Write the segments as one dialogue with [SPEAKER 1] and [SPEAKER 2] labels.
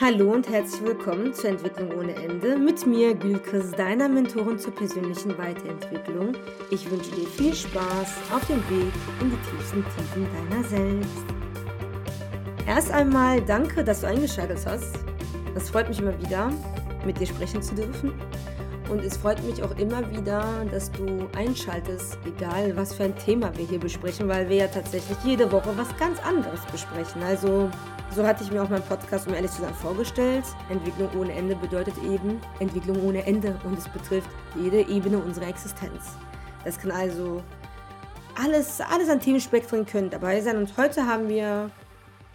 [SPEAKER 1] Hallo und herzlich willkommen zur Entwicklung ohne Ende mit mir, Gülkes, deiner Mentorin zur persönlichen Weiterentwicklung. Ich wünsche dir viel Spaß auf dem Weg in die tiefsten Tiefen deiner selbst. Erst einmal danke, dass du eingeschaltet hast. Es freut mich immer wieder, mit dir sprechen zu dürfen. Und es freut mich auch immer wieder, dass du einschaltest, egal was für ein Thema wir hier besprechen, weil wir ja tatsächlich jede Woche was ganz anderes besprechen. Also so hatte ich mir auch meinen Podcast, um ehrlich zu sein, vorgestellt. Entwicklung ohne Ende bedeutet eben Entwicklung ohne Ende und es betrifft jede Ebene unserer Existenz. Das kann also alles, alles an Themenspektren können dabei sein und heute haben wir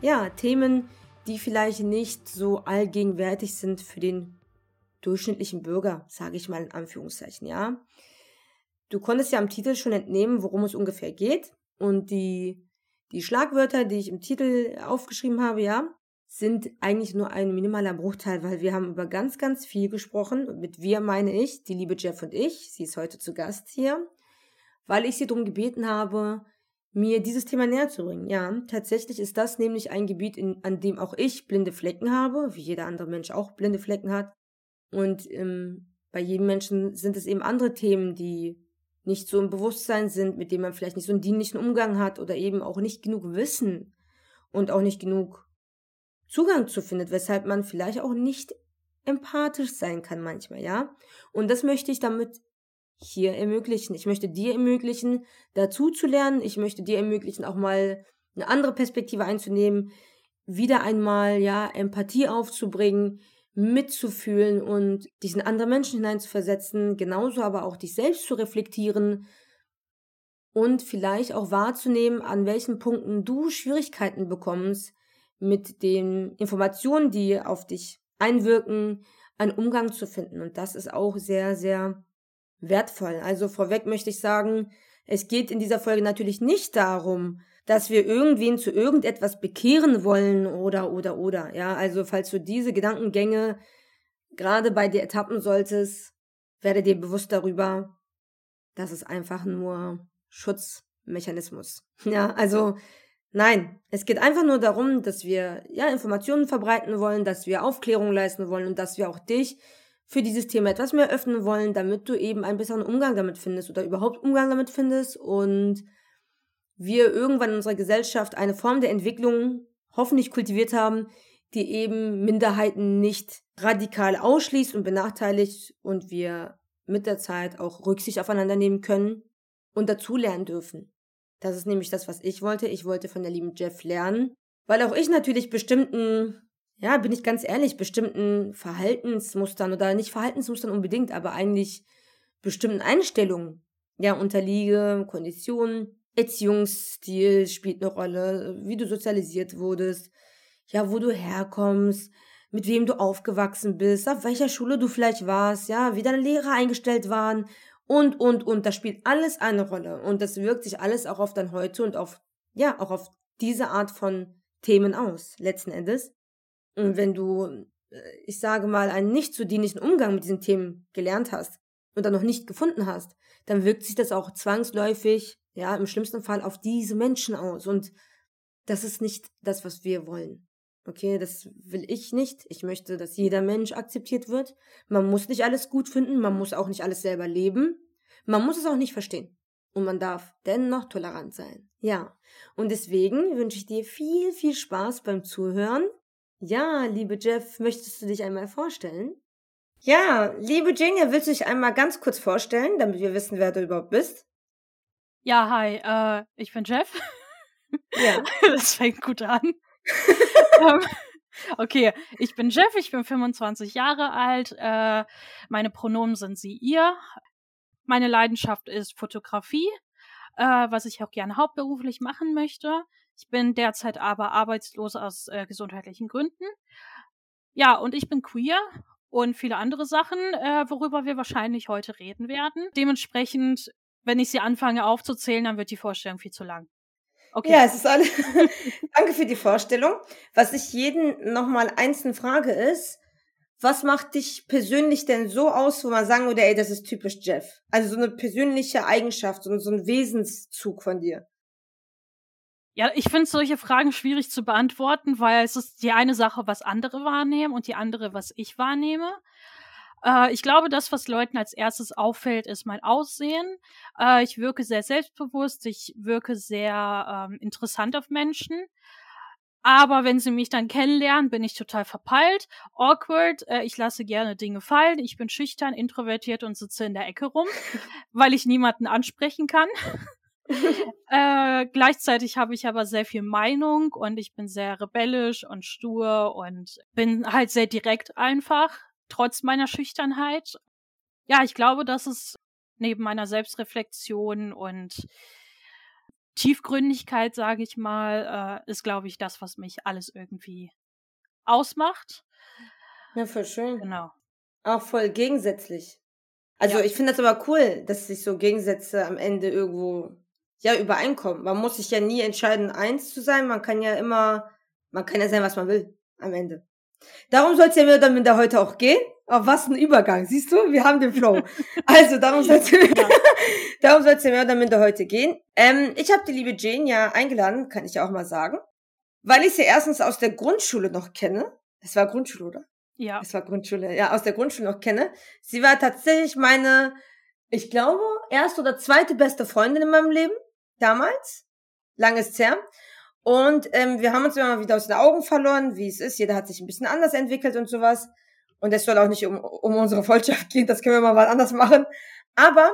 [SPEAKER 1] ja Themen, die vielleicht nicht so allgegenwärtig sind für den durchschnittlichen Bürger, sage ich mal in Anführungszeichen, ja. Du konntest ja am Titel schon entnehmen, worum es ungefähr geht und die die Schlagwörter, die ich im Titel aufgeschrieben habe, ja, sind eigentlich nur ein minimaler Bruchteil, weil wir haben über ganz, ganz viel gesprochen. Und mit wir meine ich, die liebe Jeff und ich, sie ist heute zu Gast hier, weil ich sie darum gebeten habe, mir dieses Thema näher zu bringen. Ja, tatsächlich ist das nämlich ein Gebiet, in, an dem auch ich blinde Flecken habe, wie jeder andere Mensch auch blinde Flecken hat. Und ähm, bei jedem Menschen sind es eben andere Themen, die nicht so im Bewusstsein sind, mit dem man vielleicht nicht so einen dienlichen Umgang hat oder eben auch nicht genug Wissen und auch nicht genug Zugang zu findet, weshalb man vielleicht auch nicht empathisch sein kann manchmal, ja? Und das möchte ich damit hier ermöglichen. Ich möchte dir ermöglichen, dazu zu lernen. Ich möchte dir ermöglichen, auch mal eine andere Perspektive einzunehmen, wieder einmal, ja, Empathie aufzubringen, mitzufühlen und dich in andere Menschen hineinzuversetzen, genauso aber auch dich selbst zu reflektieren und vielleicht auch wahrzunehmen, an welchen Punkten du Schwierigkeiten bekommst mit den Informationen, die auf dich einwirken, einen Umgang zu finden. Und das ist auch sehr, sehr wertvoll. Also vorweg möchte ich sagen, es geht in dieser Folge natürlich nicht darum, dass wir irgendwen zu irgendetwas bekehren wollen oder, oder, oder. Ja, also falls du diese Gedankengänge gerade bei dir ertappen solltest, werde dir bewusst darüber, dass es einfach nur Schutzmechanismus. Ja, also nein, es geht einfach nur darum, dass wir ja Informationen verbreiten wollen, dass wir Aufklärung leisten wollen und dass wir auch dich für dieses Thema etwas mehr öffnen wollen, damit du eben einen besseren Umgang damit findest oder überhaupt Umgang damit findest und wir irgendwann in unserer Gesellschaft eine Form der Entwicklung hoffentlich kultiviert haben, die eben Minderheiten nicht radikal ausschließt und benachteiligt und wir mit der Zeit auch Rücksicht aufeinander nehmen können und dazulernen dürfen. Das ist nämlich das, was ich wollte. Ich wollte von der lieben Jeff lernen, weil auch ich natürlich bestimmten, ja, bin ich ganz ehrlich, bestimmten Verhaltensmustern oder nicht Verhaltensmustern unbedingt, aber eigentlich bestimmten Einstellungen, ja, unterliege, Konditionen, Erziehungsstil spielt eine Rolle, wie du sozialisiert wurdest, ja, wo du herkommst, mit wem du aufgewachsen bist, auf welcher Schule du vielleicht warst, ja, wie deine Lehrer eingestellt waren und, und, und. Das spielt alles eine Rolle und das wirkt sich alles auch auf dein Heute und auf, ja, auch auf diese Art von Themen aus, letzten Endes. Und wenn du, äh, ich sage mal, einen nicht so dienlichen Umgang mit diesen Themen gelernt hast und dann noch nicht gefunden hast, dann wirkt sich das auch zwangsläufig ja, im schlimmsten Fall auf diese Menschen aus. Und das ist nicht das, was wir wollen. Okay, das will ich nicht. Ich möchte, dass jeder Mensch akzeptiert wird. Man muss nicht alles gut finden, man muss auch nicht alles selber leben. Man muss es auch nicht verstehen. Und man darf dennoch tolerant sein. Ja. Und deswegen wünsche ich dir viel, viel Spaß beim Zuhören. Ja, liebe Jeff, möchtest du dich einmal vorstellen? Ja, liebe Jane, willst du dich einmal ganz kurz vorstellen, damit wir wissen, wer du überhaupt bist?
[SPEAKER 2] Ja, hi, äh, ich bin Jeff.
[SPEAKER 1] Ja.
[SPEAKER 2] das fängt gut an. ähm, okay, ich bin Jeff, ich bin 25 Jahre alt. Äh, meine Pronomen sind sie, ihr. Meine Leidenschaft ist Fotografie, äh, was ich auch gerne hauptberuflich machen möchte. Ich bin derzeit aber arbeitslos aus äh, gesundheitlichen Gründen. Ja, und ich bin queer und viele andere Sachen, äh, worüber wir wahrscheinlich heute reden werden. Dementsprechend wenn ich sie anfange aufzuzählen, dann wird die Vorstellung viel zu lang.
[SPEAKER 1] Okay. Ja, es ist alles. Danke für die Vorstellung. Was ich jeden nochmal einzeln frage ist, was macht dich persönlich denn so aus, wo man sagen würde, ey, das ist typisch Jeff? Also so eine persönliche Eigenschaft, so, so ein Wesenszug von dir.
[SPEAKER 2] Ja, ich finde solche Fragen schwierig zu beantworten, weil es ist die eine Sache, was andere wahrnehmen und die andere, was ich wahrnehme. Äh, ich glaube, das, was Leuten als erstes auffällt, ist mein Aussehen. Äh, ich wirke sehr selbstbewusst, ich wirke sehr ähm, interessant auf Menschen. Aber wenn sie mich dann kennenlernen, bin ich total verpeilt, awkward, äh, ich lasse gerne Dinge fallen, ich bin schüchtern, introvertiert und sitze in der Ecke rum, weil ich niemanden ansprechen kann. äh, gleichzeitig habe ich aber sehr viel Meinung und ich bin sehr rebellisch und stur und bin halt sehr direkt einfach, trotz meiner Schüchternheit. Ja, ich glaube, dass es neben meiner Selbstreflexion und Tiefgründigkeit, sage ich mal, äh, ist, glaube ich, das, was mich alles irgendwie ausmacht.
[SPEAKER 1] Ja, voll schön.
[SPEAKER 2] Genau.
[SPEAKER 1] Auch voll gegensätzlich. Also ja. ich finde das aber cool, dass sich so Gegensätze am Ende irgendwo ja übereinkommen. Man muss sich ja nie entscheiden, eins zu sein. Man kann ja immer, man kann ja sein, was man will am Ende. Darum soll es ja mir dann da heute auch gehen. Oh, was ein Übergang, siehst du? Wir haben den Flow. Also darum soll es ja. darum ja mehr oder minder heute gehen. Ähm, ich habe die liebe Jane ja eingeladen, kann ich ja auch mal sagen, weil ich sie erstens aus der Grundschule noch kenne. Es war Grundschule, oder?
[SPEAKER 2] Ja.
[SPEAKER 1] Es war Grundschule, ja, aus der Grundschule noch kenne. Sie war tatsächlich meine, ich glaube, erste oder zweite beste Freundin in meinem Leben damals. Langes her. Und ähm, wir haben uns immer wieder aus den Augen verloren, wie es ist. Jeder hat sich ein bisschen anders entwickelt und sowas. Und es soll auch nicht um, um unsere Freundschaft gehen, das können wir mal was anders machen. Aber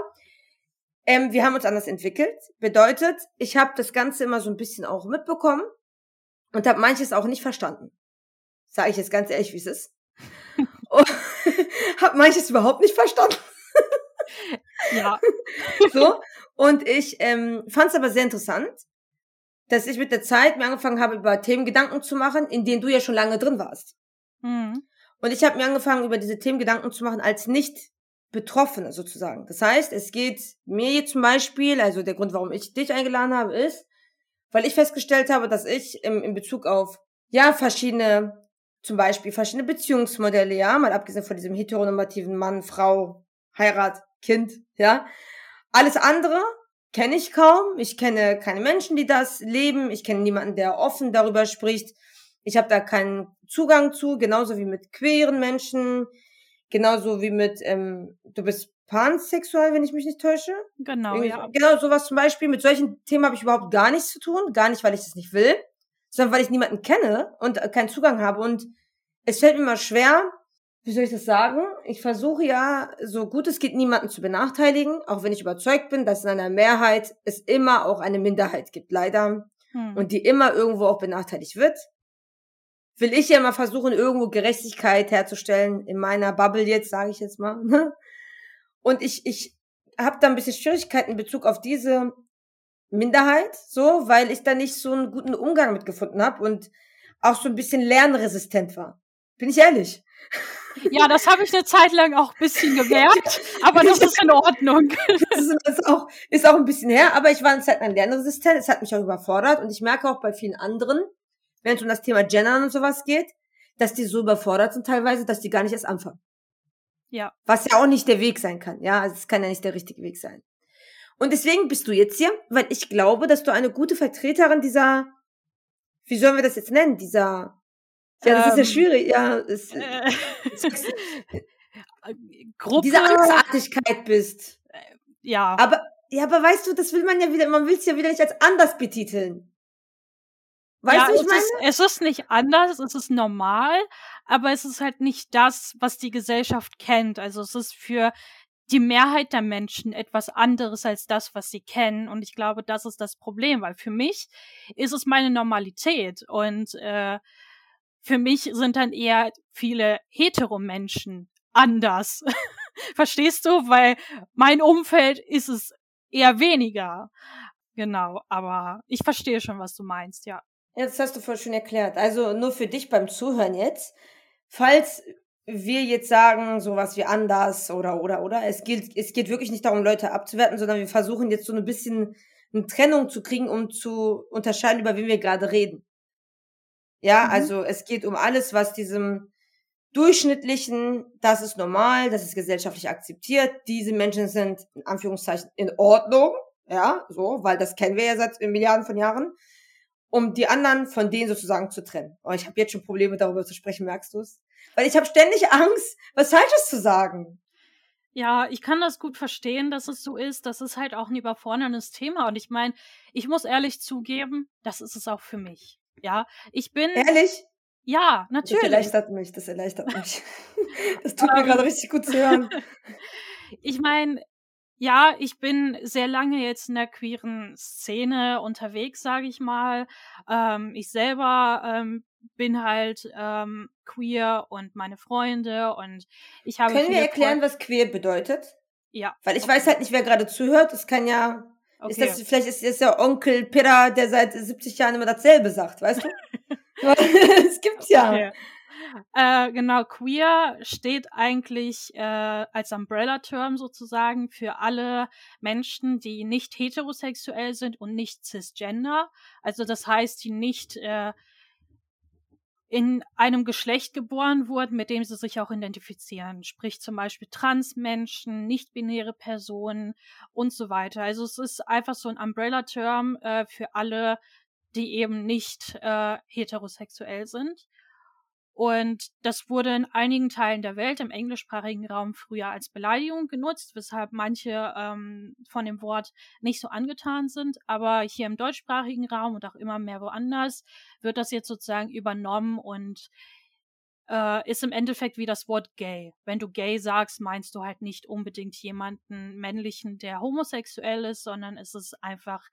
[SPEAKER 1] ähm, wir haben uns anders entwickelt. Bedeutet, ich habe das Ganze immer so ein bisschen auch mitbekommen und habe manches auch nicht verstanden. Sage ich jetzt ganz ehrlich, wie es ist. habe manches überhaupt nicht verstanden.
[SPEAKER 2] ja.
[SPEAKER 1] so. Und ich ähm, fand es aber sehr interessant, dass ich mit der Zeit mir angefangen habe, über Themen Gedanken zu machen, in denen du ja schon lange drin warst. Mhm. Und ich habe mir angefangen, über diese Themen Gedanken zu machen als nicht Betroffene sozusagen. Das heißt, es geht mir jetzt zum Beispiel, also der Grund, warum ich dich eingeladen habe, ist, weil ich festgestellt habe, dass ich im, in Bezug auf, ja, verschiedene, zum Beispiel verschiedene Beziehungsmodelle, ja, mal abgesehen von diesem heteronormativen Mann, Frau, Heirat, Kind, ja, alles andere kenne ich kaum. Ich kenne keine Menschen, die das leben. Ich kenne niemanden, der offen darüber spricht. Ich habe da keinen Zugang zu, genauso wie mit queeren Menschen, genauso wie mit, ähm, du bist pansexuell, wenn ich mich nicht täusche.
[SPEAKER 2] Genau, Irgendwie, ja.
[SPEAKER 1] Genau, sowas zum Beispiel. Mit solchen Themen habe ich überhaupt gar nichts zu tun. Gar nicht, weil ich das nicht will, sondern weil ich niemanden kenne und keinen Zugang habe. Und es fällt mir immer schwer, wie soll ich das sagen? Ich versuche ja, so gut es geht, niemanden zu benachteiligen, auch wenn ich überzeugt bin, dass in einer Mehrheit es immer auch eine Minderheit gibt, leider. Hm. Und die immer irgendwo auch benachteiligt wird. Will ich ja mal versuchen, irgendwo Gerechtigkeit herzustellen, in meiner Bubble jetzt, sage ich jetzt mal. Ne? Und ich, ich habe da ein bisschen Schwierigkeiten in Bezug auf diese Minderheit, so, weil ich da nicht so einen guten Umgang mitgefunden habe und auch so ein bisschen lernresistent war. Bin ich ehrlich.
[SPEAKER 2] Ja, das habe ich eine Zeit lang auch ein bisschen gemerkt, aber das ist in Ordnung.
[SPEAKER 1] Das ist, das auch, ist auch ein bisschen her, aber ich war eine Zeit lang lernresistent, es hat mich auch überfordert und ich merke auch bei vielen anderen, wenn es um das Thema Gendern und sowas geht, dass die so überfordert sind teilweise, dass die gar nicht erst anfangen.
[SPEAKER 2] Ja.
[SPEAKER 1] Was ja auch nicht der Weg sein kann, ja, also es kann ja nicht der richtige Weg sein. Und deswegen bist du jetzt hier, weil ich glaube, dass du eine gute Vertreterin dieser, wie sollen wir das jetzt nennen, dieser ja, das ähm, ist ja ähm, schwierig, ja. Es, äh, Gruppe, diese Andersartigkeit bist.
[SPEAKER 2] Äh, ja.
[SPEAKER 1] Aber, ja, aber weißt du, das will man ja wieder, man will es ja wieder nicht als anders betiteln.
[SPEAKER 2] Weißt ja, du, ich meine? Ist, es ist nicht anders, es ist normal, aber es ist halt nicht das, was die Gesellschaft kennt. Also es ist für die Mehrheit der Menschen etwas anderes als das, was sie kennen. Und ich glaube, das ist das Problem, weil für mich ist es meine Normalität. Und äh, für mich sind dann eher viele Heteromenschen anders. Verstehst du? Weil mein Umfeld ist es eher weniger. Genau, aber ich verstehe schon, was du meinst, ja.
[SPEAKER 1] Jetzt hast du voll schön erklärt. Also nur für dich beim Zuhören jetzt. Falls wir jetzt sagen, sowas wie anders oder, oder, oder, es geht, es geht wirklich nicht darum, Leute abzuwerten, sondern wir versuchen jetzt so ein bisschen eine Trennung zu kriegen, um zu unterscheiden, über wen wir gerade reden. Ja, mhm. also es geht um alles, was diesem durchschnittlichen, das ist normal, das ist gesellschaftlich akzeptiert, diese Menschen sind in Anführungszeichen in Ordnung, ja, so, weil das kennen wir ja seit Milliarden von Jahren. um die anderen von denen sozusagen zu trennen. Oh, ich habe jetzt schon Probleme darüber zu sprechen, merkst du es? Weil ich habe ständig Angst, was Falsches zu sagen.
[SPEAKER 2] Ja, ich kann das gut verstehen, dass es so ist. Das ist halt auch ein überforderndes Thema. Und ich meine, ich muss ehrlich zugeben, das ist es auch für mich. Ja, ich bin.
[SPEAKER 1] Ehrlich?
[SPEAKER 2] Ja, natürlich.
[SPEAKER 1] Das erleichtert mich, das erleichtert mich. Das tut mir gerade richtig gut zu hören.
[SPEAKER 2] Ich meine, ja, ich bin sehr lange jetzt in der queeren Szene unterwegs, sage ich mal. Ähm, ich selber ähm, bin halt ähm, queer und meine Freunde und ich habe.
[SPEAKER 1] Können wir erklären, Fre was queer bedeutet?
[SPEAKER 2] Ja.
[SPEAKER 1] Weil ich okay. weiß halt nicht, wer gerade zuhört. Das kann ja. Okay. Ist das, vielleicht ist das der Onkel Pirra, der seit 70 Jahren immer dasselbe sagt, weißt du? Es gibt's ja. Okay.
[SPEAKER 2] Äh, genau, queer steht eigentlich äh, als Umbrella-Term sozusagen für alle Menschen, die nicht heterosexuell sind und nicht cisgender. Also das heißt, die nicht äh, in einem Geschlecht geboren wurden, mit dem sie sich auch identifizieren. Sprich zum Beispiel Transmenschen, nicht-binäre Personen und so weiter. Also es ist einfach so ein Umbrella-Term äh, für alle, die eben nicht äh, heterosexuell sind. Und das wurde in einigen Teilen der Welt im englischsprachigen Raum früher als Beleidigung genutzt, weshalb manche ähm, von dem Wort nicht so angetan sind. Aber hier im deutschsprachigen Raum und auch immer mehr woanders wird das jetzt sozusagen übernommen und äh, ist im Endeffekt wie das Wort gay. Wenn du gay sagst, meinst du halt nicht unbedingt jemanden männlichen, der homosexuell ist, sondern es ist einfach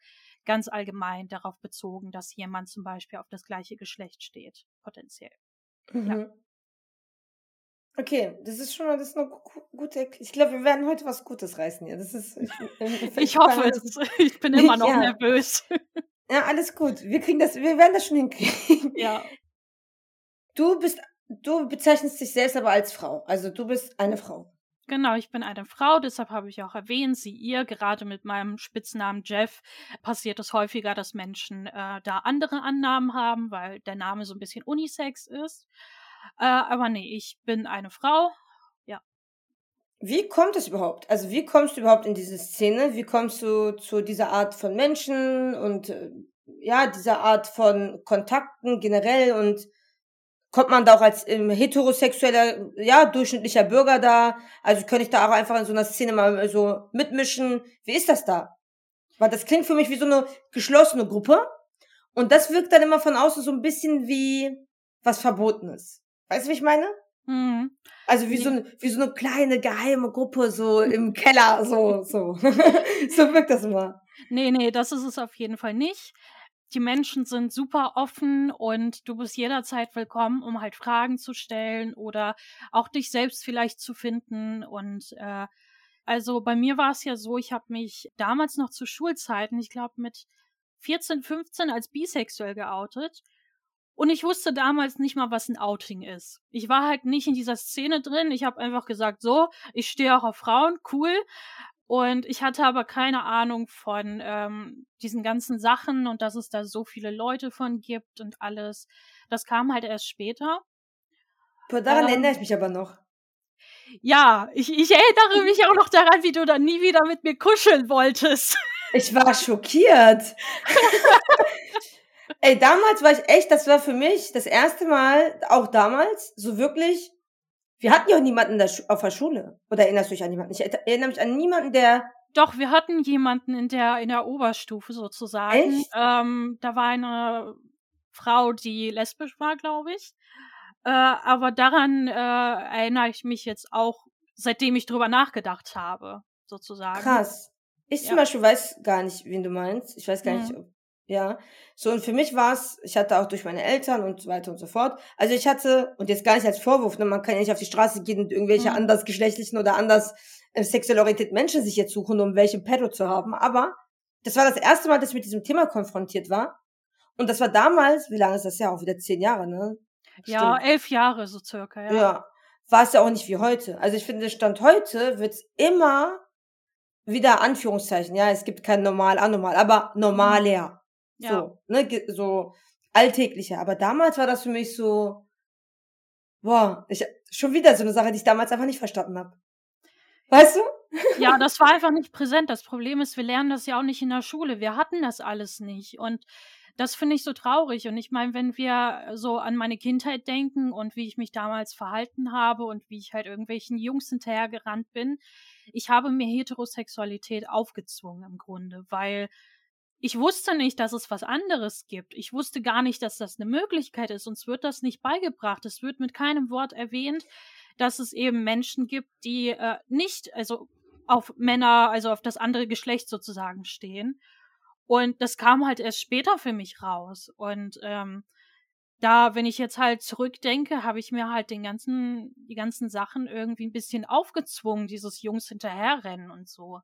[SPEAKER 2] ganz allgemein darauf bezogen, dass jemand zum Beispiel auf das gleiche Geschlecht steht, potenziell.
[SPEAKER 1] Mhm. Ja. Okay, das ist schon mal, das ist eine gute, ich glaube, wir werden heute was Gutes reißen hier. Das ist, ich,
[SPEAKER 2] ich, ich hoffe es. Ich bin immer noch ja. nervös.
[SPEAKER 1] Ja, alles gut. Wir kriegen das, wir werden das schon hinkriegen.
[SPEAKER 2] Ja.
[SPEAKER 1] Du bist, du bezeichnest dich selbst aber als Frau. Also du bist eine Frau.
[SPEAKER 2] Genau, ich bin eine Frau, deshalb habe ich auch erwähnt, sie, ihr. Gerade mit meinem Spitznamen Jeff passiert es häufiger, dass Menschen äh, da andere Annahmen haben, weil der Name so ein bisschen unisex ist. Äh, aber nee, ich bin eine Frau. Ja.
[SPEAKER 1] Wie kommt es überhaupt? Also wie kommst du überhaupt in diese Szene? Wie kommst du zu dieser Art von Menschen und äh, ja, dieser Art von Kontakten generell und kommt man da auch als ähm, heterosexueller, ja, durchschnittlicher Bürger da? Also könnte ich da auch einfach in so einer Szene mal so mitmischen? Wie ist das da? Weil das klingt für mich wie so eine geschlossene Gruppe. Und das wirkt dann immer von außen so ein bisschen wie was Verbotenes. Weißt du, wie ich meine?
[SPEAKER 2] Mhm.
[SPEAKER 1] Also wie so, eine, wie so eine kleine geheime Gruppe so im Keller, so, so. so wirkt das immer.
[SPEAKER 2] Nee, nee, das ist es auf jeden Fall nicht die Menschen sind super offen und du bist jederzeit willkommen, um halt Fragen zu stellen oder auch dich selbst vielleicht zu finden. Und äh, also bei mir war es ja so, ich habe mich damals noch zu Schulzeiten, ich glaube mit 14, 15 als bisexuell geoutet. Und ich wusste damals nicht mal, was ein Outing ist. Ich war halt nicht in dieser Szene drin. Ich habe einfach gesagt, so, ich stehe auch auf Frauen, cool. Und ich hatte aber keine Ahnung von ähm, diesen ganzen Sachen und dass es da so viele Leute von gibt und alles. Das kam halt erst später.
[SPEAKER 1] daran ähm, erinnere ich mich aber noch.
[SPEAKER 2] Ja, ich, ich erinnere mich auch noch daran, wie du dann nie wieder mit mir kuscheln wolltest.
[SPEAKER 1] Ich war schockiert. Ey, damals war ich echt, das war für mich das erste Mal, auch damals, so wirklich wir hatten ja auch niemanden der auf der Schule. Oder erinnerst du dich an jemanden? Ich erinnere mich an niemanden, der.
[SPEAKER 2] Doch, wir hatten jemanden in der, in der Oberstufe sozusagen. Echt? Ähm, da war eine Frau, die lesbisch war, glaube ich. Äh, aber daran äh, erinnere ich mich jetzt auch, seitdem ich drüber nachgedacht habe, sozusagen.
[SPEAKER 1] Krass. Ich ja. zum Beispiel weiß gar nicht, wen du meinst. Ich weiß gar mhm. nicht, ob ja, so und für mich war es, ich hatte auch durch meine Eltern und so weiter und so fort. Also ich hatte, und jetzt gar nicht als Vorwurf, ne, man kann ja nicht auf die Straße gehen und irgendwelche mhm. andersgeschlechtlichen oder anders äh, sexuell orientierten Menschen sich jetzt suchen, um welchen Pedo zu haben. Aber das war das erste Mal, dass ich mit diesem Thema konfrontiert war. Und das war damals, wie lange ist das ja? Auch wieder zehn Jahre, ne?
[SPEAKER 2] Ja, elf Jahre so circa, ja.
[SPEAKER 1] Ja. War es ja auch nicht wie heute. Also ich finde, Stand heute wird's immer wieder Anführungszeichen, ja, es gibt kein normal, anormal, aber normaler. Ja. So, ne, so alltäglicher. Aber damals war das für mich so, boah, ich, schon wieder so eine Sache, die ich damals einfach nicht verstanden habe. Weißt du?
[SPEAKER 2] Ja, das war einfach nicht präsent. Das Problem ist, wir lernen das ja auch nicht in der Schule. Wir hatten das alles nicht. Und das finde ich so traurig. Und ich meine, wenn wir so an meine Kindheit denken und wie ich mich damals verhalten habe und wie ich halt irgendwelchen Jungs hinterhergerannt bin, ich habe mir Heterosexualität aufgezwungen im Grunde, weil ich wusste nicht, dass es was anderes gibt. Ich wusste gar nicht, dass das eine Möglichkeit ist. Uns wird das nicht beigebracht. Es wird mit keinem Wort erwähnt, dass es eben Menschen gibt, die äh, nicht, also auf Männer, also auf das andere Geschlecht sozusagen stehen. Und das kam halt erst später für mich raus. Und ähm, da, wenn ich jetzt halt zurückdenke, habe ich mir halt den ganzen, die ganzen Sachen irgendwie ein bisschen aufgezwungen, dieses Jungs hinterherrennen und so.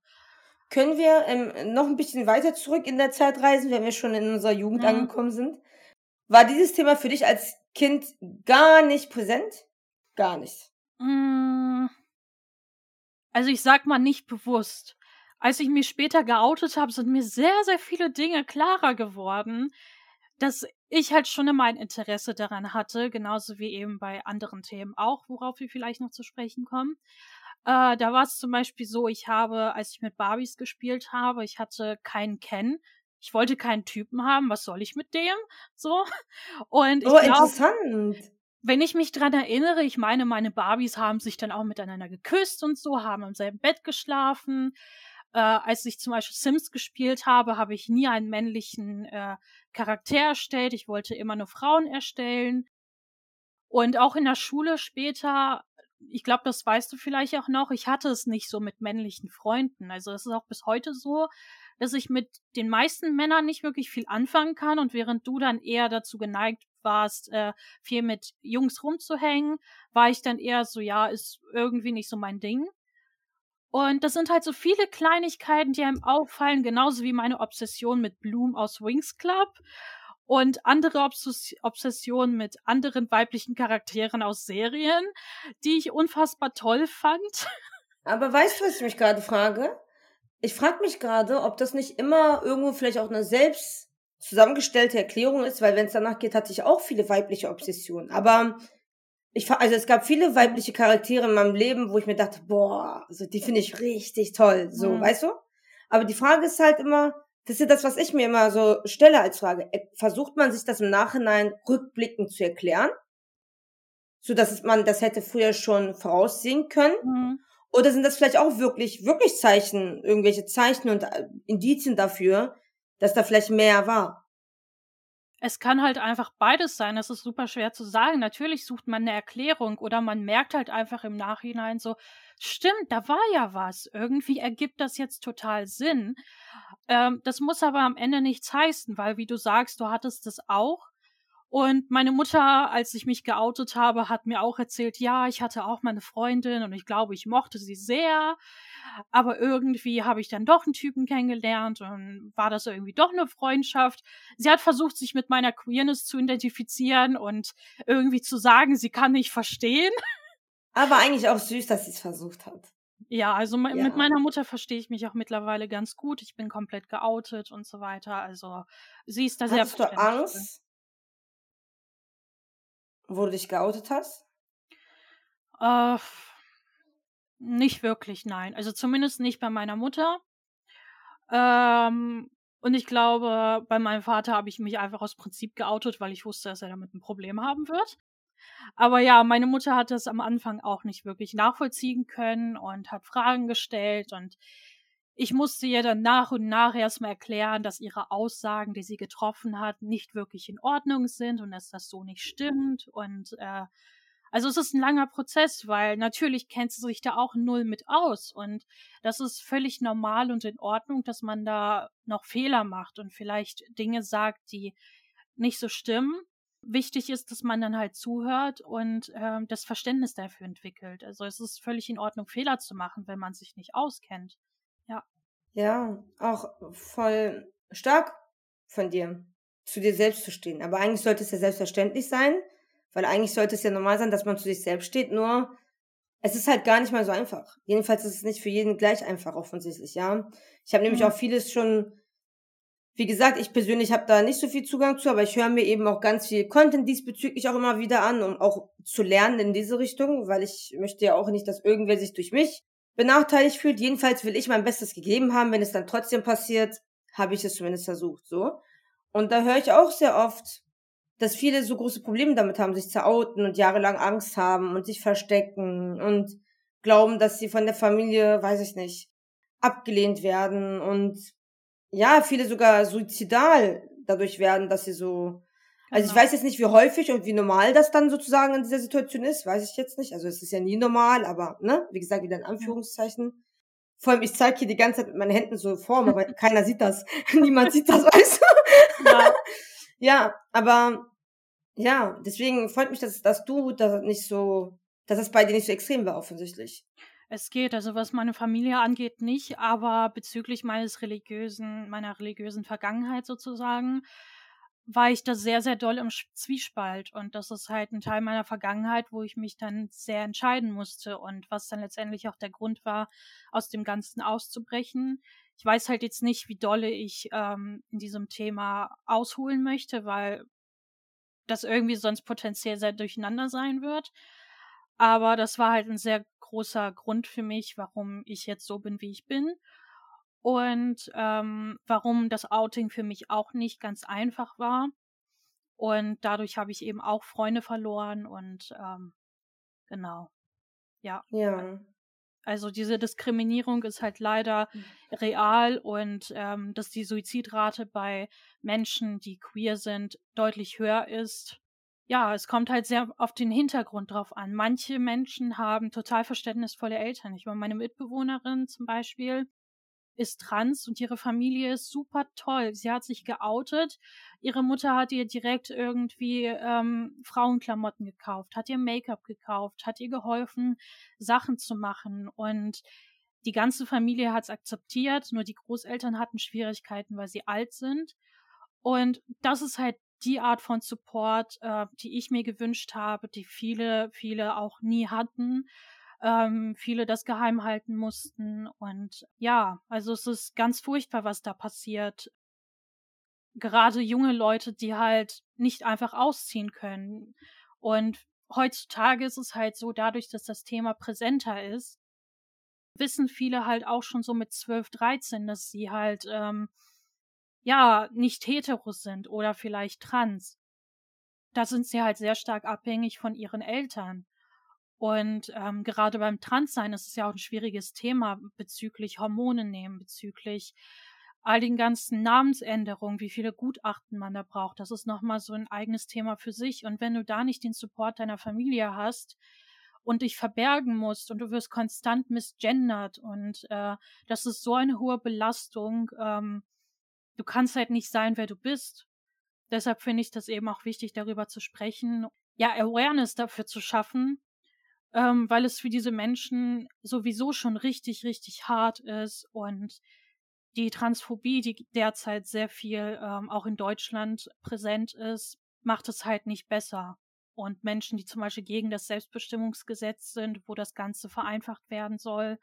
[SPEAKER 1] Können wir ähm, noch ein bisschen weiter zurück in der Zeit reisen, wenn wir schon in unserer Jugend mhm. angekommen sind? War dieses Thema für dich als Kind gar nicht präsent? Gar nicht.
[SPEAKER 2] Mm. Also ich sag mal nicht bewusst als ich mich später geoutet habe, sind mir sehr, sehr viele Dinge klarer geworden, dass ich halt schon immer ein Interesse daran hatte, genauso wie eben bei anderen Themen auch, worauf wir vielleicht noch zu sprechen kommen. Äh, da war es zum Beispiel so, ich habe, als ich mit Barbies gespielt habe, ich hatte keinen Ken. Ich wollte keinen Typen haben, was soll ich mit dem? So. Und ich
[SPEAKER 1] oh, glaub, interessant.
[SPEAKER 2] Wenn ich mich dran erinnere, ich meine, meine Barbies haben sich dann auch miteinander geküsst und so, haben im selben Bett geschlafen. Äh, als ich zum Beispiel Sims gespielt habe, habe ich nie einen männlichen äh, Charakter erstellt. Ich wollte immer nur Frauen erstellen. Und auch in der Schule später, ich glaube, das weißt du vielleicht auch noch, ich hatte es nicht so mit männlichen Freunden. Also es ist auch bis heute so, dass ich mit den meisten Männern nicht wirklich viel anfangen kann und während du dann eher dazu geneigt warst, äh, viel mit Jungs rumzuhängen, war ich dann eher so, ja, ist irgendwie nicht so mein Ding. Und das sind halt so viele Kleinigkeiten, die einem auffallen, genauso wie meine Obsession mit Bloom aus Wings Club und andere Obs Obsessionen mit anderen weiblichen Charakteren aus Serien, die ich unfassbar toll fand.
[SPEAKER 1] Aber weißt du, was ich mich gerade frage? Ich frage mich gerade, ob das nicht immer irgendwo vielleicht auch eine selbst zusammengestellte Erklärung ist, weil wenn es danach geht, hatte ich auch viele weibliche Obsessionen. Aber ich also es gab viele weibliche Charaktere in meinem Leben, wo ich mir dachte, boah, also die finde ich richtig toll, so, mhm. weißt du? Aber die Frage ist halt immer, das ist ja das, was ich mir immer so stelle als Frage. Äh, versucht man sich das im Nachhinein rückblickend zu erklären? So dass man das hätte früher schon voraussehen können? Mhm. Oder sind das vielleicht auch wirklich, wirklich Zeichen, irgendwelche Zeichen und äh, Indizien dafür, dass da vielleicht mehr war?
[SPEAKER 2] Es kann halt einfach beides sein. Das ist super schwer zu sagen. Natürlich sucht man eine Erklärung oder man merkt halt einfach im Nachhinein so, stimmt, da war ja was. Irgendwie ergibt das jetzt total Sinn. Ähm, das muss aber am Ende nichts heißen, weil wie du sagst, du hattest das auch. Und meine Mutter, als ich mich geoutet habe, hat mir auch erzählt, ja, ich hatte auch meine Freundin und ich glaube, ich mochte sie sehr. Aber irgendwie habe ich dann doch einen Typen kennengelernt und war das irgendwie doch eine Freundschaft. Sie hat versucht, sich mit meiner Queerness zu identifizieren und irgendwie zu sagen, sie kann nicht verstehen.
[SPEAKER 1] Aber eigentlich auch süß, dass sie es versucht hat.
[SPEAKER 2] Ja, also ja. mit meiner Mutter verstehe ich mich auch mittlerweile ganz gut. Ich bin komplett geoutet und so weiter. Also sie ist da sehr
[SPEAKER 1] Hattest du Angst? Wo du dich geoutet hast?
[SPEAKER 2] Äh, nicht wirklich, nein. Also zumindest nicht bei meiner Mutter. Ähm, und ich glaube, bei meinem Vater habe ich mich einfach aus Prinzip geoutet, weil ich wusste, dass er damit ein Problem haben wird. Aber ja, meine Mutter hat das am Anfang auch nicht wirklich nachvollziehen können und hat Fragen gestellt und ich musste ihr dann nach und nach erstmal erklären, dass ihre Aussagen, die sie getroffen hat, nicht wirklich in Ordnung sind und dass das so nicht stimmt. Und äh, also es ist ein langer Prozess, weil natürlich kennt sie sich da auch null mit aus. Und das ist völlig normal und in Ordnung, dass man da noch Fehler macht und vielleicht Dinge sagt, die nicht so stimmen. Wichtig ist, dass man dann halt zuhört und äh, das Verständnis dafür entwickelt. Also es ist völlig in Ordnung, Fehler zu machen, wenn man sich nicht auskennt. Ja.
[SPEAKER 1] Ja, auch voll stark von dir, zu dir selbst zu stehen. Aber eigentlich sollte es ja selbstverständlich sein, weil eigentlich sollte es ja normal sein, dass man zu sich selbst steht, nur es ist halt gar nicht mal so einfach. Jedenfalls ist es nicht für jeden gleich einfach offensichtlich, ja. Ich habe nämlich mhm. auch vieles schon, wie gesagt, ich persönlich habe da nicht so viel Zugang zu, aber ich höre mir eben auch ganz viel Content diesbezüglich auch immer wieder an, um auch zu lernen in diese Richtung, weil ich möchte ja auch nicht, dass irgendwer sich durch mich benachteiligt fühlt. Jedenfalls will ich mein Bestes gegeben haben. Wenn es dann trotzdem passiert, habe ich es zumindest versucht, so. Und da höre ich auch sehr oft, dass viele so große Probleme damit haben, sich zu outen und jahrelang Angst haben und sich verstecken und glauben, dass sie von der Familie, weiß ich nicht, abgelehnt werden und ja, viele sogar suizidal dadurch werden, dass sie so also ich genau. weiß jetzt nicht, wie häufig und wie normal das dann sozusagen in dieser Situation ist, weiß ich jetzt nicht. Also es ist ja nie normal, aber ne, wie gesagt, wieder in Anführungszeichen. Vor allem, ich zeige hier die ganze Zeit mit meinen Händen so vor, aber keiner sieht das. Niemand sieht das, weißt du? Ja. ja, aber ja, deswegen freut mich, dass, dass du das nicht so, dass das bei dir nicht so extrem war, offensichtlich.
[SPEAKER 2] Es geht, also was meine Familie angeht, nicht, aber bezüglich meines religiösen, meiner religiösen Vergangenheit sozusagen, war ich da sehr, sehr doll im Zwiespalt. Und das ist halt ein Teil meiner Vergangenheit, wo ich mich dann sehr entscheiden musste und was dann letztendlich auch der Grund war, aus dem Ganzen auszubrechen. Ich weiß halt jetzt nicht, wie dolle ich ähm, in diesem Thema ausholen möchte, weil das irgendwie sonst potenziell sehr durcheinander sein wird. Aber das war halt ein sehr großer Grund für mich, warum ich jetzt so bin, wie ich bin und ähm, warum das Outing für mich auch nicht ganz einfach war. Und dadurch habe ich eben auch Freunde verloren und ähm, genau. Ja.
[SPEAKER 1] Ja.
[SPEAKER 2] Also diese Diskriminierung ist halt leider mhm. real und ähm, dass die Suizidrate bei Menschen, die queer sind, deutlich höher ist. Ja, es kommt halt sehr auf den Hintergrund drauf an. Manche Menschen haben total verständnisvolle Eltern. Ich war meine Mitbewohnerin zum Beispiel, ist trans und ihre Familie ist super toll. Sie hat sich geoutet. Ihre Mutter hat ihr direkt irgendwie ähm, Frauenklamotten gekauft, hat ihr Make-up gekauft, hat ihr geholfen, Sachen zu machen und die ganze Familie hat es akzeptiert, nur die Großeltern hatten Schwierigkeiten, weil sie alt sind. Und das ist halt die Art von Support, äh, die ich mir gewünscht habe, die viele, viele auch nie hatten ähm, viele das geheim halten mussten. Und ja, also es ist ganz furchtbar, was da passiert. Gerade junge Leute, die halt nicht einfach ausziehen können. Und heutzutage ist es halt so, dadurch, dass das Thema präsenter ist, wissen viele halt auch schon so mit 12, 13, dass sie halt, ähm, ja, nicht hetero sind oder vielleicht trans. Da sind sie halt sehr stark abhängig von ihren Eltern. Und ähm, gerade beim Transsein ist es ja auch ein schwieriges Thema bezüglich Hormone nehmen, bezüglich all den ganzen Namensänderungen, wie viele Gutachten man da braucht. Das ist nochmal so ein eigenes Thema für sich. Und wenn du da nicht den Support deiner Familie hast und dich verbergen musst und du wirst konstant misgendert und äh, das ist so eine hohe Belastung, ähm, du kannst halt nicht sein, wer du bist. Deshalb finde ich das eben auch wichtig, darüber zu sprechen, ja, Awareness dafür zu schaffen, ähm, weil es für diese Menschen sowieso schon richtig, richtig hart ist und die Transphobie, die derzeit sehr viel ähm, auch in Deutschland präsent ist, macht es halt nicht besser. Und Menschen, die zum Beispiel gegen das Selbstbestimmungsgesetz sind, wo das Ganze vereinfacht werden soll,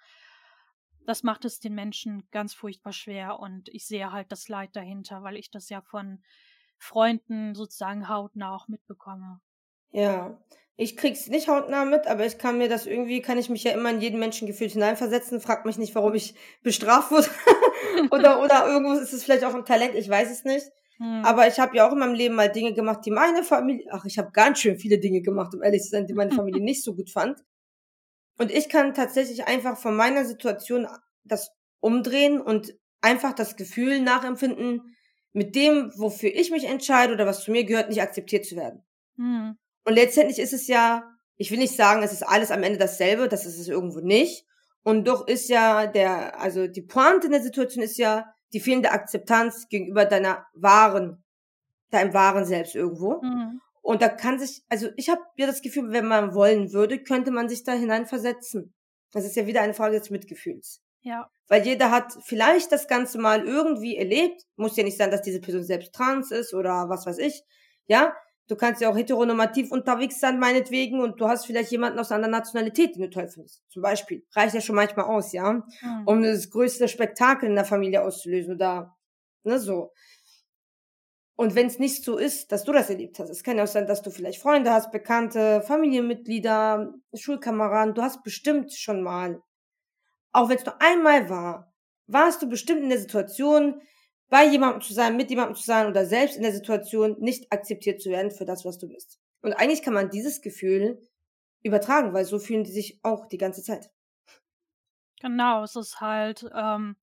[SPEAKER 2] das macht es den Menschen ganz furchtbar schwer. Und ich sehe halt das Leid dahinter, weil ich das ja von Freunden sozusagen hautnah auch mitbekomme.
[SPEAKER 1] Ja, ich krieg's nicht hautnah mit, aber ich kann mir das irgendwie, kann ich mich ja immer in jeden Menschen gefühlt hineinversetzen, frag mich nicht, warum ich bestraft wurde. oder, oder irgendwo ist es vielleicht auch ein Talent, ich weiß es nicht. Hm. Aber ich habe ja auch in meinem Leben mal Dinge gemacht, die meine Familie, ach, ich habe ganz schön viele Dinge gemacht, um ehrlich zu sein, die meine Familie nicht so gut fand. Und ich kann tatsächlich einfach von meiner Situation das umdrehen und einfach das Gefühl nachempfinden, mit dem, wofür ich mich entscheide oder was zu mir gehört, nicht akzeptiert zu werden. Hm. Und letztendlich ist es ja, ich will nicht sagen, es ist alles am Ende dasselbe, das ist es irgendwo nicht. Und doch ist ja der, also die Pointe in der Situation ist ja die fehlende Akzeptanz gegenüber deiner wahren, deinem wahren Selbst irgendwo. Mhm. Und da kann sich, also ich habe ja das Gefühl, wenn man wollen würde, könnte man sich da hineinversetzen. Das ist ja wieder eine Frage des Mitgefühls.
[SPEAKER 2] Ja.
[SPEAKER 1] Weil jeder hat vielleicht das Ganze mal irgendwie erlebt. Muss ja nicht sein, dass diese Person selbst trans ist oder was weiß ich. Ja, Du kannst ja auch heteronormativ unterwegs sein, meinetwegen, und du hast vielleicht jemanden aus einer Nationalität, den du toll findest. Zum Beispiel. Reicht ja schon manchmal aus, ja? Mhm. Um das größte Spektakel in der Familie auszulösen oder, ne, so. Und wenn es nicht so ist, dass du das erlebt hast, es kann ja auch sein, dass du vielleicht Freunde hast, Bekannte, Familienmitglieder, Schulkameraden, du hast bestimmt schon mal, auch wenn es nur einmal war, warst du bestimmt in der Situation, bei jemandem zu sein, mit jemandem zu sein oder selbst in der Situation nicht akzeptiert zu werden für das, was du bist. Und eigentlich kann man dieses Gefühl übertragen, weil so fühlen die sich auch die ganze Zeit.
[SPEAKER 2] Genau, es ist halt, ähm,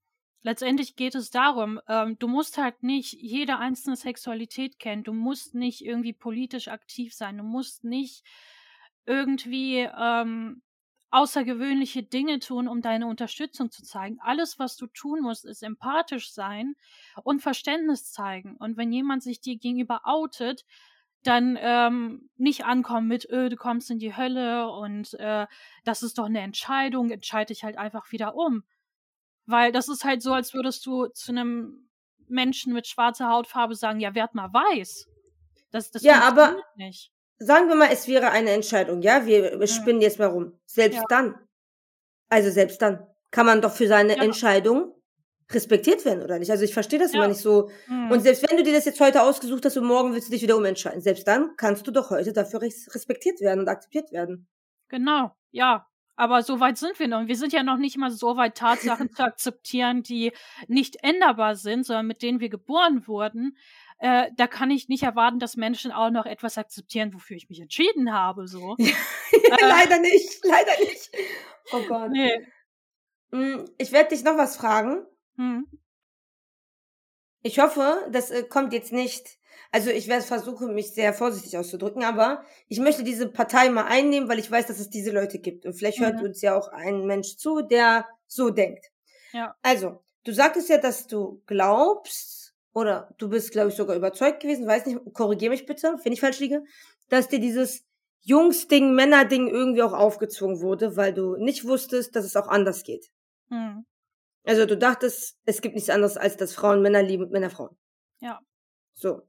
[SPEAKER 2] letztendlich geht es darum, ähm, du musst halt nicht jede einzelne Sexualität kennen, du musst nicht irgendwie politisch aktiv sein, du musst nicht irgendwie ähm, außergewöhnliche Dinge tun, um deine Unterstützung zu zeigen. Alles, was du tun musst, ist empathisch sein und Verständnis zeigen. Und wenn jemand sich dir gegenüber outet, dann ähm, nicht ankommen mit, öh, du kommst in die Hölle und äh, das ist doch eine Entscheidung, entscheide ich halt einfach wieder um. Weil das ist halt so, als würdest du zu einem Menschen mit schwarzer Hautfarbe sagen, ja, werd mal weiß. Das, das
[SPEAKER 1] ja, aber nicht. sagen wir mal, es wäre eine Entscheidung, ja, wir mhm. spinnen jetzt mal rum. Selbst ja. dann, also selbst dann, kann man doch für seine ja. Entscheidung respektiert werden, oder nicht? Also ich verstehe das ja. immer nicht so. Mhm. Und selbst wenn du dir das jetzt heute ausgesucht hast und morgen willst du dich wieder umentscheiden, selbst dann kannst du doch heute dafür respektiert werden und akzeptiert werden.
[SPEAKER 2] Genau, ja. Aber so weit sind wir noch. Wir sind ja noch nicht mal so weit, Tatsachen zu akzeptieren, die nicht änderbar sind, sondern mit denen wir geboren wurden. Äh, da kann ich nicht erwarten, dass Menschen auch noch etwas akzeptieren, wofür ich mich entschieden habe. So.
[SPEAKER 1] äh, leider nicht, leider nicht. Oh Gott. Nee. Hm, ich werde dich noch was fragen. Hm. Ich hoffe, das äh, kommt jetzt nicht. Also ich werde versuchen, mich sehr vorsichtig auszudrücken, aber ich möchte diese Partei mal einnehmen, weil ich weiß, dass es diese Leute gibt. Und vielleicht hört mhm. uns ja auch ein Mensch zu, der so denkt. Ja. Also, du sagtest ja, dass du glaubst, oder du bist, glaube ich, sogar überzeugt gewesen, weiß nicht, korrigier mich bitte, wenn ich falsch liege, dass dir dieses Jungs-Ding, Männer-Ding irgendwie auch aufgezwungen wurde, weil du nicht wusstest, dass es auch anders geht. Mhm. Also du dachtest, es gibt nichts anderes, als dass Frauen Männer lieben und Männer Frauen.
[SPEAKER 2] Ja.
[SPEAKER 1] So.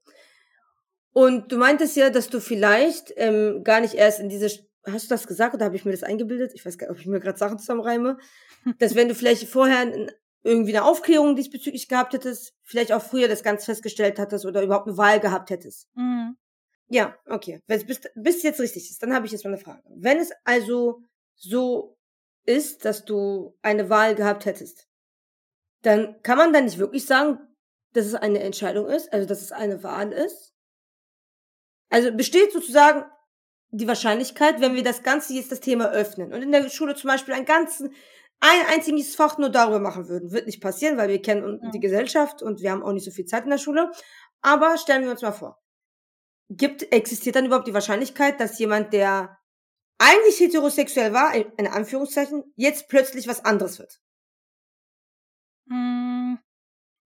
[SPEAKER 1] Und du meintest ja, dass du vielleicht ähm, gar nicht erst in diese, hast du das gesagt oder habe ich mir das eingebildet? Ich weiß gar nicht, ob ich mir gerade Sachen zusammenreime. dass wenn du vielleicht vorher irgendwie eine Aufklärung diesbezüglich gehabt hättest, vielleicht auch früher das ganz festgestellt hattest oder überhaupt eine Wahl gehabt hättest. Mhm. Ja, okay. Wenn es bis, bis jetzt richtig ist, dann habe ich jetzt mal eine Frage. Wenn es also so ist, dass du eine Wahl gehabt hättest, dann kann man dann nicht wirklich sagen, dass es eine Entscheidung ist, also dass es eine Wahl ist. Also besteht sozusagen die Wahrscheinlichkeit, wenn wir das Ganze jetzt das Thema öffnen und in der Schule zum Beispiel ein ganzen, ein einziges Fach nur darüber machen würden. Wird nicht passieren, weil wir kennen ja. die Gesellschaft und wir haben auch nicht so viel Zeit in der Schule. Aber stellen wir uns mal vor. Gibt, existiert dann überhaupt die Wahrscheinlichkeit, dass jemand, der eigentlich heterosexuell war, in Anführungszeichen, jetzt plötzlich was anderes wird?
[SPEAKER 2] Hm,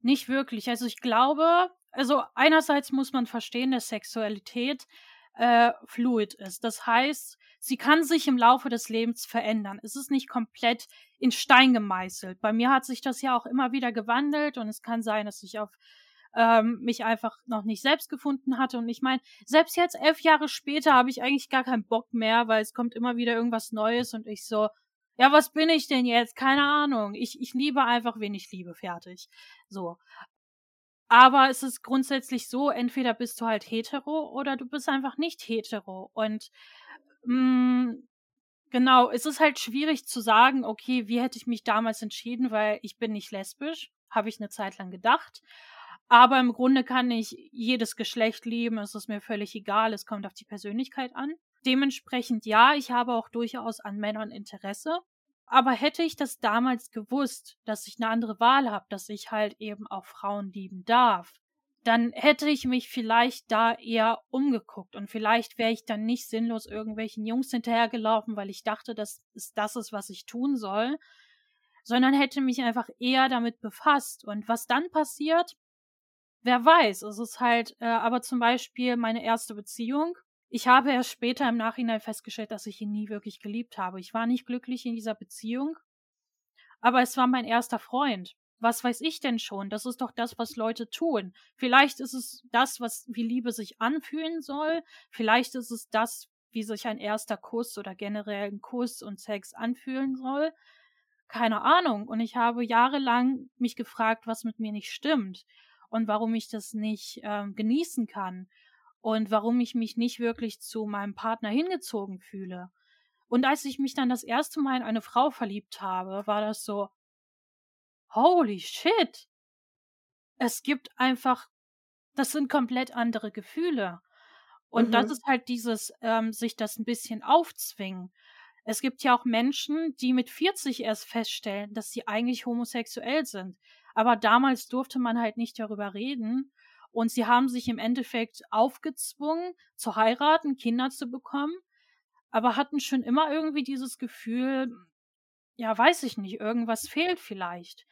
[SPEAKER 2] nicht wirklich. Also ich glaube, also einerseits muss man verstehen, dass Sexualität äh, fluid ist. Das heißt, sie kann sich im Laufe des Lebens verändern. Es ist nicht komplett in Stein gemeißelt. Bei mir hat sich das ja auch immer wieder gewandelt und es kann sein, dass ich auf ähm, mich einfach noch nicht selbst gefunden hatte. Und ich meine, selbst jetzt elf Jahre später habe ich eigentlich gar keinen Bock mehr, weil es kommt immer wieder irgendwas Neues und ich so, ja, was bin ich denn jetzt? Keine Ahnung. Ich, ich liebe einfach, wen ich liebe. Fertig. So. Aber es ist grundsätzlich so, entweder bist du halt hetero oder du bist einfach nicht hetero. Und mh, mm, genau, es ist halt schwierig zu sagen, okay, wie hätte ich mich damals entschieden, weil ich bin nicht lesbisch, habe ich eine Zeit lang gedacht. Aber im Grunde kann ich jedes Geschlecht lieben, es ist mir völlig egal, es kommt auf die Persönlichkeit an. Dementsprechend ja, ich habe auch durchaus an Männern Interesse. Aber hätte ich das damals gewusst, dass ich eine andere Wahl habe, dass ich halt eben auch Frauen lieben darf, dann hätte ich mich vielleicht da eher umgeguckt und vielleicht wäre ich dann nicht sinnlos irgendwelchen Jungs hinterhergelaufen, weil ich dachte, dass es das ist, was ich tun soll, sondern hätte mich einfach eher damit befasst. Und was dann passiert, wer weiß. Es ist halt, äh, aber zum Beispiel meine erste Beziehung ich habe erst später im Nachhinein festgestellt, dass ich ihn nie wirklich geliebt habe. Ich war nicht glücklich in dieser Beziehung, aber es war mein erster Freund. Was weiß ich denn schon? Das ist doch das, was Leute tun. Vielleicht ist es das, was wie Liebe sich anfühlen soll. Vielleicht ist es das, wie sich ein erster Kuss oder generell ein Kuss und Sex anfühlen soll. Keine Ahnung. Und ich habe jahrelang mich gefragt, was mit mir nicht stimmt und warum ich das nicht ähm, genießen kann und warum ich mich nicht wirklich zu meinem Partner hingezogen fühle. Und als ich mich dann das erste Mal in eine Frau verliebt habe, war das so, holy shit. es gibt einfach, das sind komplett andere Gefühle. Und mhm. das ist halt dieses, ähm, sich das ein bisschen aufzwingen. Es gibt ja auch Menschen, die mit 40 erst feststellen, dass sie eigentlich homosexuell sind. Aber damals durfte man halt nicht darüber reden. Und sie haben sich im Endeffekt aufgezwungen, zu heiraten, Kinder zu bekommen, aber hatten schon immer irgendwie dieses Gefühl, ja, weiß ich nicht, irgendwas fehlt vielleicht.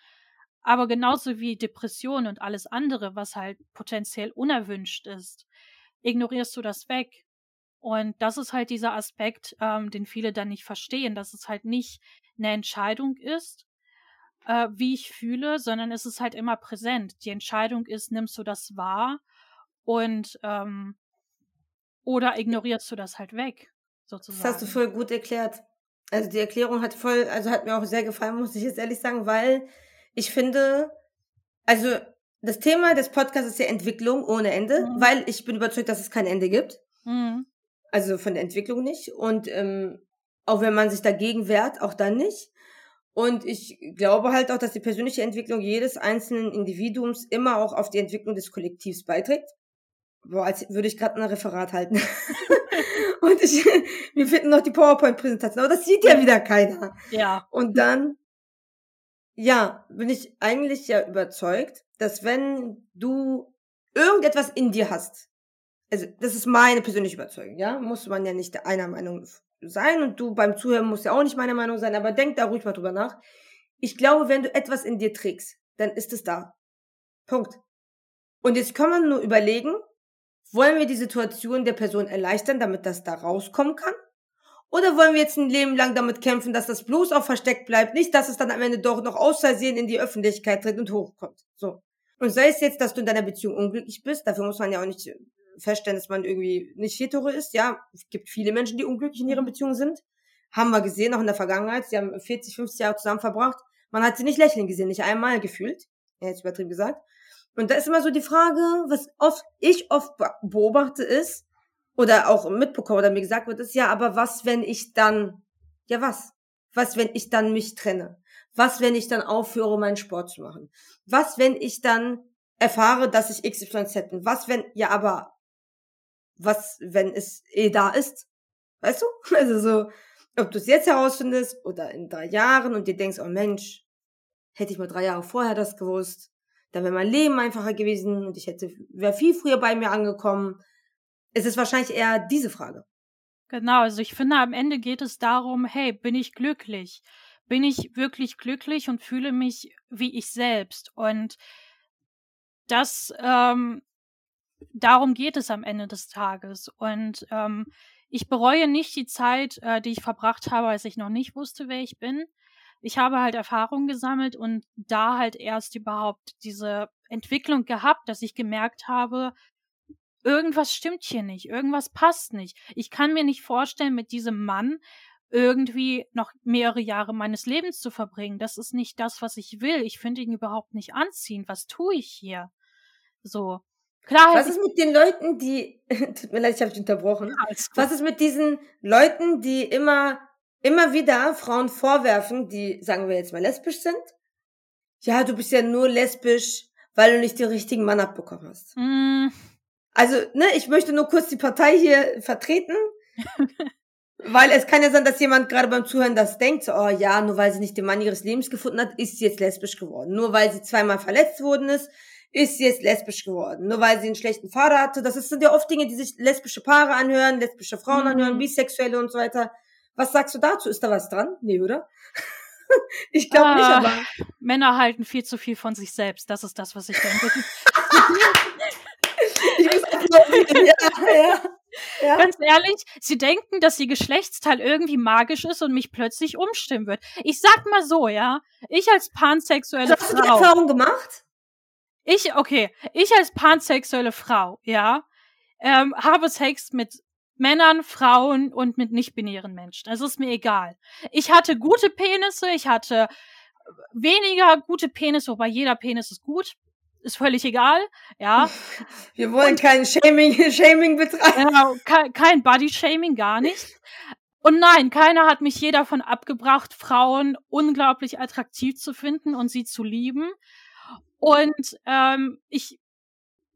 [SPEAKER 2] Aber genauso wie Depression und alles andere, was halt potenziell unerwünscht ist, ignorierst du das weg. Und das ist halt dieser Aspekt, ähm, den viele dann nicht verstehen, dass es halt nicht eine Entscheidung ist, äh, wie ich fühle, sondern es ist halt immer präsent. Die Entscheidung ist, nimmst du das wahr und ähm, oder ignorierst du das halt weg, sozusagen.
[SPEAKER 1] Das hast du voll gut erklärt. Also die Erklärung hat voll, also hat mir auch sehr gefallen, muss ich jetzt ehrlich sagen, weil ich finde, also das Thema des Podcasts ist ja Entwicklung ohne Ende, mhm. weil ich bin überzeugt, dass es kein Ende gibt. Mhm. Also von der Entwicklung nicht. Und ähm, auch wenn man sich dagegen wehrt, auch dann nicht. Und ich glaube halt auch, dass die persönliche Entwicklung jedes einzelnen Individuums immer auch auf die Entwicklung des Kollektivs beiträgt. Boah, als würde ich gerade ein Referat halten. und ich, mir finden noch die PowerPoint-Präsentation, aber das sieht ja wieder keiner.
[SPEAKER 2] Ja.
[SPEAKER 1] Und dann, ja, bin ich eigentlich ja überzeugt, dass wenn du irgendetwas in dir hast, also das ist meine persönliche Überzeugung, ja, muss man ja nicht einer Meinung sein und du beim Zuhören musst ja auch nicht meiner Meinung sein, aber denk da ruhig mal drüber nach. Ich glaube, wenn du etwas in dir trägst, dann ist es da. Punkt. Und jetzt kann man nur überlegen, wollen wir die Situation der Person erleichtern, damit das da rauskommen kann? Oder wollen wir jetzt ein Leben lang damit kämpfen, dass das bloß auch versteckt bleibt, nicht, dass es dann am Ende doch noch aus Versehen in die Öffentlichkeit tritt und hochkommt. So. Und sei es jetzt, dass du in deiner Beziehung unglücklich bist, dafür muss man ja auch nicht feststellen, dass man irgendwie nicht hetero ist. Ja, es gibt viele Menschen, die unglücklich in ihren Beziehungen sind. Haben wir gesehen, auch in der Vergangenheit. Sie haben 40, 50 Jahre zusammen verbracht. Man hat sie nicht lächeln gesehen, nicht einmal gefühlt. Ja, jetzt übertrieben gesagt. Und da ist immer so die Frage, was oft, ich oft beobachte ist, oder auch mitbekomme, oder mir gesagt wird, ist ja, aber was, wenn ich dann, ja was? Was, wenn ich dann mich trenne? Was, wenn ich dann aufhöre, meinen Sport zu machen? Was, wenn ich dann erfahre, dass ich XYZ bin? Was, wenn, ja, aber was, wenn es eh da ist. Weißt du? Also so, ob du es jetzt herausfindest oder in drei Jahren und dir denkst, oh Mensch, hätte ich mal drei Jahre vorher das gewusst, dann wäre mein Leben einfacher gewesen und ich hätte, wäre viel früher bei mir angekommen. Es ist wahrscheinlich eher diese Frage.
[SPEAKER 2] Genau, also ich finde, am Ende geht es darum, hey, bin ich glücklich? Bin ich wirklich glücklich und fühle mich wie ich selbst? Und das ähm, darum geht es am Ende des Tages. Und ähm, ich bereue nicht die Zeit, äh, die ich verbracht habe, als ich noch nicht wusste, wer ich bin. Ich habe halt Erfahrungen gesammelt und da halt erst überhaupt diese Entwicklung gehabt, dass ich gemerkt habe, irgendwas stimmt hier nicht, irgendwas passt nicht. Ich kann mir nicht vorstellen, mit diesem Mann irgendwie noch mehrere Jahre meines Lebens zu verbringen. Das ist nicht das, was ich will. Ich finde ihn überhaupt nicht anziehend. Was tue ich hier? So.
[SPEAKER 1] Klar. Was ist mit den Leuten, die, tut mir leid, ich habe dich unterbrochen. Ja, Was ist mit diesen Leuten, die immer, immer wieder Frauen vorwerfen, die, sagen wir jetzt mal, lesbisch sind? Ja, du bist ja nur lesbisch, weil du nicht den richtigen Mann abbekommen hast. Mm. Also, ne, ich möchte nur kurz die Partei hier vertreten. weil es kann ja sein, dass jemand gerade beim Zuhören das denkt, so, oh ja, nur weil sie nicht den Mann ihres Lebens gefunden hat, ist sie jetzt lesbisch geworden. Nur weil sie zweimal verletzt worden ist, ist sie jetzt lesbisch geworden. Nur weil sie einen schlechten Vater hatte. Das sind ja oft Dinge, die sich lesbische Paare anhören, lesbische Frauen mhm. anhören, bisexuelle und so weiter. Was sagst du dazu? Ist da was dran? Nee, oder? ich glaube ah, nicht, aber.
[SPEAKER 2] Männer halten viel zu viel von sich selbst. Das ist das, was ich denke. ich auch ja, ja. Ja. Ganz ehrlich, sie denken, dass ihr Geschlechtsteil irgendwie magisch ist und mich plötzlich umstimmen wird. Ich sag mal so, ja, ich als pansexuelle
[SPEAKER 1] Hast Frau. Hast du die Erfahrung gemacht?
[SPEAKER 2] Ich, okay, ich als pansexuelle Frau, ja, ähm, habe Sex mit Männern, Frauen und mit nicht-binären Menschen. Das ist mir egal. Ich hatte gute Penisse, ich hatte weniger gute Penisse, wobei jeder Penis ist gut. Ist völlig egal, ja.
[SPEAKER 1] Wir wollen und, kein Shaming, Shaming betreiben.
[SPEAKER 2] Genau, kein, kein Body-Shaming, gar nicht. Und nein, keiner hat mich je davon abgebracht, Frauen unglaublich attraktiv zu finden und sie zu lieben. Und ähm, ich,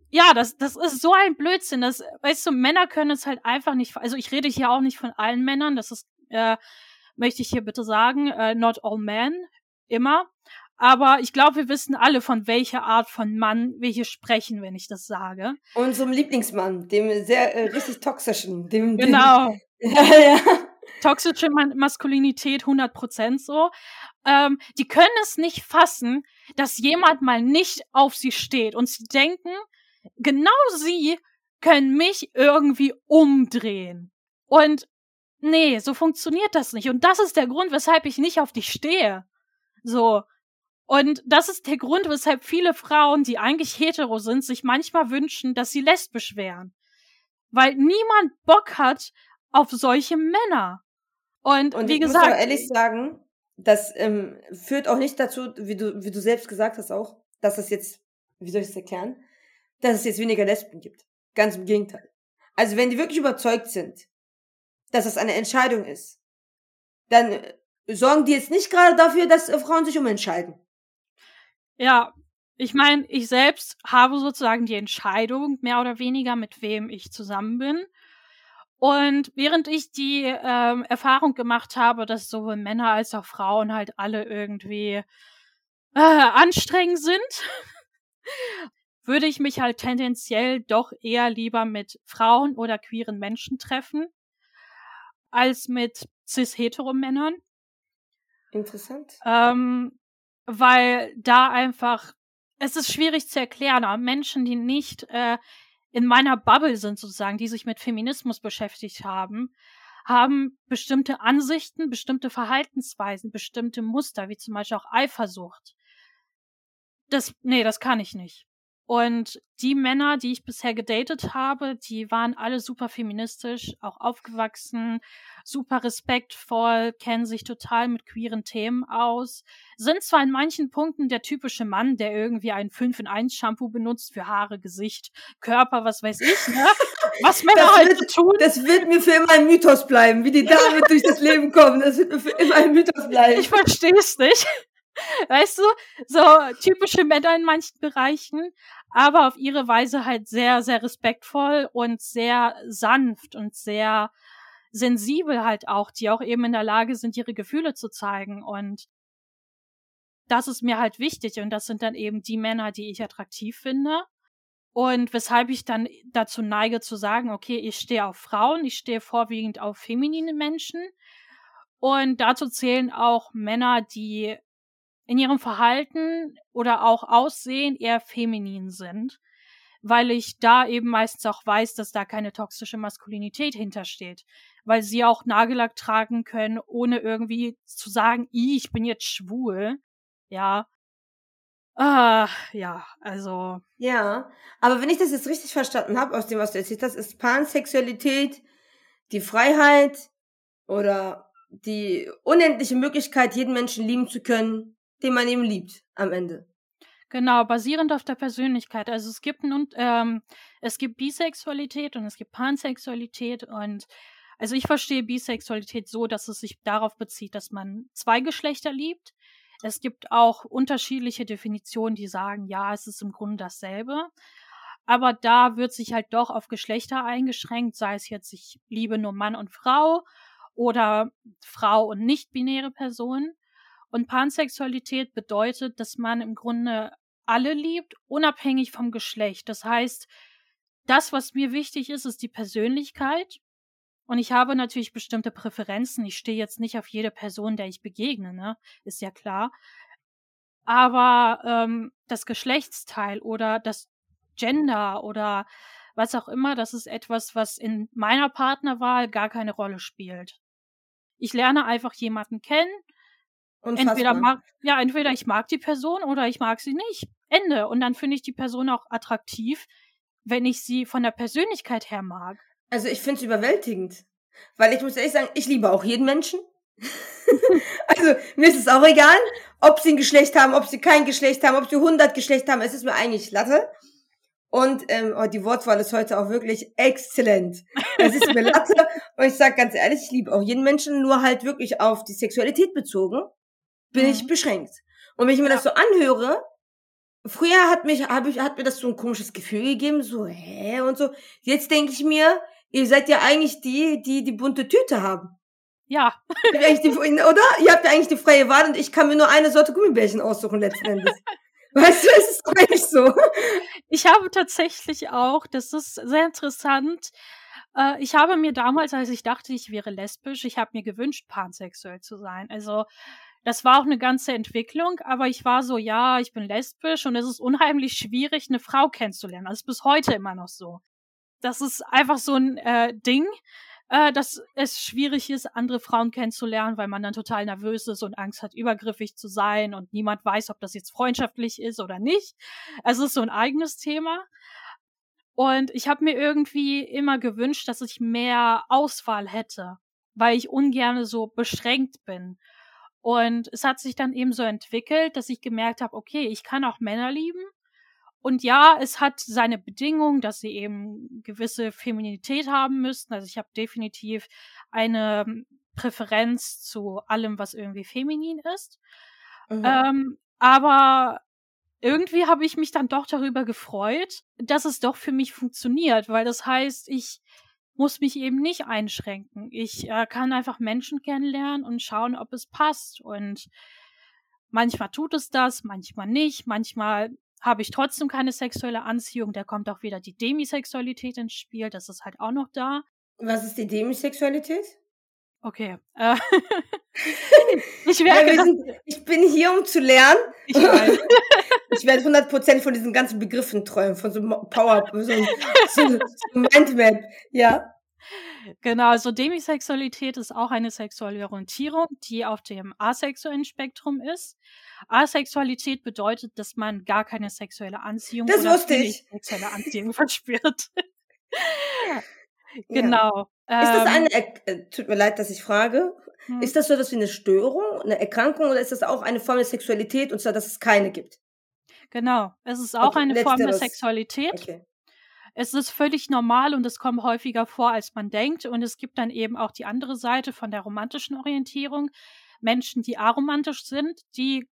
[SPEAKER 2] ja, das, das ist so ein Blödsinn. Das, weißt du, Männer können es halt einfach nicht. Also ich rede hier auch nicht von allen Männern. Das ist, äh, möchte ich hier bitte sagen, äh, not all men, immer. Aber ich glaube, wir wissen alle, von welcher Art von Mann wir hier sprechen, wenn ich das sage.
[SPEAKER 1] Unserem Lieblingsmann, dem sehr äh, richtig toxischen. Dem,
[SPEAKER 2] genau.
[SPEAKER 1] Dem, ja, ja.
[SPEAKER 2] Toxische Maskulinität 100% so. Ähm, die können es nicht fassen, dass jemand mal nicht auf sie steht und sie denken, genau sie können mich irgendwie umdrehen. Und nee, so funktioniert das nicht. Und das ist der Grund, weshalb ich nicht auf dich stehe. So. Und das ist der Grund, weshalb viele Frauen, die eigentlich hetero sind, sich manchmal wünschen, dass sie lesbisch wären. Weil niemand Bock hat auf solche Männer. Und, Und wie
[SPEAKER 1] ich
[SPEAKER 2] gesagt.
[SPEAKER 1] Ich muss ehrlich sagen, das ähm, führt auch nicht dazu, wie du, wie du selbst gesagt hast auch, dass es jetzt, wie soll ich das erklären, dass es jetzt weniger Lesben gibt. Ganz im Gegenteil. Also wenn die wirklich überzeugt sind, dass es eine Entscheidung ist, dann äh, sorgen die jetzt nicht gerade dafür, dass äh, Frauen sich umentscheiden.
[SPEAKER 2] Ja, ich meine, ich selbst habe sozusagen die Entscheidung, mehr oder weniger, mit wem ich zusammen bin. Und während ich die ähm, Erfahrung gemacht habe, dass sowohl Männer als auch Frauen halt alle irgendwie äh, anstrengend sind, würde ich mich halt tendenziell doch eher lieber mit Frauen oder queeren Menschen treffen, als mit cis-hetero-Männern.
[SPEAKER 1] Interessant.
[SPEAKER 2] Ähm, weil da einfach, es ist schwierig zu erklären, aber Menschen, die nicht äh, in meiner Bubble sind sozusagen, die sich mit Feminismus beschäftigt haben, haben bestimmte Ansichten, bestimmte Verhaltensweisen, bestimmte Muster, wie zum Beispiel auch Eifersucht. Das, nee, das kann ich nicht. Und die Männer, die ich bisher gedatet habe, die waren alle super feministisch, auch aufgewachsen, super respektvoll, kennen sich total mit queeren Themen aus, sind zwar in manchen Punkten der typische Mann, der irgendwie ein 5 in 1 Shampoo benutzt für Haare, Gesicht, Körper, was weiß ich, ne? Was Männer das halt
[SPEAKER 1] wird,
[SPEAKER 2] tun.
[SPEAKER 1] Das wird mir für immer ein Mythos bleiben, wie die damit durch das Leben kommen. Das wird mir für immer ein Mythos bleiben.
[SPEAKER 2] Ich versteh's nicht. Weißt du, so typische Männer in manchen Bereichen, aber auf ihre Weise halt sehr, sehr respektvoll und sehr sanft und sehr sensibel halt auch, die auch eben in der Lage sind, ihre Gefühle zu zeigen. Und das ist mir halt wichtig. Und das sind dann eben die Männer, die ich attraktiv finde. Und weshalb ich dann dazu neige zu sagen, okay, ich stehe auf Frauen, ich stehe vorwiegend auf feminine Menschen. Und dazu zählen auch Männer, die in ihrem Verhalten oder auch Aussehen eher feminin sind, weil ich da eben meistens auch weiß, dass da keine toxische Maskulinität hintersteht, weil sie auch Nagellack tragen können, ohne irgendwie zu sagen, ich bin jetzt schwul. Ja. Ah, ja, also.
[SPEAKER 1] Ja, aber wenn ich das jetzt richtig verstanden habe, aus dem, was du erzählt hast, ist Pansexualität die Freiheit oder die unendliche Möglichkeit, jeden Menschen lieben zu können, den man eben liebt am Ende.
[SPEAKER 2] Genau, basierend auf der Persönlichkeit. Also es gibt nun, ähm, es gibt Bisexualität und es gibt Pansexualität und also ich verstehe Bisexualität so, dass es sich darauf bezieht, dass man zwei Geschlechter liebt. Es gibt auch unterschiedliche Definitionen, die sagen, ja, es ist im Grunde dasselbe. Aber da wird sich halt doch auf Geschlechter eingeschränkt, sei es jetzt, ich liebe nur Mann und Frau oder Frau und nicht-binäre Personen. Und Pansexualität bedeutet, dass man im Grunde alle liebt, unabhängig vom Geschlecht. Das heißt, das, was mir wichtig ist, ist die Persönlichkeit. Und ich habe natürlich bestimmte Präferenzen. Ich stehe jetzt nicht auf jede Person, der ich begegne, ne? Ist ja klar. Aber ähm, das Geschlechtsteil oder das Gender oder was auch immer, das ist etwas, was in meiner Partnerwahl gar keine Rolle spielt. Ich lerne einfach jemanden kennen Unfassbar. Entweder mag, ja, entweder ich mag die Person oder ich mag sie nicht. Ende. Und dann finde ich die Person auch attraktiv, wenn ich sie von der Persönlichkeit her mag.
[SPEAKER 1] Also ich finde es überwältigend. Weil ich muss ehrlich sagen, ich liebe auch jeden Menschen. also mir ist es auch egal, ob sie ein Geschlecht haben, ob sie kein Geschlecht haben, ob sie 100 Geschlecht haben. Es ist mir eigentlich Latte. Und ähm, oh, die Wortwahl ist heute auch wirklich exzellent. Es ist mir Latte. Und ich sage ganz ehrlich, ich liebe auch jeden Menschen, nur halt wirklich auf die Sexualität bezogen bin mhm. ich beschränkt. Und wenn ich mir ja. das so anhöre, früher hat mich, hab ich, hat mir das so ein komisches Gefühl gegeben, so, hä, und so. Jetzt denke ich mir, ihr seid ja eigentlich die, die die bunte Tüte haben.
[SPEAKER 2] Ja.
[SPEAKER 1] Die, oder? Ihr habt ja eigentlich die freie Wahl und ich kann mir nur eine Sorte Gummibärchen aussuchen letzten Endes. Weißt du, es ist eigentlich so.
[SPEAKER 2] Ich habe tatsächlich auch, das ist sehr interessant, äh, ich habe mir damals, als ich dachte, ich wäre lesbisch, ich habe mir gewünscht, pansexuell zu sein. Also das war auch eine ganze Entwicklung, aber ich war so, ja, ich bin lesbisch und es ist unheimlich schwierig, eine Frau kennenzulernen. Das ist bis heute immer noch so. Das ist einfach so ein äh, Ding, äh, dass es schwierig ist, andere Frauen kennenzulernen, weil man dann total nervös ist und Angst hat, übergriffig zu sein und niemand weiß, ob das jetzt freundschaftlich ist oder nicht. Es ist so ein eigenes Thema. Und ich habe mir irgendwie immer gewünscht, dass ich mehr Auswahl hätte, weil ich ungern so beschränkt bin. Und es hat sich dann eben so entwickelt, dass ich gemerkt habe, okay, ich kann auch Männer lieben. Und ja, es hat seine Bedingungen, dass sie eben gewisse Femininität haben müssten. Also ich habe definitiv eine Präferenz zu allem, was irgendwie feminin ist. Mhm. Ähm, aber irgendwie habe ich mich dann doch darüber gefreut, dass es doch für mich funktioniert, weil das heißt, ich muss mich eben nicht einschränken. Ich äh, kann einfach Menschen kennenlernen und schauen, ob es passt. Und manchmal tut es das, manchmal nicht. Manchmal habe ich trotzdem keine sexuelle Anziehung. Da kommt auch wieder die Demisexualität ins Spiel. Das ist halt auch noch da.
[SPEAKER 1] Was ist die Demisexualität?
[SPEAKER 2] Okay. Äh,
[SPEAKER 1] ich, ja, sind, ich bin hier, um zu lernen. Ich, ich werde 100% von diesen ganzen Begriffen träumen, von so Power, so, so, so Mindmap, ja.
[SPEAKER 2] Genau, also Demisexualität ist auch eine sexuelle Orientierung, die auf dem asexuellen Spektrum ist. Asexualität bedeutet, dass man gar keine sexuelle Anziehung
[SPEAKER 1] das oder sexuelle
[SPEAKER 2] Anziehung verspürt. Genau.
[SPEAKER 1] Ja. Ist das eine, ähm, äh, tut mir leid, dass ich frage, hm. ist das so dass wie eine Störung, eine Erkrankung oder ist das auch eine Form der Sexualität und zwar, dass es keine gibt?
[SPEAKER 2] Genau, es ist auch okay, eine Form der Sexualität. Okay. Es ist völlig normal und es kommt häufiger vor, als man denkt. Und es gibt dann eben auch die andere Seite von der romantischen Orientierung. Menschen, die aromantisch sind, die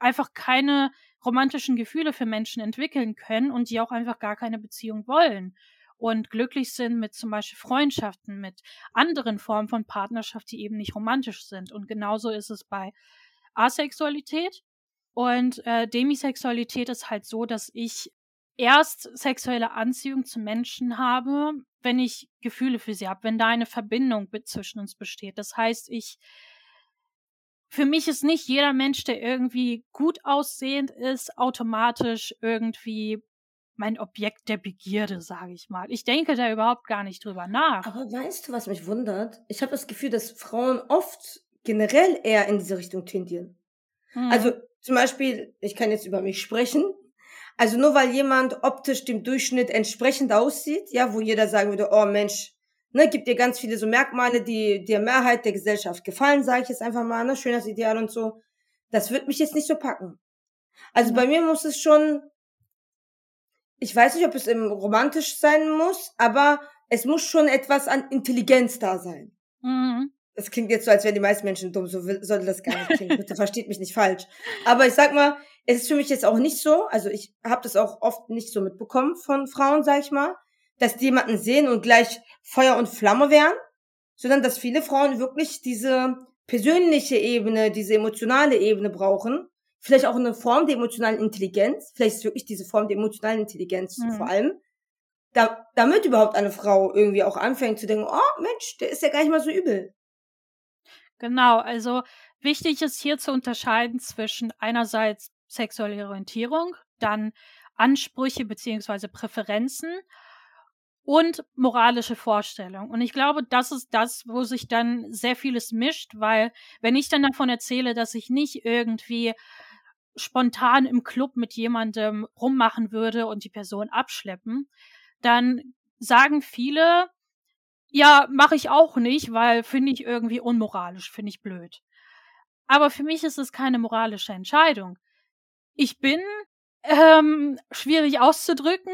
[SPEAKER 2] einfach keine romantischen Gefühle für Menschen entwickeln können und die auch einfach gar keine Beziehung wollen und glücklich sind mit zum Beispiel Freundschaften, mit anderen Formen von Partnerschaft, die eben nicht romantisch sind. Und genauso ist es bei Asexualität. Und äh, Demisexualität ist halt so, dass ich erst sexuelle Anziehung zu Menschen habe, wenn ich Gefühle für sie habe, wenn da eine Verbindung zwischen uns besteht. Das heißt, ich für mich ist nicht jeder Mensch, der irgendwie gut aussehend ist, automatisch irgendwie mein Objekt der Begierde, sage ich mal. Ich denke da überhaupt gar nicht drüber nach.
[SPEAKER 1] Aber weißt du, was mich wundert? Ich habe das Gefühl, dass Frauen oft generell eher in diese Richtung tendieren. Hm. Also zum Beispiel, ich kann jetzt über mich sprechen. Also nur weil jemand optisch dem Durchschnitt entsprechend aussieht, ja, wo jeder sagen würde, oh Mensch, ne, gibt dir ganz viele so Merkmale, die der Mehrheit der Gesellschaft gefallen, sage ich jetzt einfach mal, ne, schönes Ideal und so. Das wird mich jetzt nicht so packen. Also ja. bei mir muss es schon ich weiß nicht, ob es im romantisch sein muss, aber es muss schon etwas an Intelligenz da sein. Mhm. Das klingt jetzt so, als wären die meisten Menschen dumm, so sollte das gar nicht klingen. Bitte versteht mich nicht falsch. Aber ich sag mal, es ist für mich jetzt auch nicht so, also ich habe das auch oft nicht so mitbekommen von Frauen, sag ich mal, dass die jemanden sehen und gleich Feuer und Flamme wären, sondern dass viele Frauen wirklich diese persönliche Ebene, diese emotionale Ebene brauchen vielleicht auch eine Form der emotionalen Intelligenz, vielleicht ist wirklich diese Form der emotionalen Intelligenz mhm. vor allem, da, damit überhaupt eine Frau irgendwie auch anfängt zu denken, oh Mensch, der ist ja gar nicht mal so übel.
[SPEAKER 2] Genau, also wichtig ist hier zu unterscheiden zwischen einerseits sexuelle Orientierung, dann Ansprüche beziehungsweise Präferenzen und moralische Vorstellung. Und ich glaube, das ist das, wo sich dann sehr vieles mischt, weil wenn ich dann davon erzähle, dass ich nicht irgendwie spontan im Club mit jemandem rummachen würde und die Person abschleppen, dann sagen viele, ja, mache ich auch nicht, weil finde ich irgendwie unmoralisch, finde ich blöd. Aber für mich ist es keine moralische Entscheidung. Ich bin ähm, schwierig auszudrücken,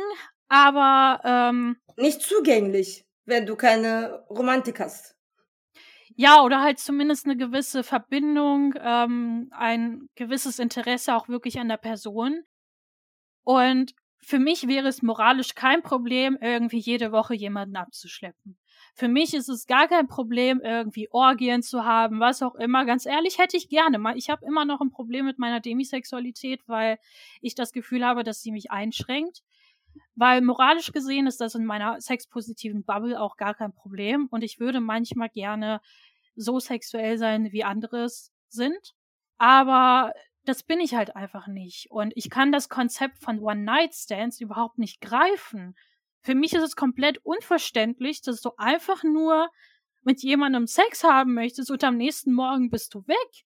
[SPEAKER 2] aber ähm,
[SPEAKER 1] nicht zugänglich, wenn du keine Romantik hast.
[SPEAKER 2] Ja, oder halt zumindest eine gewisse Verbindung, ähm, ein gewisses Interesse auch wirklich an der Person. Und für mich wäre es moralisch kein Problem, irgendwie jede Woche jemanden abzuschleppen. Für mich ist es gar kein Problem, irgendwie Orgien zu haben, was auch immer. Ganz ehrlich, hätte ich gerne. Ich habe immer noch ein Problem mit meiner Demisexualität, weil ich das Gefühl habe, dass sie mich einschränkt. Weil moralisch gesehen ist das in meiner sexpositiven Bubble auch gar kein Problem. Und ich würde manchmal gerne so sexuell sein, wie anderes sind. Aber das bin ich halt einfach nicht. Und ich kann das Konzept von One-Night-Stands überhaupt nicht greifen. Für mich ist es komplett unverständlich, dass du einfach nur mit jemandem Sex haben möchtest und am nächsten Morgen bist du weg.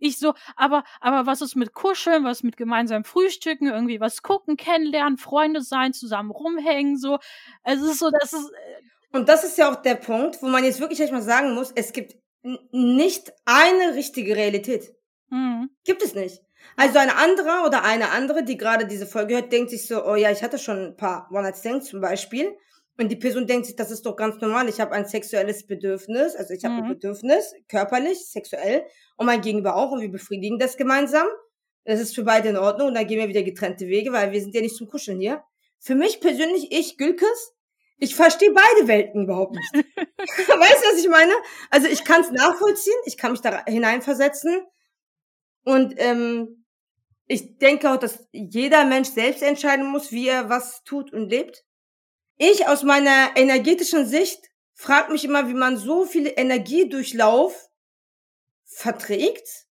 [SPEAKER 2] Ich so, aber, aber was ist mit Kuscheln, was mit gemeinsam Frühstücken, irgendwie was gucken, kennenlernen, Freunde sein, zusammen rumhängen, so. Es ist so, das ist. Äh
[SPEAKER 1] und das ist ja auch der Punkt, wo man jetzt wirklich echt mal sagen muss, es gibt nicht eine richtige Realität. Mhm. Gibt es nicht. Also ein anderer oder eine andere, die gerade diese Folge hört, denkt sich so, oh ja, ich hatte schon ein paar One-Night-Stands zum Beispiel. Und die Person denkt sich, das ist doch ganz normal, ich habe ein sexuelles Bedürfnis, also ich habe mhm. ein Bedürfnis, körperlich, sexuell, und mein Gegenüber auch, und wir befriedigen das gemeinsam. Das ist für beide in Ordnung, und dann gehen wir wieder getrennte Wege, weil wir sind ja nicht zum Kuscheln hier. Für mich persönlich, ich, Gülkes, ich verstehe beide Welten überhaupt nicht. weißt du, was ich meine? Also ich kann es nachvollziehen, ich kann mich da hineinversetzen. Und ähm, ich denke auch, dass jeder Mensch selbst entscheiden muss, wie er was tut und lebt. Ich aus meiner energetischen Sicht frage mich immer, wie man so viel Energiedurchlauf verträgt.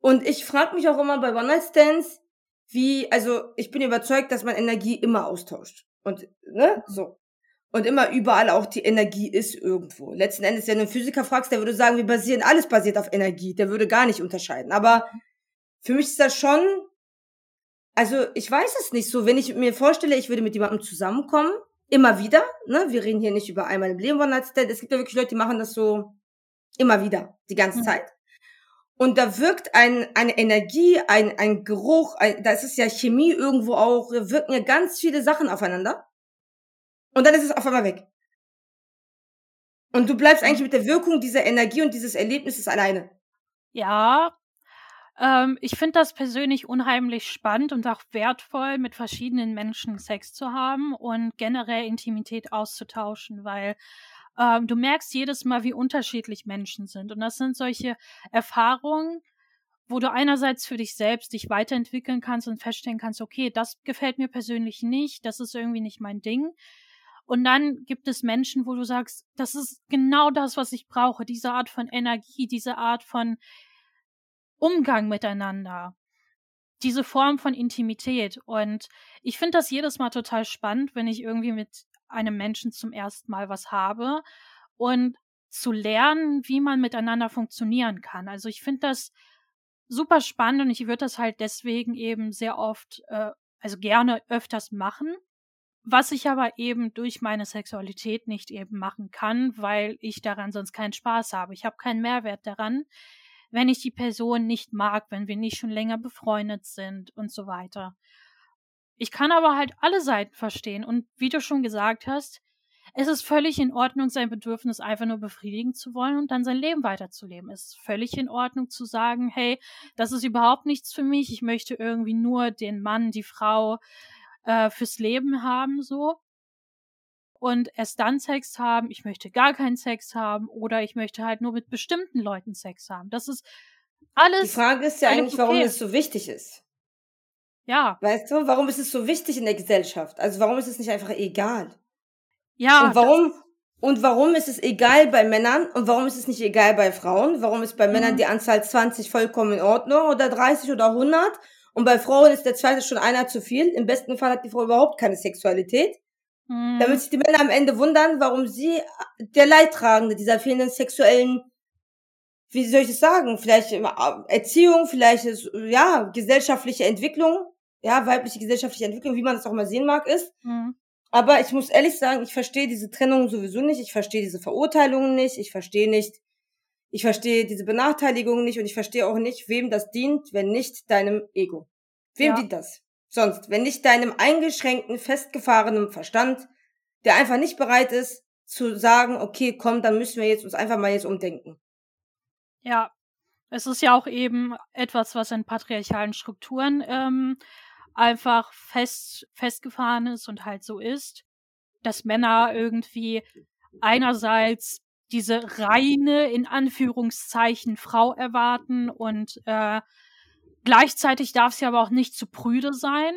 [SPEAKER 1] Und ich frage mich auch immer bei One-Night-Stands, wie, also ich bin überzeugt, dass man Energie immer austauscht. Und, ne, so. Und immer überall auch die Energie ist irgendwo. Letzten Endes, wenn du einen Physiker fragst, der würde sagen, wir basieren, alles basiert auf Energie. Der würde gar nicht unterscheiden. Aber für mich ist das schon, also ich weiß es nicht so, wenn ich mir vorstelle, ich würde mit jemandem zusammenkommen, immer wieder, ne, wir reden hier nicht über einmal im Leben One Es gibt ja wirklich Leute, die machen das so immer wieder, die ganze mhm. Zeit. Und da wirkt ein, eine Energie, ein, ein Geruch, ein, da ist es ja Chemie irgendwo auch, wirken ja ganz viele Sachen aufeinander. Und dann ist es auf einmal weg. Und du bleibst eigentlich mit der Wirkung dieser Energie und dieses Erlebnisses alleine.
[SPEAKER 2] Ja, ähm, ich finde das persönlich unheimlich spannend und auch wertvoll, mit verschiedenen Menschen Sex zu haben und generell Intimität auszutauschen, weil ähm, du merkst jedes Mal, wie unterschiedlich Menschen sind. Und das sind solche Erfahrungen, wo du einerseits für dich selbst dich weiterentwickeln kannst und feststellen kannst, okay, das gefällt mir persönlich nicht, das ist irgendwie nicht mein Ding. Und dann gibt es Menschen, wo du sagst, das ist genau das, was ich brauche, diese Art von Energie, diese Art von Umgang miteinander, diese Form von Intimität. Und ich finde das jedes Mal total spannend, wenn ich irgendwie mit einem Menschen zum ersten Mal was habe und zu lernen, wie man miteinander funktionieren kann. Also ich finde das super spannend und ich würde das halt deswegen eben sehr oft, äh, also gerne öfters machen, was ich aber eben durch meine Sexualität nicht eben machen kann, weil ich daran sonst keinen Spaß habe. Ich habe keinen Mehrwert daran, wenn ich die Person nicht mag, wenn wir nicht schon länger befreundet sind und so weiter. Ich kann aber halt alle Seiten verstehen und wie du schon gesagt hast, es ist völlig in Ordnung, sein Bedürfnis einfach nur befriedigen zu wollen und dann sein Leben weiterzuleben. Es ist völlig in Ordnung zu sagen, hey, das ist überhaupt nichts für mich, ich möchte irgendwie nur den Mann, die Frau, äh, fürs Leben haben, so. Und erst dann Sex haben, ich möchte gar keinen Sex haben oder ich möchte halt nur mit bestimmten Leuten Sex haben. Das ist alles.
[SPEAKER 1] Die Frage ist ja eigentlich, warum es so wichtig ist.
[SPEAKER 2] Ja.
[SPEAKER 1] Weißt du, warum ist es so wichtig in der Gesellschaft? Also warum ist es nicht einfach egal?
[SPEAKER 2] Ja.
[SPEAKER 1] Und warum, und warum ist es egal bei Männern und warum ist es nicht egal bei Frauen? Warum ist bei mhm. Männern die Anzahl 20 vollkommen in Ordnung oder 30 oder 100? Und bei Frauen ist der zweite schon einer zu viel. Im besten Fall hat die Frau überhaupt keine Sexualität. Mhm. Damit sich die Männer am Ende wundern, warum sie der Leidtragende dieser fehlenden sexuellen, wie soll ich das sagen, vielleicht Erziehung, vielleicht ist, ja, gesellschaftliche Entwicklung, ja, weibliche gesellschaftliche Entwicklung, wie man das auch mal sehen mag, ist. Mhm. Aber ich muss ehrlich sagen, ich verstehe diese Trennung sowieso nicht, ich verstehe diese Verurteilungen nicht, ich verstehe nicht, ich verstehe diese Benachteiligung nicht und ich verstehe auch nicht, wem das dient, wenn nicht deinem Ego. Wem ja. dient das? Sonst, wenn nicht deinem eingeschränkten, festgefahrenen Verstand, der einfach nicht bereit ist zu sagen, okay, komm, dann müssen wir jetzt uns einfach mal jetzt umdenken.
[SPEAKER 2] Ja, es ist ja auch eben etwas, was in patriarchalen Strukturen ähm, einfach fest, festgefahren ist und halt so ist, dass Männer irgendwie einerseits diese reine, in Anführungszeichen, Frau erwarten und äh, gleichzeitig darf sie aber auch nicht zu prüde sein.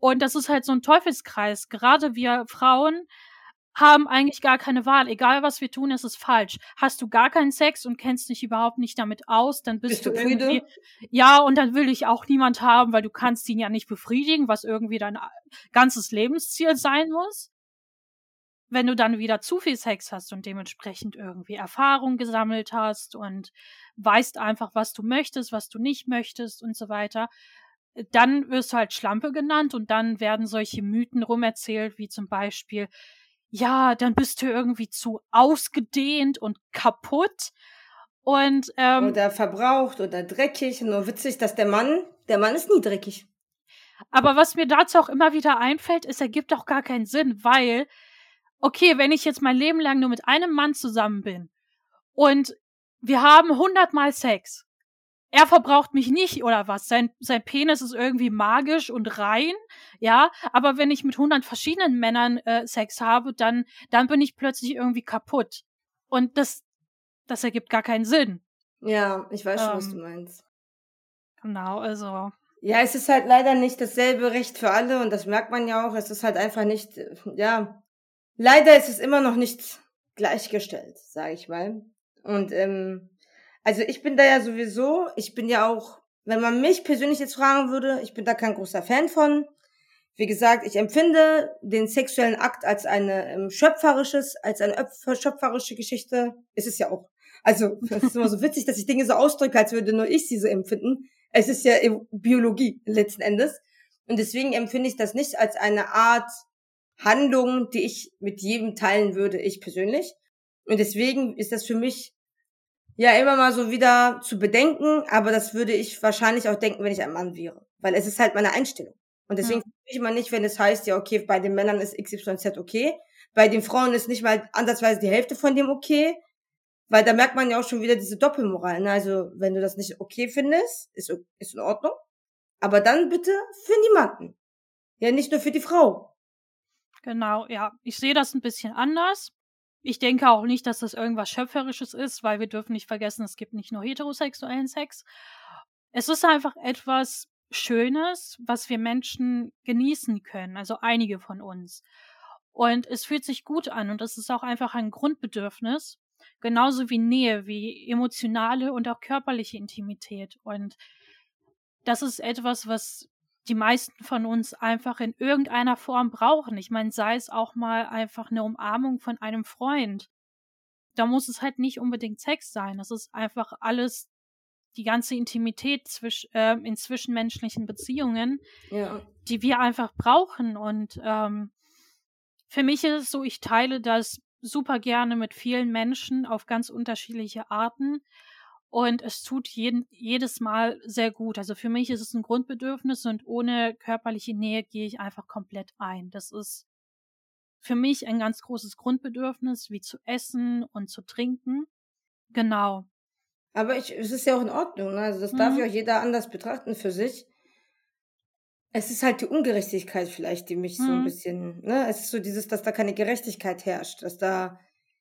[SPEAKER 2] Und das ist halt so ein Teufelskreis. Gerade wir Frauen haben eigentlich gar keine Wahl. Egal was wir tun, ist es falsch. Hast du gar keinen Sex und kennst dich überhaupt nicht damit aus, dann bist, bist du irgendwie, ja, und dann will ich auch niemand haben, weil du kannst ihn ja nicht befriedigen, was irgendwie dein ganzes Lebensziel sein muss. Wenn du dann wieder zu viel Sex hast und dementsprechend irgendwie Erfahrung gesammelt hast und weißt einfach, was du möchtest, was du nicht möchtest und so weiter, dann wirst du halt Schlampe genannt und dann werden solche Mythen rumerzählt, wie zum Beispiel, ja, dann bist du irgendwie zu ausgedehnt und kaputt. Und, ähm,
[SPEAKER 1] oder verbraucht oder dreckig. Nur witzig, dass der Mann, der Mann ist nie dreckig.
[SPEAKER 2] Aber was mir dazu auch immer wieder einfällt, ist, er gibt auch gar keinen Sinn, weil, okay, wenn ich jetzt mein Leben lang nur mit einem Mann zusammen bin und wir haben hundertmal Sex er verbraucht mich nicht oder was. Sein, sein Penis ist irgendwie magisch und rein, ja. Aber wenn ich mit hundert verschiedenen Männern äh, Sex habe, dann, dann bin ich plötzlich irgendwie kaputt. Und das, das ergibt gar keinen Sinn.
[SPEAKER 1] Ja, ich weiß schon, ähm, was du meinst.
[SPEAKER 2] Genau, also.
[SPEAKER 1] Ja, es ist halt leider nicht dasselbe Recht für alle und das merkt man ja auch. Es ist halt einfach nicht, ja. Leider ist es immer noch nicht gleichgestellt, sage ich mal. Und ähm, also ich bin da ja sowieso, ich bin ja auch, wenn man mich persönlich jetzt fragen würde, ich bin da kein großer Fan von. Wie gesagt, ich empfinde den sexuellen Akt als eine ähm, schöpferisches, als eine schöpferische Geschichte. Ist es ja auch. Also, es ist immer so witzig, dass ich Dinge so ausdrücke, als würde nur ich sie so empfinden. Es ist ja Biologie letzten Endes. Und deswegen empfinde ich das nicht als eine Art Handlung, die ich mit jedem teilen würde, ich persönlich. Und deswegen ist das für mich ja immer mal so wieder zu bedenken, aber das würde ich wahrscheinlich auch denken, wenn ich ein Mann wäre. Weil es ist halt meine Einstellung. Und deswegen ja. ich immer nicht, wenn es heißt, ja, okay, bei den Männern ist XYZ okay. Bei den Frauen ist nicht mal ansatzweise die Hälfte von dem okay. Weil da merkt man ja auch schon wieder diese Doppelmoral. Ne? Also, wenn du das nicht okay findest, ist, ist in Ordnung. Aber dann bitte für niemanden. Ja, nicht nur für die Frau.
[SPEAKER 2] Genau, ja. Ich sehe das ein bisschen anders. Ich denke auch nicht, dass das irgendwas Schöpferisches ist, weil wir dürfen nicht vergessen, es gibt nicht nur heterosexuellen Sex. Es ist einfach etwas Schönes, was wir Menschen genießen können, also einige von uns. Und es fühlt sich gut an und es ist auch einfach ein Grundbedürfnis, genauso wie Nähe, wie emotionale und auch körperliche Intimität. Und das ist etwas, was die meisten von uns einfach in irgendeiner Form brauchen. Ich meine, sei es auch mal einfach eine Umarmung von einem Freund. Da muss es halt nicht unbedingt Sex sein. Das ist einfach alles, die ganze Intimität zwisch, äh, in zwischenmenschlichen Beziehungen, ja. die wir einfach brauchen. Und ähm, für mich ist es so, ich teile das super gerne mit vielen Menschen auf ganz unterschiedliche Arten. Und es tut jeden, jedes Mal sehr gut. Also für mich ist es ein Grundbedürfnis und ohne körperliche Nähe gehe ich einfach komplett ein. Das ist für mich ein ganz großes Grundbedürfnis, wie zu essen und zu trinken. Genau.
[SPEAKER 1] Aber ich, es ist ja auch in Ordnung. Ne? Also das mhm. darf ja auch jeder anders betrachten für sich. Es ist halt die Ungerechtigkeit vielleicht, die mich mhm. so ein mhm. bisschen, ne? Es ist so dieses, dass da keine Gerechtigkeit herrscht, dass da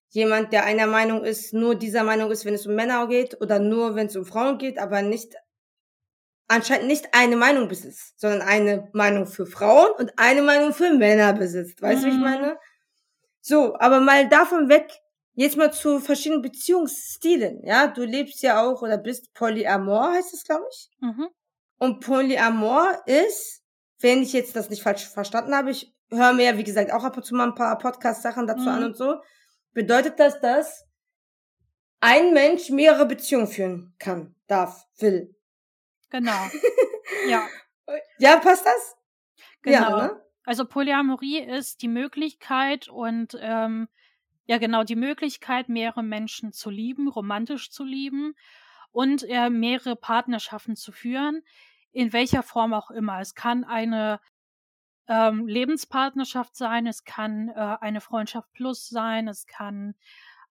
[SPEAKER 1] jemand, der einer Meinung ist, nur dieser Meinung ist, wenn es um Männer geht oder nur wenn es um Frauen geht, aber nicht anscheinend nicht eine Meinung besitzt, sondern eine Meinung für Frauen und eine Meinung für Männer besitzt. Weißt du, mhm. wie ich mhm. meine? So, aber mal davon weg, jetzt mal zu verschiedenen Beziehungsstilen. Ja, du lebst ja auch oder bist Polyamor, heißt es, glaube ich. Mhm. Und Polyamor ist, wenn ich jetzt das nicht falsch verstanden habe, ich höre mir ja, wie gesagt, auch ab und zu mal ein paar Podcast-Sachen dazu mhm. an und so bedeutet das, dass ein Mensch mehrere Beziehungen führen kann, darf, will.
[SPEAKER 2] Genau. ja.
[SPEAKER 1] Ja, passt das?
[SPEAKER 2] Genau. Ja, ne? Also Polyamorie ist die Möglichkeit und ähm, ja genau die Möglichkeit, mehrere Menschen zu lieben, romantisch zu lieben und äh, mehrere Partnerschaften zu führen, in welcher Form auch immer. Es kann eine ähm, Lebenspartnerschaft sein, es kann äh, eine Freundschaft plus sein, es kann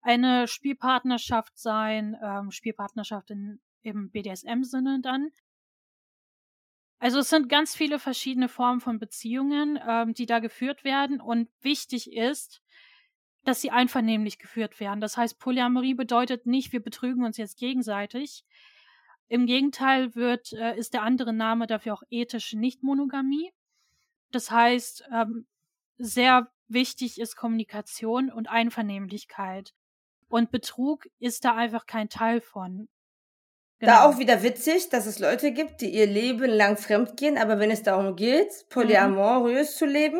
[SPEAKER 2] eine Spielpartnerschaft sein, ähm, Spielpartnerschaft in, im BDSM-Sinne dann. Also es sind ganz viele verschiedene Formen von Beziehungen, ähm, die da geführt werden. Und wichtig ist, dass sie einvernehmlich geführt werden. Das heißt, Polyamorie bedeutet nicht, wir betrügen uns jetzt gegenseitig. Im Gegenteil wird, äh, ist der andere Name dafür auch ethische Nichtmonogamie. Das heißt, ähm, sehr wichtig ist Kommunikation und Einvernehmlichkeit. Und Betrug ist da einfach kein Teil von.
[SPEAKER 1] Genau. Da auch wieder witzig, dass es Leute gibt, die ihr Leben lang fremdgehen, aber wenn es darum geht, mhm. polyamorös mhm. zu leben,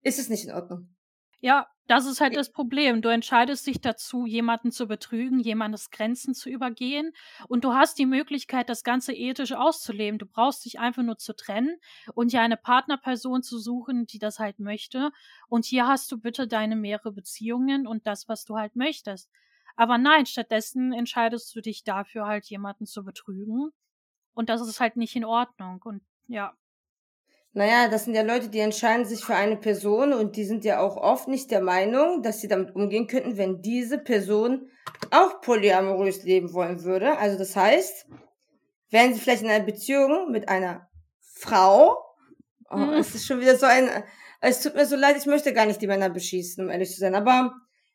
[SPEAKER 1] ist es nicht in Ordnung.
[SPEAKER 2] Ja, das ist halt das Problem. Du entscheidest dich dazu, jemanden zu betrügen, jemandes Grenzen zu übergehen. Und du hast die Möglichkeit, das Ganze ethisch auszuleben. Du brauchst dich einfach nur zu trennen und ja eine Partnerperson zu suchen, die das halt möchte. Und hier hast du bitte deine mehrere Beziehungen und das, was du halt möchtest. Aber nein, stattdessen entscheidest du dich dafür, halt jemanden zu betrügen. Und das ist halt nicht in Ordnung. Und ja.
[SPEAKER 1] Naja, das sind ja Leute, die entscheiden sich für eine Person und die sind ja auch oft nicht der Meinung, dass sie damit umgehen könnten, wenn diese Person auch polyamorös leben wollen würde. Also das heißt, wären sie vielleicht in einer Beziehung mit einer Frau, oh, mhm. es ist schon wieder so ein, es tut mir so leid, ich möchte gar nicht die Männer beschießen, um ehrlich zu sein, aber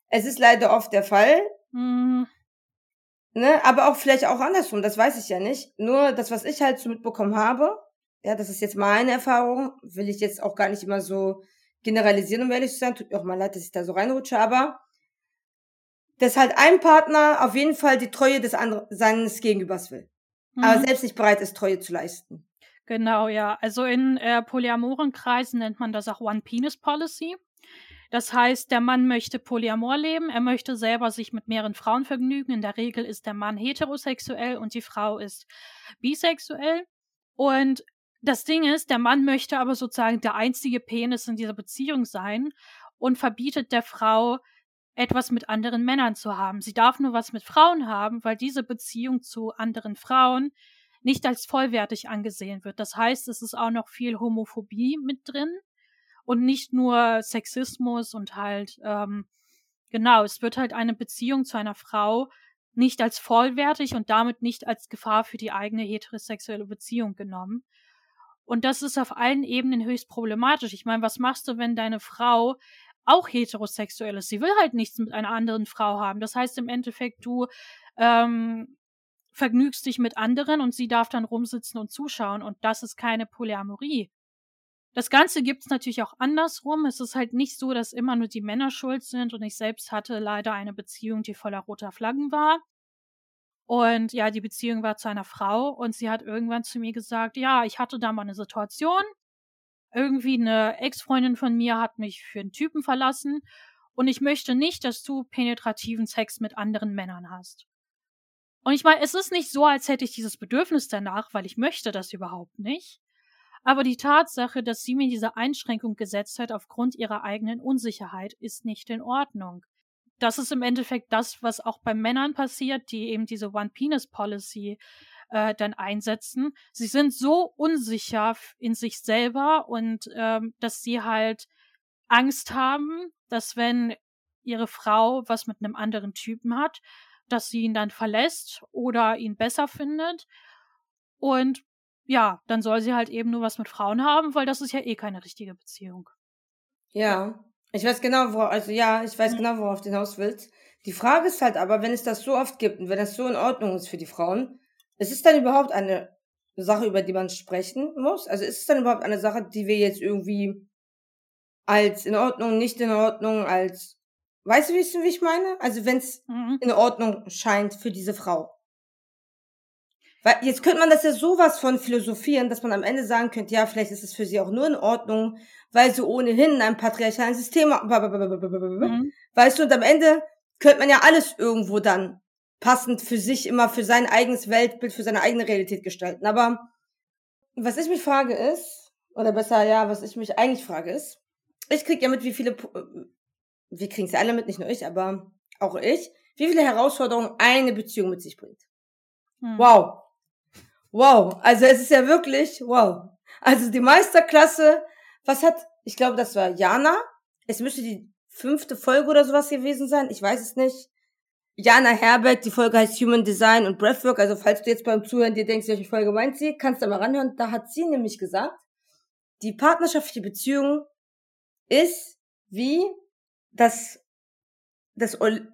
[SPEAKER 1] es ist leider oft der Fall. Mhm. Ne, aber auch vielleicht auch andersrum, das weiß ich ja nicht. Nur das, was ich halt so mitbekommen habe, ja, das ist jetzt meine Erfahrung, will ich jetzt auch gar nicht immer so generalisieren, um ehrlich zu sein. Tut mir auch mal leid, dass ich da so reinrutsche, aber dass halt ein Partner auf jeden Fall die Treue des anderen, seines Gegenübers will. Mhm. Aber selbst nicht bereit ist, Treue zu leisten.
[SPEAKER 2] Genau, ja. Also in äh, polyamoren Kreisen nennt man das auch One-Penis-Policy. Das heißt, der Mann möchte Polyamor leben, er möchte selber sich mit mehreren Frauen vergnügen. In der Regel ist der Mann heterosexuell und die Frau ist bisexuell. Und das Ding ist, der Mann möchte aber sozusagen der einzige Penis in dieser Beziehung sein und verbietet der Frau, etwas mit anderen Männern zu haben. Sie darf nur was mit Frauen haben, weil diese Beziehung zu anderen Frauen nicht als vollwertig angesehen wird. Das heißt, es ist auch noch viel Homophobie mit drin und nicht nur Sexismus und halt, ähm, genau, es wird halt eine Beziehung zu einer Frau nicht als vollwertig und damit nicht als Gefahr für die eigene heterosexuelle Beziehung genommen. Und das ist auf allen Ebenen höchst problematisch. Ich meine, was machst du, wenn deine Frau auch heterosexuell ist? Sie will halt nichts mit einer anderen Frau haben. Das heißt im Endeffekt, du ähm, vergnügst dich mit anderen und sie darf dann rumsitzen und zuschauen. Und das ist keine Polyamorie. Das Ganze gibt's natürlich auch andersrum. Es ist halt nicht so, dass immer nur die Männer schuld sind. Und ich selbst hatte leider eine Beziehung, die voller roter Flaggen war. Und ja, die Beziehung war zu einer Frau und sie hat irgendwann zu mir gesagt, ja, ich hatte da mal eine Situation. Irgendwie eine Ex-Freundin von mir hat mich für einen Typen verlassen und ich möchte nicht, dass du penetrativen Sex mit anderen Männern hast. Und ich meine, es ist nicht so, als hätte ich dieses Bedürfnis danach, weil ich möchte das überhaupt nicht. Aber die Tatsache, dass sie mir diese Einschränkung gesetzt hat aufgrund ihrer eigenen Unsicherheit, ist nicht in Ordnung das ist im Endeffekt das, was auch bei Männern passiert, die eben diese One-Penis-Policy äh, dann einsetzen. Sie sind so unsicher in sich selber und ähm, dass sie halt Angst haben, dass wenn ihre Frau was mit einem anderen Typen hat, dass sie ihn dann verlässt oder ihn besser findet. Und ja, dann soll sie halt eben nur was mit Frauen haben, weil das ist ja eh keine richtige Beziehung.
[SPEAKER 1] Ja, ich weiß genau, worauf, also ja, ich weiß mhm. genau, worauf du hinaus willst. Die Frage ist halt aber, wenn es das so oft gibt und wenn das so in Ordnung ist für die Frauen, ist es dann überhaupt eine Sache, über die man sprechen muss? Also ist es dann überhaupt eine Sache, die wir jetzt irgendwie als in Ordnung, nicht in Ordnung, als, weißt du, wie ich meine? Also wenn es mhm. in Ordnung scheint für diese Frau. Weil jetzt könnte man das ja sowas von philosophieren, dass man am Ende sagen könnte, ja, vielleicht ist es für sie auch nur in Ordnung, weil sie ohnehin in einem patriarchalen System, mhm. weißt du, und am Ende könnte man ja alles irgendwo dann passend für sich immer für sein eigenes Weltbild, für seine eigene Realität gestalten. Aber was ich mich frage ist, oder besser ja, was ich mich eigentlich frage ist, ich krieg ja mit, wie viele, wir kriegen es ja alle mit, nicht nur ich, aber auch ich, wie viele Herausforderungen eine Beziehung mit sich bringt. Hm. Wow. Wow, also es ist ja wirklich wow. Also die Meisterklasse, was hat, ich glaube, das war Jana. Es müsste die fünfte Folge oder sowas gewesen sein. Ich weiß es nicht. Jana Herbert, die Folge heißt Human Design und Breathwork. Also falls du jetzt beim Zuhören dir denkst, welche Folge meint sie, kannst du mal ranhören. Da hat sie nämlich gesagt, die partnerschaftliche Beziehung ist wie das, das, Ol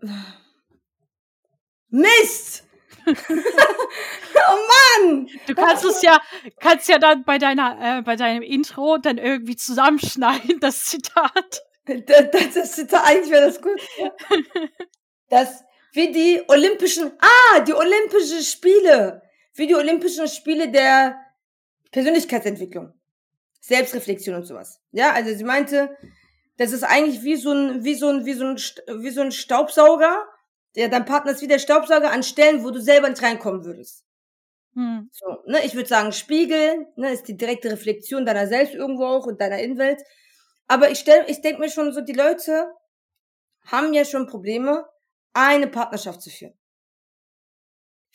[SPEAKER 1] Mist! Oh Mann!
[SPEAKER 2] Du kannst es ja, kannst ja dann bei deiner, äh, bei deinem Intro dann irgendwie zusammenschneiden, das Zitat.
[SPEAKER 1] Das, das, das Zitat, eigentlich wäre das gut. Das, wie die Olympischen, ah, die Olympischen Spiele. Wie die Olympischen Spiele der Persönlichkeitsentwicklung. Selbstreflexion und sowas. Ja, also sie meinte, das ist eigentlich wie so ein, wie so ein, wie so ein, wie so ein Staubsauger. Ja, dein Partner ist wie der Staubsauger an Stellen, wo du selber nicht reinkommen würdest. Hm. So, ne, ich würde sagen, Spiegel, ne, ist die direkte Reflexion deiner selbst irgendwo auch und deiner Innenwelt. Aber ich stell, ich denke mir schon so, die Leute haben ja schon Probleme, eine Partnerschaft zu führen.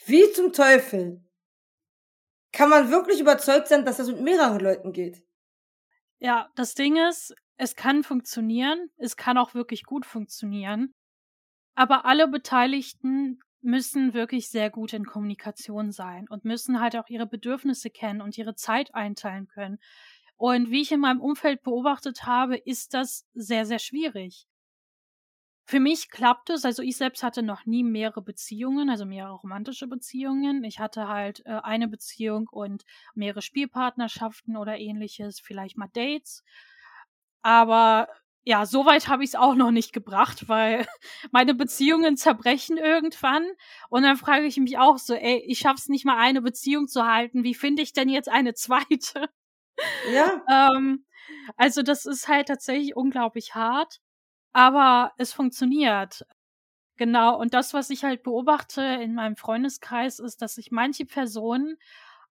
[SPEAKER 1] Wie zum Teufel kann man wirklich überzeugt sein, dass das mit mehreren Leuten geht?
[SPEAKER 2] Ja, das Ding ist, es kann funktionieren, es kann auch wirklich gut funktionieren, aber alle Beteiligten müssen wirklich sehr gut in Kommunikation sein und müssen halt auch ihre Bedürfnisse kennen und ihre Zeit einteilen können. Und wie ich in meinem Umfeld beobachtet habe, ist das sehr, sehr schwierig. Für mich klappt es, also ich selbst hatte noch nie mehrere Beziehungen, also mehrere romantische Beziehungen. Ich hatte halt äh, eine Beziehung und mehrere Spielpartnerschaften oder ähnliches, vielleicht mal Dates. Aber ja, so weit habe ich es auch noch nicht gebracht, weil meine Beziehungen zerbrechen irgendwann. Und dann frage ich mich auch so, ey, ich schaff's nicht mal eine Beziehung zu halten. Wie finde ich denn jetzt eine zweite?
[SPEAKER 1] Ja.
[SPEAKER 2] ähm, also das ist halt tatsächlich unglaublich hart aber es funktioniert. Genau, und das, was ich halt beobachte in meinem Freundeskreis, ist, dass sich manche Personen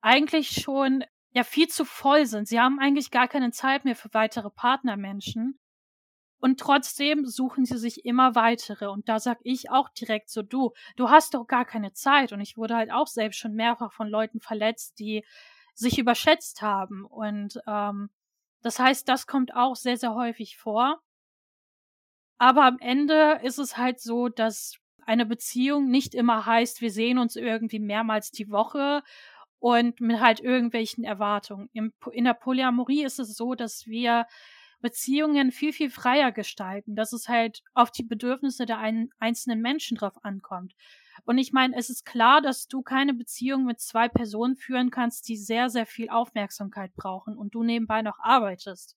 [SPEAKER 2] eigentlich schon ja viel zu voll sind. Sie haben eigentlich gar keine Zeit mehr für weitere Partnermenschen. Und trotzdem suchen sie sich immer weitere. Und da sag ich auch direkt so, du, du hast doch gar keine Zeit. Und ich wurde halt auch selbst schon mehrfach von Leuten verletzt, die sich überschätzt haben. Und ähm, das heißt, das kommt auch sehr, sehr häufig vor. Aber am Ende ist es halt so, dass eine Beziehung nicht immer heißt, wir sehen uns irgendwie mehrmals die Woche und mit halt irgendwelchen Erwartungen. In der Polyamorie ist es so, dass wir Beziehungen viel, viel freier gestalten, dass es halt auf die Bedürfnisse der ein, einzelnen Menschen drauf ankommt. Und ich meine, es ist klar, dass du keine Beziehung mit zwei Personen führen kannst, die sehr, sehr viel Aufmerksamkeit brauchen und du nebenbei noch arbeitest.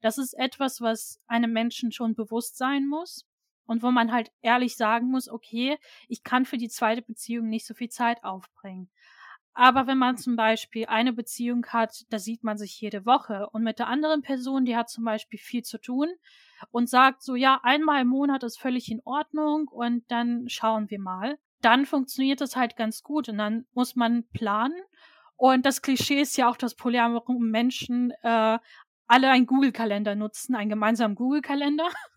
[SPEAKER 2] Das ist etwas, was einem Menschen schon bewusst sein muss und wo man halt ehrlich sagen muss, okay, ich kann für die zweite Beziehung nicht so viel Zeit aufbringen. Aber wenn man zum Beispiel eine Beziehung hat, da sieht man sich jede Woche und mit der anderen Person, die hat zum Beispiel viel zu tun und sagt so, ja, einmal im Monat ist völlig in Ordnung und dann schauen wir mal. Dann funktioniert das halt ganz gut und dann muss man planen. Und das Klischee ist ja auch, dass polyamore Menschen äh, alle einen Google-Kalender nutzen, einen gemeinsamen Google-Kalender,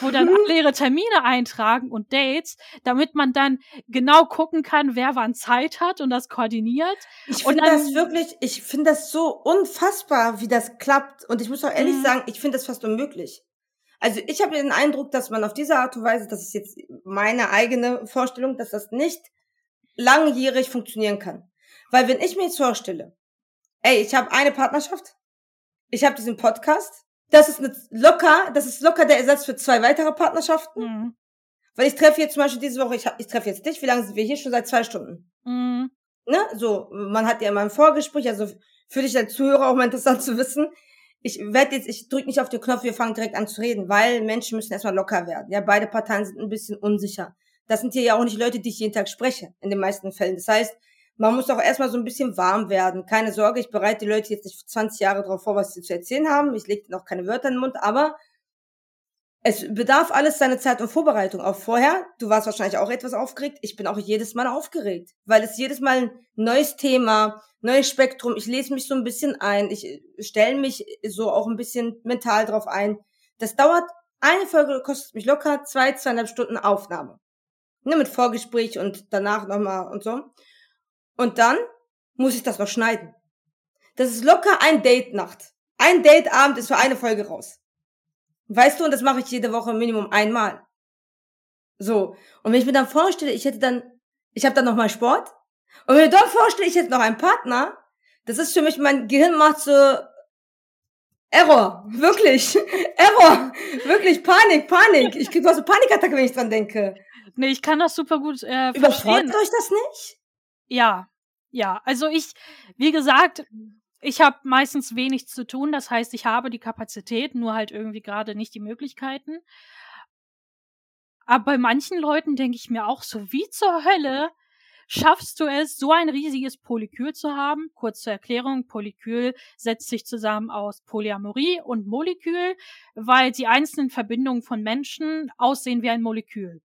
[SPEAKER 2] wo dann alle ihre Termine eintragen und Dates, damit man dann genau gucken kann, wer wann Zeit hat und das koordiniert.
[SPEAKER 1] Ich finde das wirklich, ich finde das so unfassbar, wie das klappt. Und ich muss auch ehrlich mhm. sagen, ich finde das fast unmöglich. Also ich habe den Eindruck, dass man auf diese Art und Weise, das ist jetzt meine eigene Vorstellung, dass das nicht langjährig funktionieren kann. Weil wenn ich mir jetzt vorstelle, ey, ich habe eine Partnerschaft, ich habe diesen Podcast. Das ist eine, locker, das ist locker der Ersatz für zwei weitere Partnerschaften. Mhm. Weil ich treffe jetzt zum Beispiel diese Woche, ich, hab, ich treffe jetzt dich, wie lange sind wir hier? Schon seit zwei Stunden. Mhm. Ne? So, man hat ja immer ein Vorgespräch, also für dich als Zuhörer auch mal interessant zu wissen. Ich werde jetzt, ich drücke nicht auf den Knopf, wir fangen direkt an zu reden, weil Menschen müssen erstmal locker werden. Ja, beide Parteien sind ein bisschen unsicher. Das sind hier ja auch nicht Leute, die ich jeden Tag spreche, in den meisten Fällen. Das heißt, man muss auch erstmal so ein bisschen warm werden. Keine Sorge, ich bereite die Leute jetzt nicht 20 Jahre darauf vor, was sie zu erzählen haben. Ich lege noch keine Wörter in den Mund, aber es bedarf alles seine Zeit und Vorbereitung. Auch vorher, du warst wahrscheinlich auch etwas aufgeregt. Ich bin auch jedes Mal aufgeregt, weil es jedes Mal ein neues Thema, neues Spektrum. Ich lese mich so ein bisschen ein. Ich stelle mich so auch ein bisschen mental drauf ein. Das dauert, eine Folge kostet mich locker zwei, zweieinhalb Stunden Aufnahme. Ne, mit Vorgespräch und danach nochmal und so. Und dann muss ich das noch schneiden. Das ist locker ein Date-Nacht. Ein Date-Abend ist für eine Folge raus. Weißt du, und das mache ich jede Woche Minimum einmal. So. Und wenn ich mir dann vorstelle, ich hätte dann, ich habe dann noch mal Sport. Und wenn ich mir dann vorstelle, ich hätte noch einen Partner, das ist für mich, mein Gehirn macht so Error. Wirklich. Error. Wirklich Panik, Panik. Ich kriege so Panikattacke, wenn ich dran denke.
[SPEAKER 2] Nee, ich kann das super gut äh,
[SPEAKER 1] Überfordert euch das nicht?
[SPEAKER 2] Ja. Ja. Also ich, wie gesagt, ich habe meistens wenig zu tun. Das heißt, ich habe die Kapazität, nur halt irgendwie gerade nicht die Möglichkeiten. Aber bei manchen Leuten denke ich mir auch so, wie zur Hölle schaffst du es, so ein riesiges Polykyl zu haben? Kurz zur Erklärung, Polykyl setzt sich zusammen aus Polyamorie und Molekül, weil die einzelnen Verbindungen von Menschen aussehen wie ein Molekül.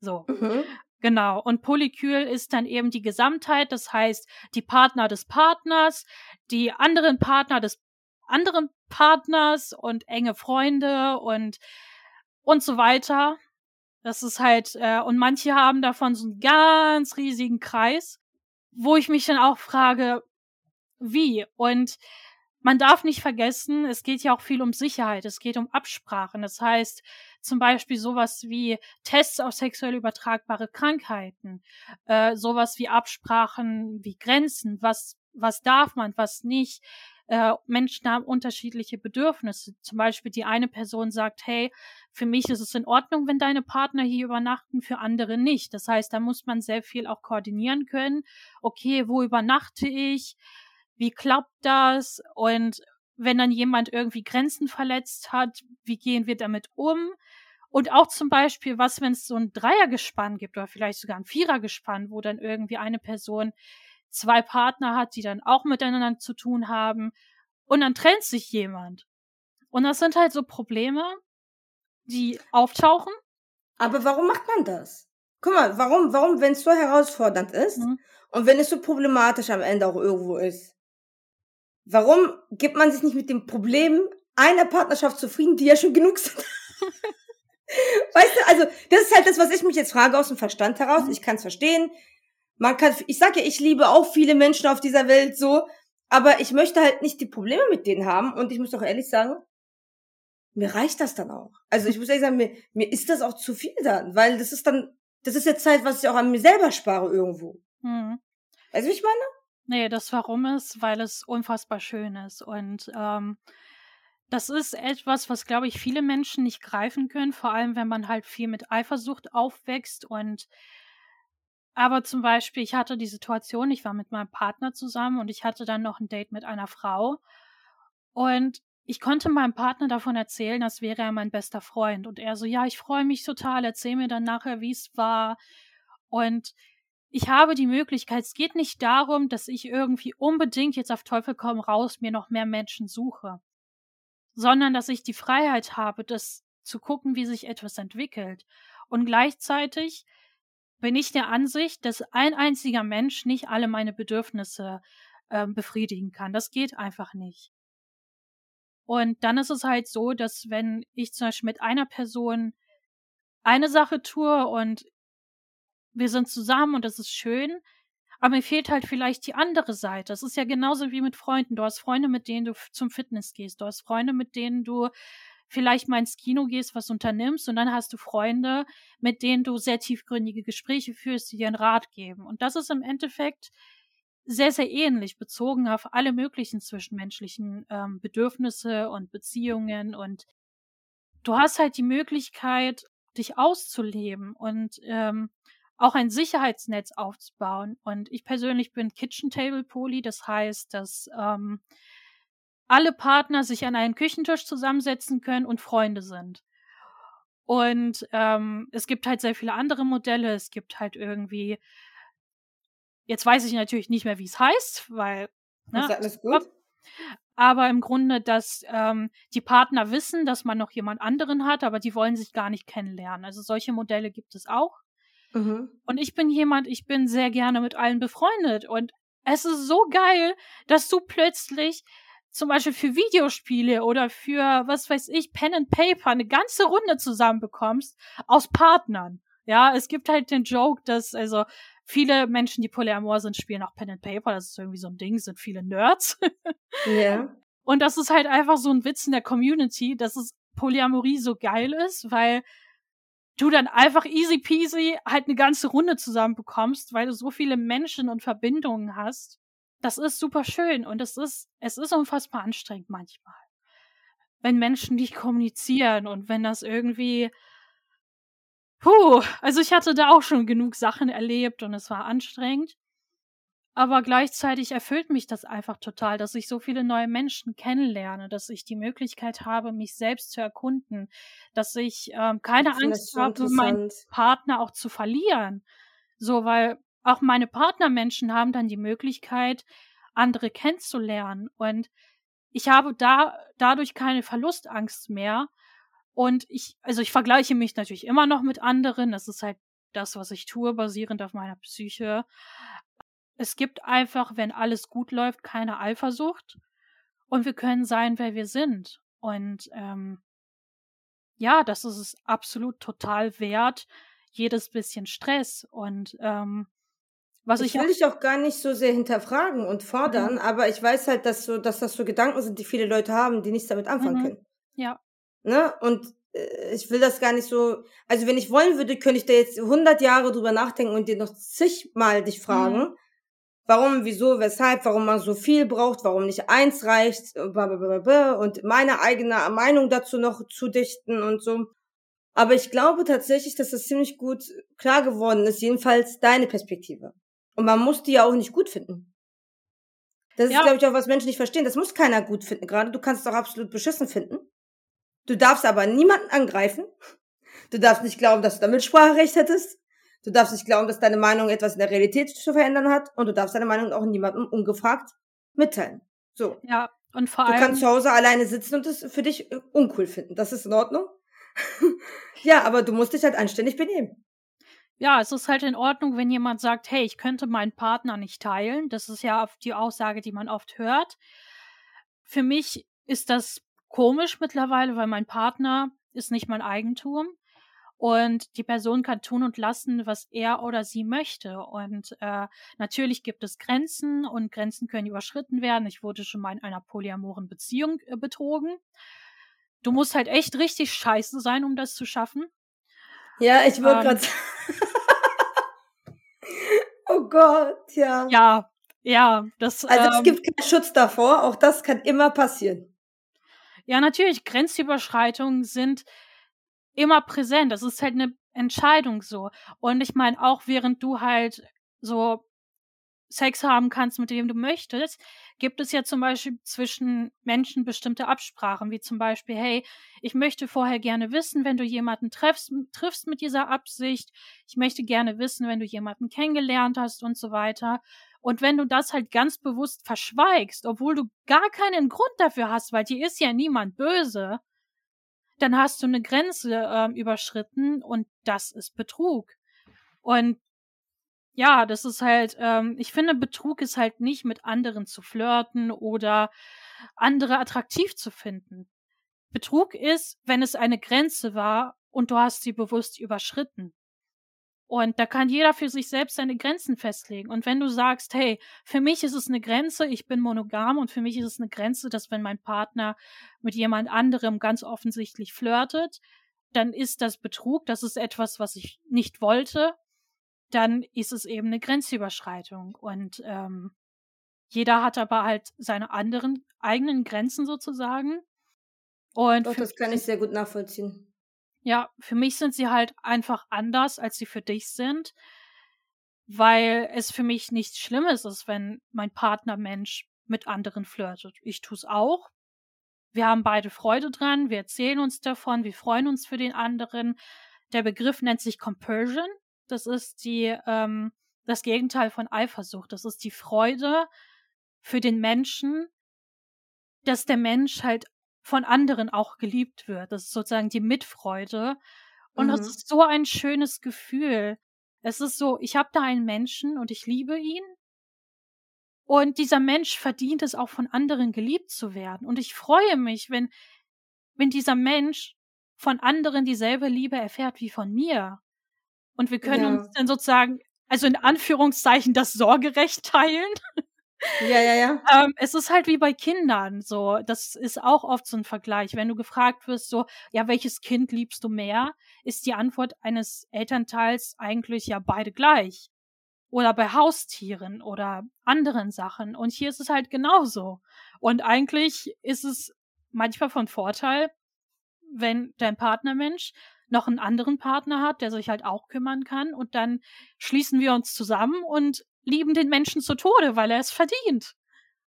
[SPEAKER 2] So. Mhm. Genau. Und Polykyl ist dann eben die Gesamtheit, das heißt, die Partner des Partners, die anderen Partner des anderen Partners und enge Freunde und und so weiter. Das ist halt, äh, und manche haben davon so einen ganz riesigen Kreis, wo ich mich dann auch frage, wie? Und man darf nicht vergessen, es geht ja auch viel um Sicherheit, es geht um Absprachen. Das heißt, zum Beispiel sowas wie Tests auf sexuell übertragbare Krankheiten, äh, sowas wie Absprachen, wie Grenzen, was, was darf man, was nicht, äh, Menschen haben unterschiedliche Bedürfnisse. Zum Beispiel die eine Person sagt, hey, für mich ist es in Ordnung, wenn deine Partner hier übernachten, für andere nicht. Das heißt, da muss man sehr viel auch koordinieren können. Okay, wo übernachte ich? Wie klappt das? Und wenn dann jemand irgendwie Grenzen verletzt hat, wie gehen wir damit um? Und auch zum Beispiel, was, wenn es so ein Dreiergespann gibt oder vielleicht sogar ein Vierergespann, wo dann irgendwie eine Person zwei Partner hat, die dann auch miteinander zu tun haben und dann trennt sich jemand. Und das sind halt so Probleme, die auftauchen.
[SPEAKER 1] Aber warum macht man das? Guck mal, warum, warum, wenn es so herausfordernd ist mhm. und wenn es so problematisch am Ende auch irgendwo ist, warum gibt man sich nicht mit dem Problem einer Partnerschaft zufrieden, die ja schon genug sind? weißt du, also das ist halt das, was ich mich jetzt frage aus dem Verstand heraus. Mhm. Ich kann es verstehen man kann, ich sag ja, ich liebe auch viele Menschen auf dieser Welt so, aber ich möchte halt nicht die Probleme mit denen haben und ich muss doch ehrlich sagen, mir reicht das dann auch. Also ich muss ehrlich sagen, mir, mir ist das auch zu viel dann, weil das ist dann, das ist jetzt Zeit, was ich auch an mir selber spare irgendwo. Hm. Weißt du, wie ich meine?
[SPEAKER 2] Nee, das Warum ist, weil es unfassbar schön ist und ähm, das ist etwas, was, glaube ich, viele Menschen nicht greifen können, vor allem wenn man halt viel mit Eifersucht aufwächst und aber zum Beispiel, ich hatte die Situation, ich war mit meinem Partner zusammen und ich hatte dann noch ein Date mit einer Frau. Und ich konnte meinem Partner davon erzählen, als wäre er mein bester Freund. Und er so, ja, ich freue mich total, erzähl mir dann nachher, wie es war. Und ich habe die Möglichkeit, es geht nicht darum, dass ich irgendwie unbedingt jetzt auf Teufel komm raus mir noch mehr Menschen suche, sondern dass ich die Freiheit habe, das zu gucken, wie sich etwas entwickelt. Und gleichzeitig bin ich der Ansicht, dass ein einziger Mensch nicht alle meine Bedürfnisse äh, befriedigen kann. Das geht einfach nicht. Und dann ist es halt so, dass wenn ich zum Beispiel mit einer Person eine Sache tue und wir sind zusammen und das ist schön, aber mir fehlt halt vielleicht die andere Seite. Das ist ja genauso wie mit Freunden. Du hast Freunde, mit denen du zum Fitness gehst. Du hast Freunde, mit denen du vielleicht mal ins Kino gehst, was unternimmst und dann hast du Freunde, mit denen du sehr tiefgründige Gespräche führst, die dir einen Rat geben. Und das ist im Endeffekt sehr, sehr ähnlich, bezogen auf alle möglichen zwischenmenschlichen ähm, Bedürfnisse und Beziehungen. Und du hast halt die Möglichkeit, dich auszuleben und ähm, auch ein Sicherheitsnetz aufzubauen. Und ich persönlich bin Kitchen Table Poly, das heißt, dass ähm, alle Partner sich an einen Küchentisch zusammensetzen können und Freunde sind. Und ähm, es gibt halt sehr viele andere Modelle. Es gibt halt irgendwie, jetzt weiß ich natürlich nicht mehr, wie es heißt, weil.
[SPEAKER 1] Ne, ist alles gut?
[SPEAKER 2] Aber im Grunde, dass ähm, die Partner wissen, dass man noch jemand anderen hat, aber die wollen sich gar nicht kennenlernen. Also solche Modelle gibt es auch. Mhm. Und ich bin jemand, ich bin sehr gerne mit allen befreundet. Und es ist so geil, dass du plötzlich zum Beispiel für Videospiele oder für, was weiß ich, Pen and Paper eine ganze Runde zusammenbekommst aus Partnern. Ja, es gibt halt den Joke, dass also viele Menschen, die Polyamor sind, spielen auch Pen and Paper. Das ist irgendwie so ein Ding, sind viele Nerds.
[SPEAKER 1] Ja. Yeah.
[SPEAKER 2] Und das ist halt einfach so ein Witz in der Community, dass es Polyamorie so geil ist, weil du dann einfach easy peasy halt eine ganze Runde zusammen bekommst, weil du so viele Menschen und Verbindungen hast. Das ist super schön und es ist, es ist unfassbar anstrengend manchmal. Wenn Menschen nicht kommunizieren und wenn das irgendwie, puh, also ich hatte da auch schon genug Sachen erlebt und es war anstrengend. Aber gleichzeitig erfüllt mich das einfach total, dass ich so viele neue Menschen kennenlerne, dass ich die Möglichkeit habe, mich selbst zu erkunden, dass ich ähm, keine Angst habe, meinen Partner auch zu verlieren. So, weil auch meine Partnermenschen haben dann die Möglichkeit, andere kennenzulernen. Und ich habe da dadurch keine Verlustangst mehr. Und ich, also ich vergleiche mich natürlich immer noch mit anderen. Das ist halt das, was ich tue, basierend auf meiner Psyche es gibt einfach, wenn alles gut läuft, keine Eifersucht und wir können sein, wer wir sind. Und ähm, ja, das ist es absolut total wert, jedes bisschen Stress. Und ähm, was ich,
[SPEAKER 1] ich will dich auch gar nicht so sehr hinterfragen und fordern, mhm. aber ich weiß halt, dass so, dass das so Gedanken sind, die viele Leute haben, die nichts damit anfangen mhm. können.
[SPEAKER 2] Ja.
[SPEAKER 1] Ne? Und äh, ich will das gar nicht so. Also wenn ich wollen würde, könnte ich da jetzt 100 Jahre drüber nachdenken und dir noch zigmal dich fragen. Mhm. Warum, wieso, weshalb, warum man so viel braucht, warum nicht eins reicht, und meine eigene Meinung dazu noch zu dichten und so. Aber ich glaube tatsächlich, dass das ziemlich gut klar geworden ist, jedenfalls deine Perspektive. Und man muss die ja auch nicht gut finden. Das ist, ja. glaube ich, auch was Menschen nicht verstehen. Das muss keiner gut finden gerade. Du kannst es auch absolut beschissen finden. Du darfst aber niemanden angreifen. Du darfst nicht glauben, dass du da Mitspracherecht hättest. Du darfst nicht glauben, dass deine Meinung etwas in der Realität zu verändern hat und du darfst deine Meinung auch niemandem ungefragt mitteilen. So.
[SPEAKER 2] Ja, und vor allem.
[SPEAKER 1] Du kannst zu Hause alleine sitzen und es für dich äh, uncool finden. Das ist in Ordnung. ja, aber du musst dich halt anständig benehmen.
[SPEAKER 2] Ja, es ist halt in Ordnung, wenn jemand sagt, hey, ich könnte meinen Partner nicht teilen. Das ist ja die Aussage, die man oft hört. Für mich ist das komisch mittlerweile, weil mein Partner ist nicht mein Eigentum. Und die Person kann tun und lassen, was er oder sie möchte. Und äh, natürlich gibt es Grenzen und Grenzen können überschritten werden. Ich wurde schon mal in einer polyamoren Beziehung äh, betrogen. Du musst halt echt richtig scheiße sein, um das zu schaffen.
[SPEAKER 1] Ja, ich würde ähm, gerade. oh Gott, ja.
[SPEAKER 2] Ja, ja, das.
[SPEAKER 1] Also es ähm, gibt keinen Schutz davor. Auch das kann immer passieren.
[SPEAKER 2] Ja, natürlich. Grenzüberschreitungen sind immer präsent. Das ist halt eine Entscheidung so. Und ich meine, auch während du halt so Sex haben kannst, mit wem du möchtest, gibt es ja zum Beispiel zwischen Menschen bestimmte Absprachen, wie zum Beispiel, hey, ich möchte vorher gerne wissen, wenn du jemanden triffst, triffst mit dieser Absicht, ich möchte gerne wissen, wenn du jemanden kennengelernt hast und so weiter. Und wenn du das halt ganz bewusst verschweigst, obwohl du gar keinen Grund dafür hast, weil dir ist ja niemand böse, dann hast du eine Grenze ähm, überschritten und das ist Betrug. Und ja, das ist halt, ähm, ich finde, Betrug ist halt nicht mit anderen zu flirten oder andere attraktiv zu finden. Betrug ist, wenn es eine Grenze war und du hast sie bewusst überschritten. Und da kann jeder für sich selbst seine Grenzen festlegen. Und wenn du sagst, hey, für mich ist es eine Grenze, ich bin monogam und für mich ist es eine Grenze, dass wenn mein Partner mit jemand anderem ganz offensichtlich flirtet, dann ist das Betrug, das ist etwas, was ich nicht wollte, dann ist es eben eine Grenzüberschreitung. Und ähm, jeder hat aber halt seine anderen eigenen Grenzen sozusagen.
[SPEAKER 1] Und Doch, das kann ich sehr gut nachvollziehen.
[SPEAKER 2] Ja, für mich sind sie halt einfach anders, als sie für dich sind, weil es für mich nichts Schlimmes ist, wenn mein Partner Mensch mit anderen flirtet. Ich tue es auch. Wir haben beide Freude dran, wir erzählen uns davon, wir freuen uns für den anderen. Der Begriff nennt sich Compersion. Das ist die, ähm, das Gegenteil von Eifersucht. Das ist die Freude für den Menschen, dass der Mensch halt von anderen auch geliebt wird. Das ist sozusagen die Mitfreude. Und mhm. das ist so ein schönes Gefühl. Es ist so, ich habe da einen Menschen und ich liebe ihn. Und dieser Mensch verdient es auch von anderen geliebt zu werden. Und ich freue mich, wenn, wenn dieser Mensch von anderen dieselbe Liebe erfährt wie von mir. Und wir können ja. uns dann sozusagen, also in Anführungszeichen, das Sorgerecht teilen.
[SPEAKER 1] Ja, ja, ja.
[SPEAKER 2] Ähm, es ist halt wie bei Kindern so. Das ist auch oft so ein Vergleich. Wenn du gefragt wirst, so, ja, welches Kind liebst du mehr, ist die Antwort eines Elternteils eigentlich ja beide gleich. Oder bei Haustieren oder anderen Sachen. Und hier ist es halt genauso. Und eigentlich ist es manchmal von Vorteil, wenn dein Partnermensch noch einen anderen Partner hat, der sich halt auch kümmern kann und dann schließen wir uns zusammen und lieben den Menschen zu Tode, weil er es verdient.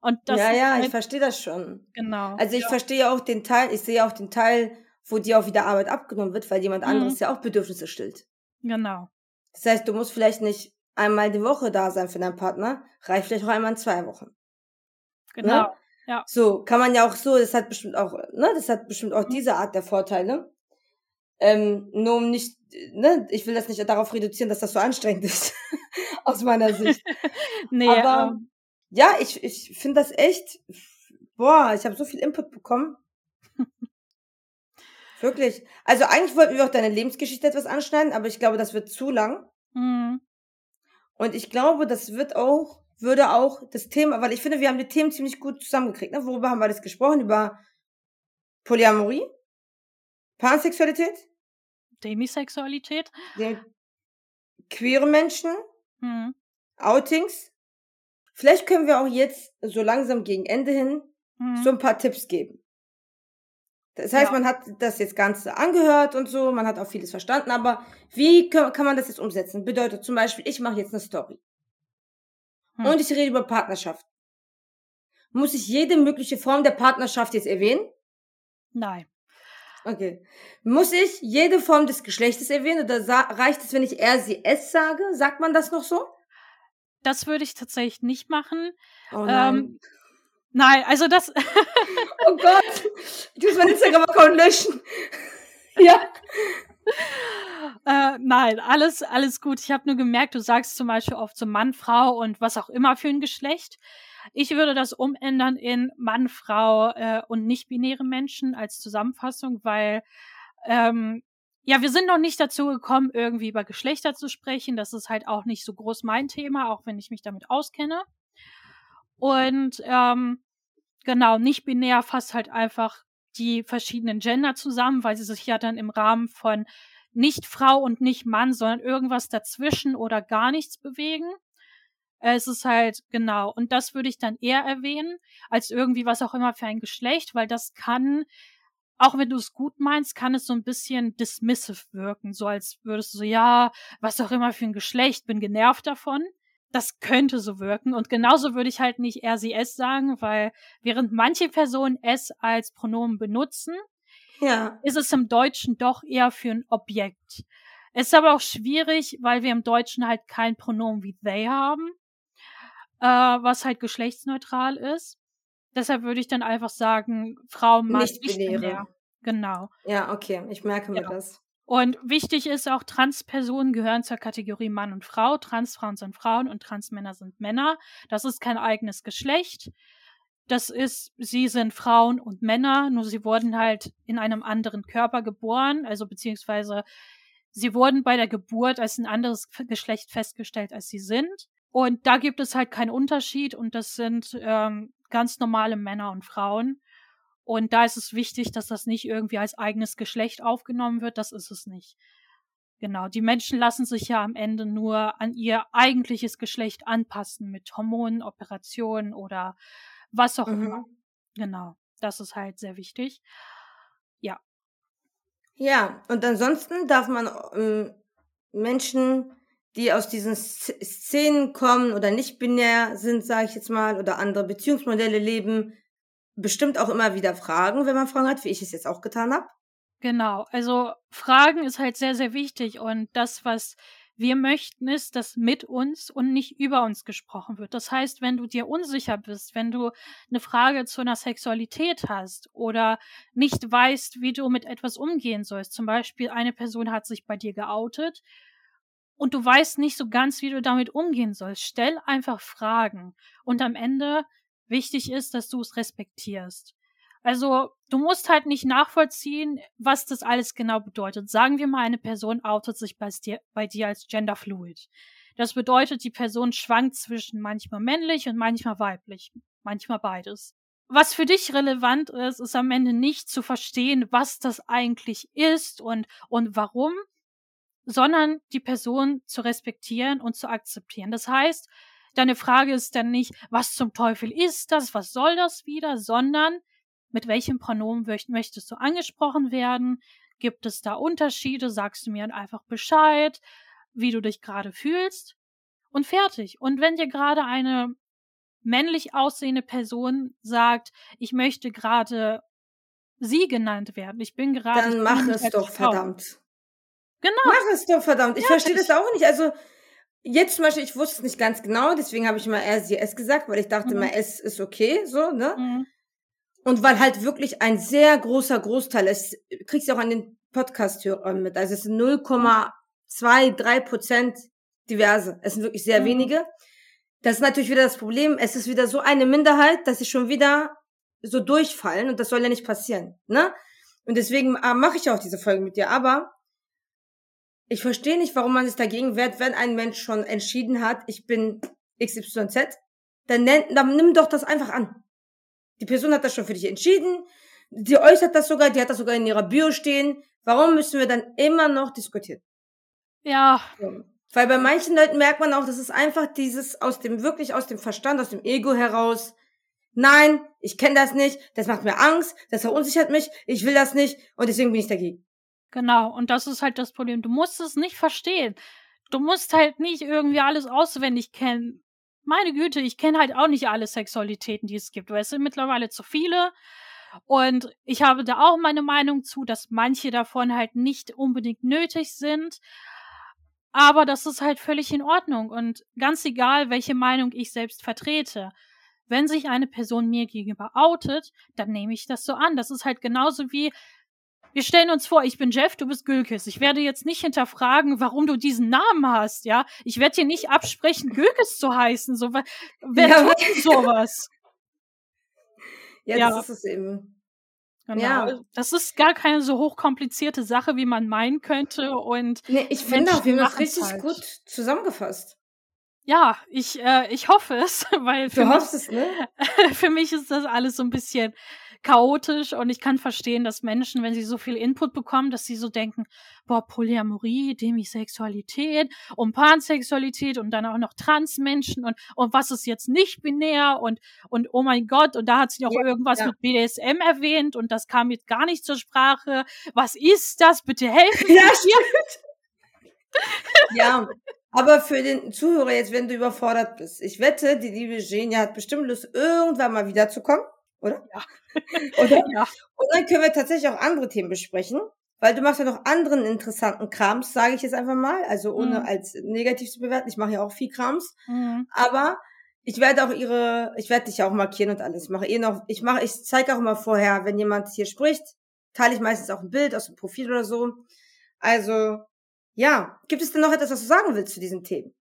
[SPEAKER 2] Und das
[SPEAKER 1] ja, ja, halt ich verstehe das schon.
[SPEAKER 2] Genau.
[SPEAKER 1] Also ich
[SPEAKER 2] ja.
[SPEAKER 1] verstehe auch den Teil, ich sehe auch den Teil, wo dir auch wieder Arbeit abgenommen wird, weil jemand anderes mhm. ja auch Bedürfnisse stillt.
[SPEAKER 2] Genau.
[SPEAKER 1] Das heißt, du musst vielleicht nicht einmal die Woche da sein für deinen Partner, reicht vielleicht auch einmal in zwei Wochen.
[SPEAKER 2] Genau.
[SPEAKER 1] Ne?
[SPEAKER 2] Ja.
[SPEAKER 1] So, kann man ja auch so, das hat bestimmt auch, ne, das hat bestimmt auch mhm. diese Art der Vorteile. Ähm, nur um nicht, ne, ich will das nicht darauf reduzieren, dass das so anstrengend ist, aus meiner Sicht.
[SPEAKER 2] nee,
[SPEAKER 1] Aber ähm, ja, ich, ich finde das echt, boah, ich habe so viel Input bekommen. Wirklich. Also eigentlich wollten wir auch deine Lebensgeschichte etwas anschneiden, aber ich glaube, das wird zu lang.
[SPEAKER 2] Mhm.
[SPEAKER 1] Und ich glaube, das wird auch, würde auch das Thema, weil ich finde, wir haben die Themen ziemlich gut zusammengekriegt. Ne? Worüber haben wir das gesprochen? Über Polyamorie? Pansexualität?
[SPEAKER 2] Demisexualität?
[SPEAKER 1] Den queere Menschen?
[SPEAKER 2] Mhm.
[SPEAKER 1] Outings? Vielleicht können wir auch jetzt so langsam gegen Ende hin mhm. so ein paar Tipps geben. Das heißt, ja. man hat das jetzt Ganze angehört und so, man hat auch vieles verstanden, aber wie kann man das jetzt umsetzen? Bedeutet zum Beispiel, ich mache jetzt eine Story. Hm. Und ich rede über Partnerschaft. Muss ich jede mögliche Form der Partnerschaft jetzt erwähnen?
[SPEAKER 2] Nein.
[SPEAKER 1] Okay. Muss ich jede Form des Geschlechtes erwähnen oder reicht es, wenn ich er, sie, es sage? Sagt man das noch so?
[SPEAKER 2] Das würde ich tatsächlich nicht machen.
[SPEAKER 1] Oh nein. Ähm,
[SPEAKER 2] Nein, also das.
[SPEAKER 1] oh Gott, ich muss mein Instagram-Account löschen. ja.
[SPEAKER 2] Äh, nein, alles, alles gut. Ich habe nur gemerkt, du sagst zum Beispiel oft so Mann, Frau und was auch immer für ein Geschlecht. Ich würde das umändern in Mann, Frau äh, und nicht-binäre Menschen als Zusammenfassung, weil ähm, ja, wir sind noch nicht dazu gekommen, irgendwie über Geschlechter zu sprechen. Das ist halt auch nicht so groß mein Thema, auch wenn ich mich damit auskenne. Und ähm, genau, nicht binär fasst halt einfach die verschiedenen Gender zusammen, weil sie sich ja dann im Rahmen von nicht Frau und nicht Mann, sondern irgendwas dazwischen oder gar nichts bewegen. Es ist halt, genau, und das würde ich dann eher erwähnen, als irgendwie was auch immer für ein Geschlecht, weil das kann, auch wenn du es gut meinst, kann es so ein bisschen dismissive wirken, so als würdest du so, ja, was auch immer für ein Geschlecht, bin genervt davon das könnte so wirken. Und genauso würde ich halt nicht er, sie, es sagen, weil während manche Personen es als Pronomen benutzen,
[SPEAKER 1] ja.
[SPEAKER 2] ist es im Deutschen doch eher für ein Objekt. Es ist aber auch schwierig, weil wir im Deutschen halt kein Pronomen wie they haben, äh, was halt geschlechtsneutral ist. Deshalb würde ich dann einfach sagen, Frau, Mann,
[SPEAKER 1] nicht binäre.
[SPEAKER 2] Genau.
[SPEAKER 1] Ja, okay, ich merke mir ja. das.
[SPEAKER 2] Und wichtig ist auch, Transpersonen gehören zur Kategorie Mann und Frau. Transfrauen sind Frauen und Transmänner sind Männer. Das ist kein eigenes Geschlecht. Das ist, sie sind Frauen und Männer, nur sie wurden halt in einem anderen Körper geboren, also beziehungsweise sie wurden bei der Geburt als ein anderes Geschlecht festgestellt, als sie sind. Und da gibt es halt keinen Unterschied und das sind ähm, ganz normale Männer und Frauen. Und da ist es wichtig, dass das nicht irgendwie als eigenes Geschlecht aufgenommen wird. Das ist es nicht. Genau. Die Menschen lassen sich ja am Ende nur an ihr eigentliches Geschlecht anpassen mit Hormonen, Operationen oder was auch mhm. immer. Genau. Das ist halt sehr wichtig. Ja.
[SPEAKER 1] Ja, und ansonsten darf man ähm, Menschen, die aus diesen Szenen kommen oder nicht binär sind, sage ich jetzt mal, oder andere Beziehungsmodelle leben, bestimmt auch immer wieder fragen, wenn man Fragen hat, wie ich es jetzt auch getan habe.
[SPEAKER 2] Genau, also Fragen ist halt sehr, sehr wichtig und das, was wir möchten, ist, dass mit uns und nicht über uns gesprochen wird. Das heißt, wenn du dir unsicher bist, wenn du eine Frage zu einer Sexualität hast oder nicht weißt, wie du mit etwas umgehen sollst, zum Beispiel eine Person hat sich bei dir geoutet und du weißt nicht so ganz, wie du damit umgehen sollst, stell einfach Fragen und am Ende Wichtig ist, dass du es respektierst. Also, du musst halt nicht nachvollziehen, was das alles genau bedeutet. Sagen wir mal, eine Person outet sich bei dir, bei dir als genderfluid. Das bedeutet, die Person schwankt zwischen manchmal männlich und manchmal weiblich, manchmal beides. Was für dich relevant ist, ist am Ende nicht zu verstehen, was das eigentlich ist und, und warum, sondern die Person zu respektieren und zu akzeptieren. Das heißt, deine Frage ist dann nicht, was zum Teufel ist das, was soll das wieder, sondern mit welchem Pronomen möchtest du angesprochen werden? Gibt es da Unterschiede? Sagst du mir einfach Bescheid, wie du dich gerade fühlst? Und fertig. Und wenn dir gerade eine männlich aussehende Person sagt, ich möchte gerade sie genannt werden, ich bin gerade.
[SPEAKER 1] Dann mach es doch, verdammt. Genau. Mach es doch, verdammt. Ich ja, verstehe das auch nicht. Also, jetzt zum Beispiel, ich wusste es nicht ganz genau, deswegen habe ich mal sie, es gesagt, weil ich dachte mhm. mal, es ist okay, so, ne? Mhm. Und weil halt wirklich ein sehr großer Großteil ist, kriegst du auch an den Podcast-Hörern mit. Also es sind 0,2, 3 Prozent diverse. Es sind wirklich sehr mhm. wenige. Das ist natürlich wieder das Problem. Es ist wieder so eine Minderheit, dass sie schon wieder so durchfallen und das soll ja nicht passieren, ne? Und deswegen äh, mache ich auch diese Folge mit dir. Aber ich verstehe nicht, warum man sich dagegen wehrt, wenn ein Mensch schon entschieden hat, ich bin XYZ, dann, nenn, dann nimm doch das einfach an. Die Person hat das schon für dich entschieden. Die äußert das sogar, die hat das sogar in ihrer Bio stehen. Warum müssen wir dann immer noch diskutieren?
[SPEAKER 2] Ja.
[SPEAKER 1] So. Weil bei manchen Leuten merkt man auch, das ist einfach dieses aus dem, wirklich aus dem Verstand, aus dem Ego heraus. Nein, ich kenne das nicht, das macht mir Angst, das verunsichert mich, ich will das nicht und deswegen bin ich dagegen.
[SPEAKER 2] Genau, und das ist halt das Problem. Du musst es nicht verstehen. Du musst halt nicht irgendwie alles auswendig kennen meine Güte, ich kenne halt auch nicht alle Sexualitäten, die es gibt, weil es sind mittlerweile zu viele. Und ich habe da auch meine Meinung zu, dass manche davon halt nicht unbedingt nötig sind. Aber das ist halt völlig in Ordnung und ganz egal, welche Meinung ich selbst vertrete. Wenn sich eine Person mir gegenüber outet, dann nehme ich das so an. Das ist halt genauso wie, wir stellen uns vor, ich bin Jeff, du bist Gülkes. Ich werde jetzt nicht hinterfragen, warum du diesen Namen hast, ja. Ich werde dir nicht absprechen, Gülkes zu heißen. So, wer ja, tut sowas?
[SPEAKER 1] Ja, ja, das ist es eben.
[SPEAKER 2] Genau. Ja. Das ist gar keine so hochkomplizierte Sache, wie man meinen könnte. Und
[SPEAKER 1] nee, ich finde auch, wir haben das richtig halt. gut zusammengefasst.
[SPEAKER 2] Ja, ich, äh, ich hoffe es, weil
[SPEAKER 1] für du hoffst es, ne?
[SPEAKER 2] für mich ist das alles so ein bisschen chaotisch und ich kann verstehen, dass Menschen, wenn sie so viel Input bekommen, dass sie so denken, boah, Polyamorie, Demisexualität und Pansexualität und dann auch noch Transmenschen und, und was ist jetzt nicht binär und, und oh mein Gott, und da hat sie auch ja, irgendwas ja. mit BDSM erwähnt und das kam jetzt gar nicht zur Sprache. Was ist das? Bitte helfen
[SPEAKER 1] ja, ja, aber für den Zuhörer jetzt, wenn du überfordert bist, ich wette, die liebe Genia hat bestimmt Lust, irgendwann mal wiederzukommen oder?
[SPEAKER 2] Ja.
[SPEAKER 1] oder? ja. Und dann können wir tatsächlich auch andere Themen besprechen, weil du machst ja noch anderen interessanten Krams, sage ich jetzt einfach mal, also ohne mhm. als negativ zu bewerten. Ich mache ja auch viel Krams, mhm. aber ich werde auch ihre, ich werde dich ja auch markieren und alles. Ich mache eh noch, ich mache, ich zeige auch immer vorher, wenn jemand hier spricht, teile ich meistens auch ein Bild aus dem Profil oder so. Also, ja, gibt es denn noch etwas, was du sagen willst zu diesen Themen?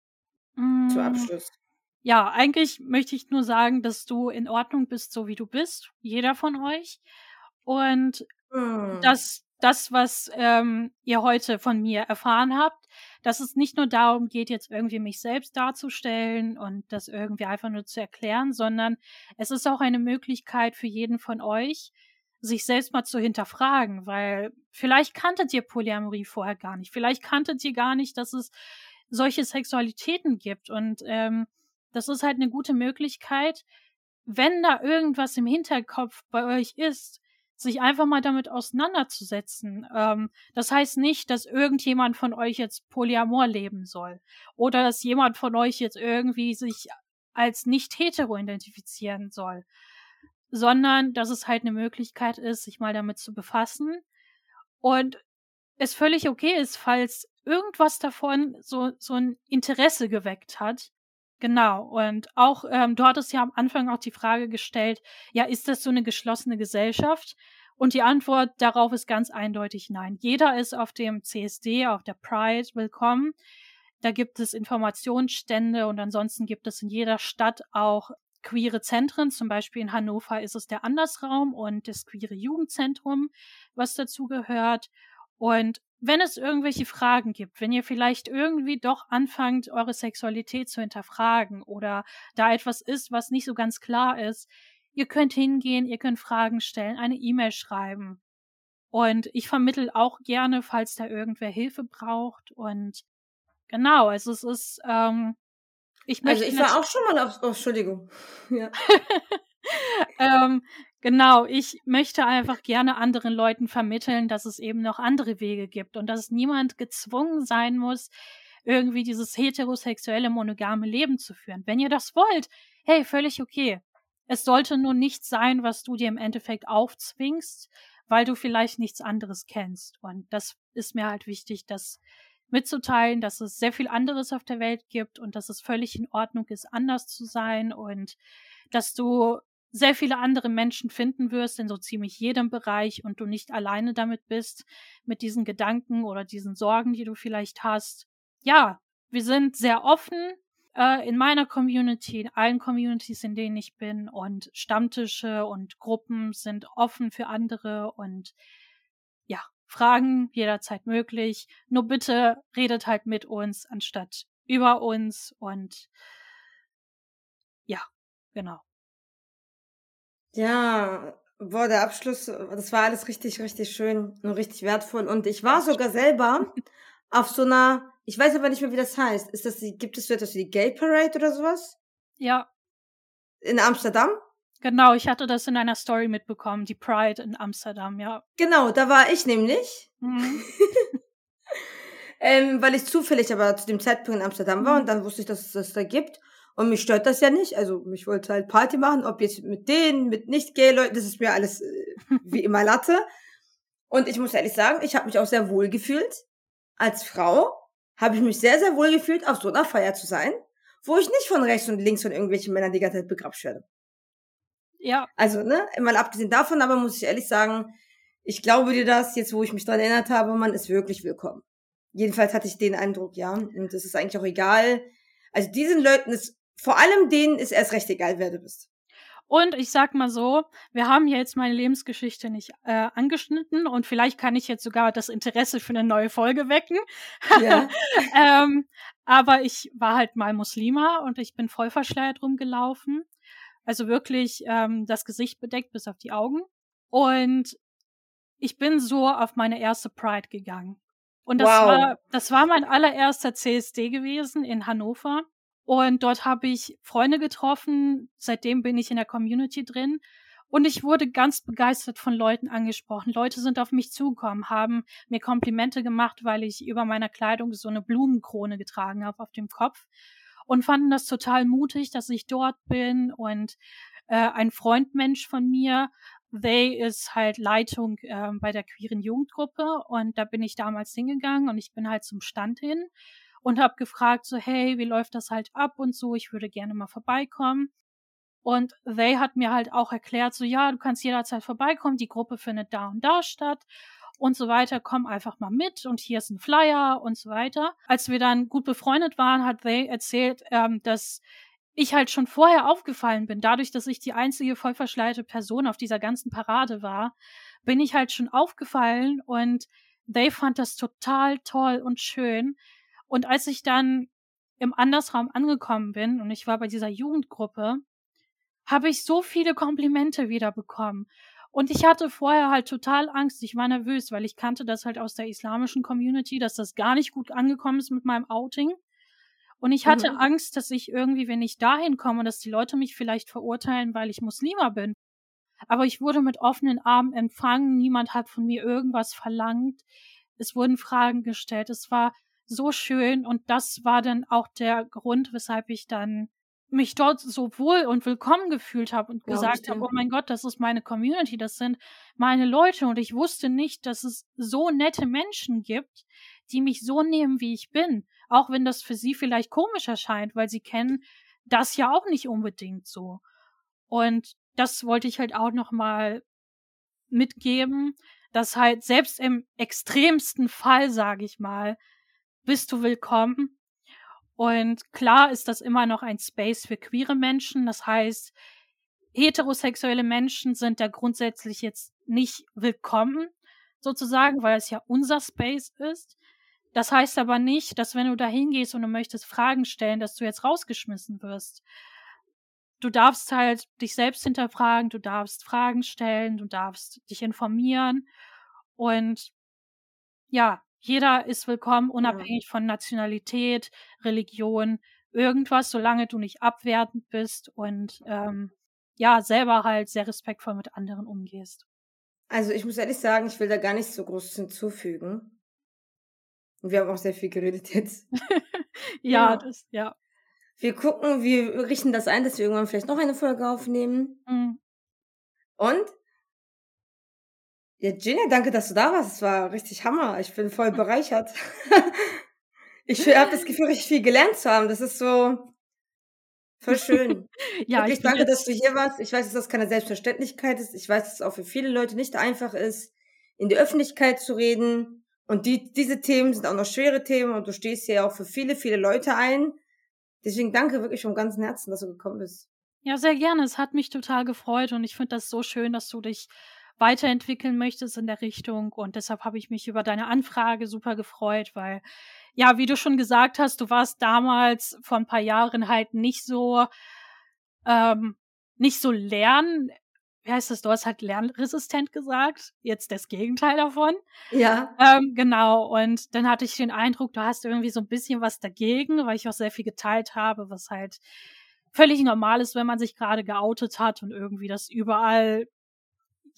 [SPEAKER 1] Mhm. Zum Abschluss.
[SPEAKER 2] Ja, eigentlich möchte ich nur sagen, dass du in Ordnung bist, so wie du bist, jeder von euch. Und hm. dass das, was ähm, ihr heute von mir erfahren habt, dass es nicht nur darum geht, jetzt irgendwie mich selbst darzustellen und das irgendwie einfach nur zu erklären, sondern es ist auch eine Möglichkeit für jeden von euch, sich selbst mal zu hinterfragen, weil vielleicht kanntet ihr Polyamorie vorher gar nicht, vielleicht kanntet ihr gar nicht, dass es solche Sexualitäten gibt und ähm, das ist halt eine gute Möglichkeit, wenn da irgendwas im Hinterkopf bei euch ist, sich einfach mal damit auseinanderzusetzen. Ähm, das heißt nicht, dass irgendjemand von euch jetzt Polyamor leben soll oder dass jemand von euch jetzt irgendwie sich als nicht hetero identifizieren soll, sondern dass es halt eine Möglichkeit ist, sich mal damit zu befassen und es völlig okay ist, falls irgendwas davon so, so ein Interesse geweckt hat, Genau, und auch, ähm, du hattest ja am Anfang auch die Frage gestellt, ja, ist das so eine geschlossene Gesellschaft? Und die Antwort darauf ist ganz eindeutig nein. Jeder ist auf dem CSD, auf der Pride willkommen. Da gibt es Informationsstände und ansonsten gibt es in jeder Stadt auch queere Zentren. Zum Beispiel in Hannover ist es der Andersraum und das queere Jugendzentrum, was dazu gehört. Und wenn es irgendwelche Fragen gibt, wenn ihr vielleicht irgendwie doch anfangt, eure Sexualität zu hinterfragen oder da etwas ist, was nicht so ganz klar ist, ihr könnt hingehen, ihr könnt Fragen stellen, eine E-Mail schreiben. Und ich vermittel auch gerne, falls da irgendwer Hilfe braucht. Und genau, also es ist, ähm,
[SPEAKER 1] ich möchte. Also ich war auch schon mal auf, oh, Entschuldigung. Ja.
[SPEAKER 2] ähm, Genau, ich möchte einfach gerne anderen Leuten vermitteln, dass es eben noch andere Wege gibt und dass niemand gezwungen sein muss, irgendwie dieses heterosexuelle monogame Leben zu führen. Wenn ihr das wollt, hey, völlig okay. Es sollte nur nichts sein, was du dir im Endeffekt aufzwingst, weil du vielleicht nichts anderes kennst. Und das ist mir halt wichtig, das mitzuteilen, dass es sehr viel anderes auf der Welt gibt und dass es völlig in Ordnung ist, anders zu sein und dass du sehr viele andere Menschen finden wirst in so ziemlich jedem Bereich und du nicht alleine damit bist, mit diesen Gedanken oder diesen Sorgen, die du vielleicht hast. Ja, wir sind sehr offen äh, in meiner Community, in allen Communities, in denen ich bin und Stammtische und Gruppen sind offen für andere und ja, Fragen jederzeit möglich. Nur bitte redet halt mit uns anstatt über uns und ja, genau.
[SPEAKER 1] Ja, boah, der Abschluss, das war alles richtig, richtig schön und richtig wertvoll. Und ich war sogar selber auf so einer, ich weiß aber nicht mehr, wie das heißt. Ist das die, gibt es so etwas wie die Gay Parade oder sowas?
[SPEAKER 2] Ja.
[SPEAKER 1] In Amsterdam?
[SPEAKER 2] Genau, ich hatte das in einer Story mitbekommen, die Pride in Amsterdam, ja.
[SPEAKER 1] Genau, da war ich nämlich. Mhm. ähm, weil ich zufällig aber zu dem Zeitpunkt in Amsterdam war mhm. und dann wusste ich, dass es das da gibt. Und mich stört das ja nicht. Also mich wollte halt Party machen, ob jetzt mit denen, mit nicht gay Leuten, das ist mir alles äh, wie immer Latte. Und ich muss ehrlich sagen, ich habe mich auch sehr wohl gefühlt. Als Frau habe ich mich sehr, sehr wohl gefühlt, auf so einer Feier zu sein, wo ich nicht von rechts und links von irgendwelchen Männern die ganze Zeit begrapscht werde.
[SPEAKER 2] Ja.
[SPEAKER 1] Also, ne, mal abgesehen davon, aber muss ich ehrlich sagen, ich glaube dir das, jetzt wo ich mich dran erinnert habe, man ist wirklich willkommen. Jedenfalls hatte ich den Eindruck, ja. Und es ist eigentlich auch egal. Also diesen Leuten ist vor allem denen ist erst recht egal, wer du bist.
[SPEAKER 2] Und ich sag mal so, wir haben jetzt meine Lebensgeschichte nicht äh, angeschnitten und vielleicht kann ich jetzt sogar das Interesse für eine neue Folge wecken. Ja. ähm, aber ich war halt mal Muslima und ich bin voll verschleiert rumgelaufen. Also wirklich ähm, das Gesicht bedeckt bis auf die Augen. Und ich bin so auf meine erste Pride gegangen. Und das wow. war, das war mein allererster CSD gewesen in Hannover. Und dort habe ich Freunde getroffen. Seitdem bin ich in der Community drin. Und ich wurde ganz begeistert von Leuten angesprochen. Leute sind auf mich zugekommen, haben mir Komplimente gemacht, weil ich über meiner Kleidung so eine Blumenkrone getragen habe auf dem Kopf und fanden das total mutig, dass ich dort bin. Und äh, ein Freundmensch von mir, They ist halt Leitung äh, bei der queeren Jugendgruppe und da bin ich damals hingegangen und ich bin halt zum Stand hin und habe gefragt, so, hey, wie läuft das halt ab und so, ich würde gerne mal vorbeikommen. Und They hat mir halt auch erklärt, so, ja, du kannst jederzeit vorbeikommen, die Gruppe findet da und da statt und so weiter, komm einfach mal mit und hier ist ein Flyer und so weiter. Als wir dann gut befreundet waren, hat They erzählt, ähm, dass ich halt schon vorher aufgefallen bin, dadurch, dass ich die einzige vollverschleierte Person auf dieser ganzen Parade war, bin ich halt schon aufgefallen und They fand das total toll und schön, und als ich dann im Andersraum angekommen bin und ich war bei dieser Jugendgruppe, habe ich so viele Komplimente wieder bekommen. Und ich hatte vorher halt total Angst. Ich war nervös, weil ich kannte das halt aus der islamischen Community, dass das gar nicht gut angekommen ist mit meinem Outing. Und ich hatte mhm. Angst, dass ich irgendwie, wenn ich dahin komme, dass die Leute mich vielleicht verurteilen, weil ich Muslima bin. Aber ich wurde mit offenen Armen empfangen. Niemand hat von mir irgendwas verlangt. Es wurden Fragen gestellt. Es war so schön und das war dann auch der Grund, weshalb ich dann mich dort so wohl und willkommen gefühlt habe und Glaube gesagt habe, oh mein Gott, das ist meine Community, das sind meine Leute. Und ich wusste nicht, dass es so nette Menschen gibt, die mich so nehmen, wie ich bin, auch wenn das für sie vielleicht komisch erscheint, weil sie kennen das ja auch nicht unbedingt so. Und das wollte ich halt auch noch mal mitgeben, dass halt selbst im extremsten Fall, sage ich mal, bist du willkommen. Und klar ist das immer noch ein Space für queere Menschen. Das heißt, heterosexuelle Menschen sind da grundsätzlich jetzt nicht willkommen. sozusagen, weil es ja unser Space ist. Das heißt aber nicht, dass wenn du da hingehst und du möchtest Fragen stellen, dass du jetzt rausgeschmissen wirst. Du darfst halt dich selbst hinterfragen, du darfst Fragen stellen, du darfst dich informieren und ja, jeder ist willkommen, unabhängig ja. von Nationalität, Religion, irgendwas, solange du nicht abwertend bist und ähm, ja, selber halt sehr respektvoll mit anderen umgehst.
[SPEAKER 1] Also ich muss ehrlich sagen, ich will da gar nicht so groß hinzufügen. Wir haben auch sehr viel geredet jetzt.
[SPEAKER 2] ja, ja, das, ja.
[SPEAKER 1] Wir gucken, wir richten das ein, dass wir irgendwann vielleicht noch eine Folge aufnehmen. Mhm. Und? Ja, Gina, danke, dass du da warst. Es war richtig Hammer. Ich bin voll bereichert. ich habe das Gefühl, richtig viel gelernt zu haben. Das ist so voll schön. ja, Wirklich, ich danke, dass du hier warst. Ich weiß, dass das keine Selbstverständlichkeit ist. Ich weiß, dass es auch für viele Leute nicht einfach ist, in die Öffentlichkeit zu reden. Und die, diese Themen sind auch noch schwere Themen und du stehst hier auch für viele, viele Leute ein. Deswegen danke wirklich vom ganzen Herzen, dass du gekommen bist.
[SPEAKER 2] Ja, sehr gerne. Es hat mich total gefreut und ich finde das so schön, dass du dich weiterentwickeln möchtest in der Richtung. Und deshalb habe ich mich über deine Anfrage super gefreut, weil, ja, wie du schon gesagt hast, du warst damals vor ein paar Jahren halt nicht so, ähm, nicht so lernen, wie heißt das, du hast halt lernresistent gesagt, jetzt das Gegenteil davon.
[SPEAKER 1] Ja.
[SPEAKER 2] Ähm, genau, und dann hatte ich den Eindruck, du hast irgendwie so ein bisschen was dagegen, weil ich auch sehr viel geteilt habe, was halt völlig normal ist, wenn man sich gerade geoutet hat und irgendwie das überall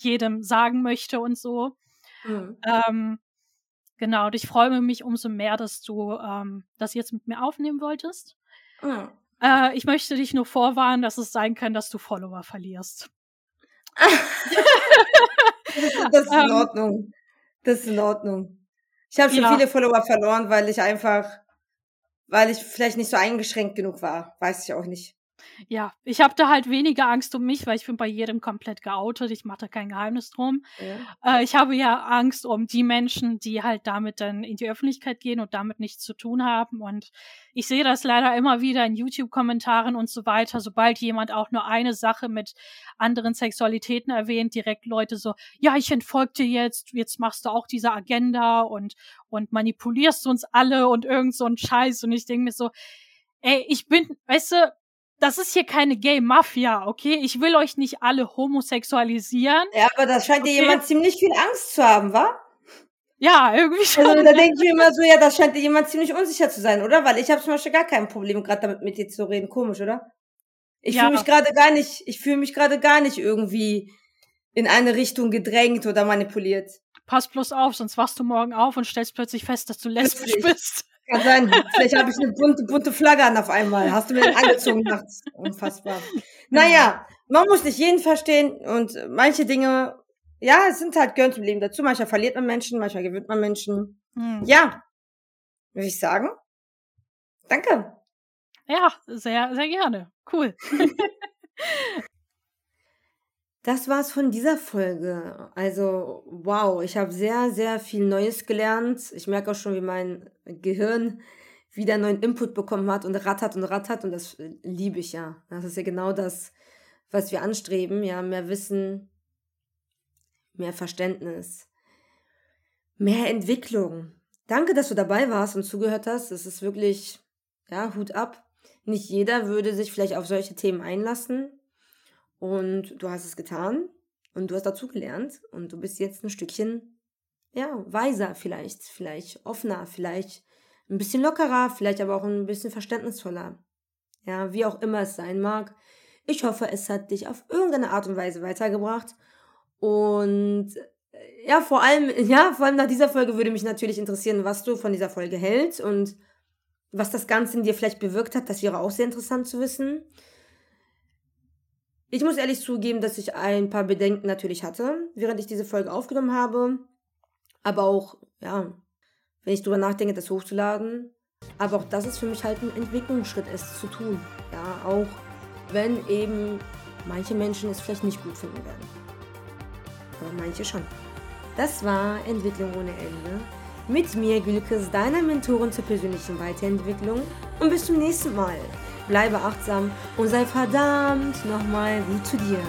[SPEAKER 2] jedem sagen möchte und so. Mhm. Ähm, genau, und ich freue mich umso mehr, dass du ähm, das jetzt mit mir aufnehmen wolltest. Mhm. Äh, ich möchte dich nur vorwarnen, dass es sein kann, dass du Follower verlierst.
[SPEAKER 1] das ist in ähm. Ordnung. Das ist in Ordnung. Ich habe schon ja. viele Follower verloren, weil ich einfach, weil ich vielleicht nicht so eingeschränkt genug war. Weiß ich auch nicht.
[SPEAKER 2] Ja, ich habe da halt weniger Angst um mich, weil ich bin bei jedem komplett geoutet. Ich mache da kein Geheimnis drum. Ja. Äh, ich habe ja Angst um die Menschen, die halt damit dann in die Öffentlichkeit gehen und damit nichts zu tun haben. Und ich sehe das leider immer wieder in YouTube-Kommentaren und so weiter. Sobald jemand auch nur eine Sache mit anderen Sexualitäten erwähnt, direkt Leute so, ja, ich entfolge dir jetzt, jetzt machst du auch diese Agenda und, und manipulierst uns alle und irgend so ein Scheiß. Und ich denke mir so, ey, ich bin, weißt du, das ist hier keine Gay Mafia, okay? Ich will euch nicht alle homosexualisieren.
[SPEAKER 1] Ja, aber da scheint okay? dir jemand ziemlich viel Angst zu haben, wa?
[SPEAKER 2] Ja, irgendwie schon.
[SPEAKER 1] Also, da denke ich mir immer so, ja, da scheint dir jemand ziemlich unsicher zu sein, oder? Weil ich habe zum Beispiel gar kein Problem, gerade damit mit dir zu reden. Komisch, oder? Ich ja. fühle mich gerade gar nicht, ich fühle mich gerade gar nicht irgendwie in eine Richtung gedrängt oder manipuliert.
[SPEAKER 2] Pass bloß auf, sonst wachst du morgen auf und stellst plötzlich fest, dass du lesbisch bist.
[SPEAKER 1] Kann sein. Vielleicht habe ich eine bunte, bunte Flagge an auf einmal. Hast du mir den angezogen nachts? Unfassbar. Naja, man muss nicht jeden verstehen und manche Dinge, ja, es sind halt gehören zum Leben dazu. Manchmal verliert man Menschen, manchmal gewinnt man Menschen. Hm. Ja, würde ich sagen. Danke.
[SPEAKER 2] Ja, sehr, sehr gerne. Cool.
[SPEAKER 1] Das war's von dieser Folge. Also, wow, ich habe sehr, sehr viel Neues gelernt. Ich merke auch schon, wie mein Gehirn wieder neuen Input bekommen hat und rattert und rattert und das liebe ich ja. Das ist ja genau das, was wir anstreben, ja, mehr Wissen, mehr Verständnis, mehr Entwicklung. Danke, dass du dabei warst und zugehört hast. Es ist wirklich, ja, Hut ab. Nicht jeder würde sich vielleicht auf solche Themen einlassen. Und du hast es getan und du hast dazu gelernt und du bist jetzt ein Stückchen, ja, weiser vielleicht, vielleicht offener, vielleicht ein bisschen lockerer, vielleicht aber auch ein bisschen verständnisvoller. Ja, wie auch immer es sein mag. Ich hoffe, es hat dich auf irgendeine Art und Weise weitergebracht. Und äh, ja, vor allem, ja, vor allem nach dieser Folge würde mich natürlich interessieren, was du von dieser Folge hältst und was das Ganze in dir vielleicht bewirkt hat. Das wäre auch sehr interessant zu wissen. Ich muss ehrlich zugeben, dass ich ein paar Bedenken natürlich hatte, während ich diese Folge aufgenommen habe. Aber auch, ja, wenn ich drüber nachdenke, das hochzuladen. Aber auch das ist für mich halt ein Entwicklungsschritt, es zu tun. Ja, auch wenn eben manche Menschen es vielleicht nicht gut finden werden. Aber manche schon. Das war Entwicklung ohne Ende. Mit mir, Gülkes, deiner Mentorin zur persönlichen Weiterentwicklung. Und bis zum nächsten Mal bleibe achtsam und sei verdammt nochmal gut zu dir.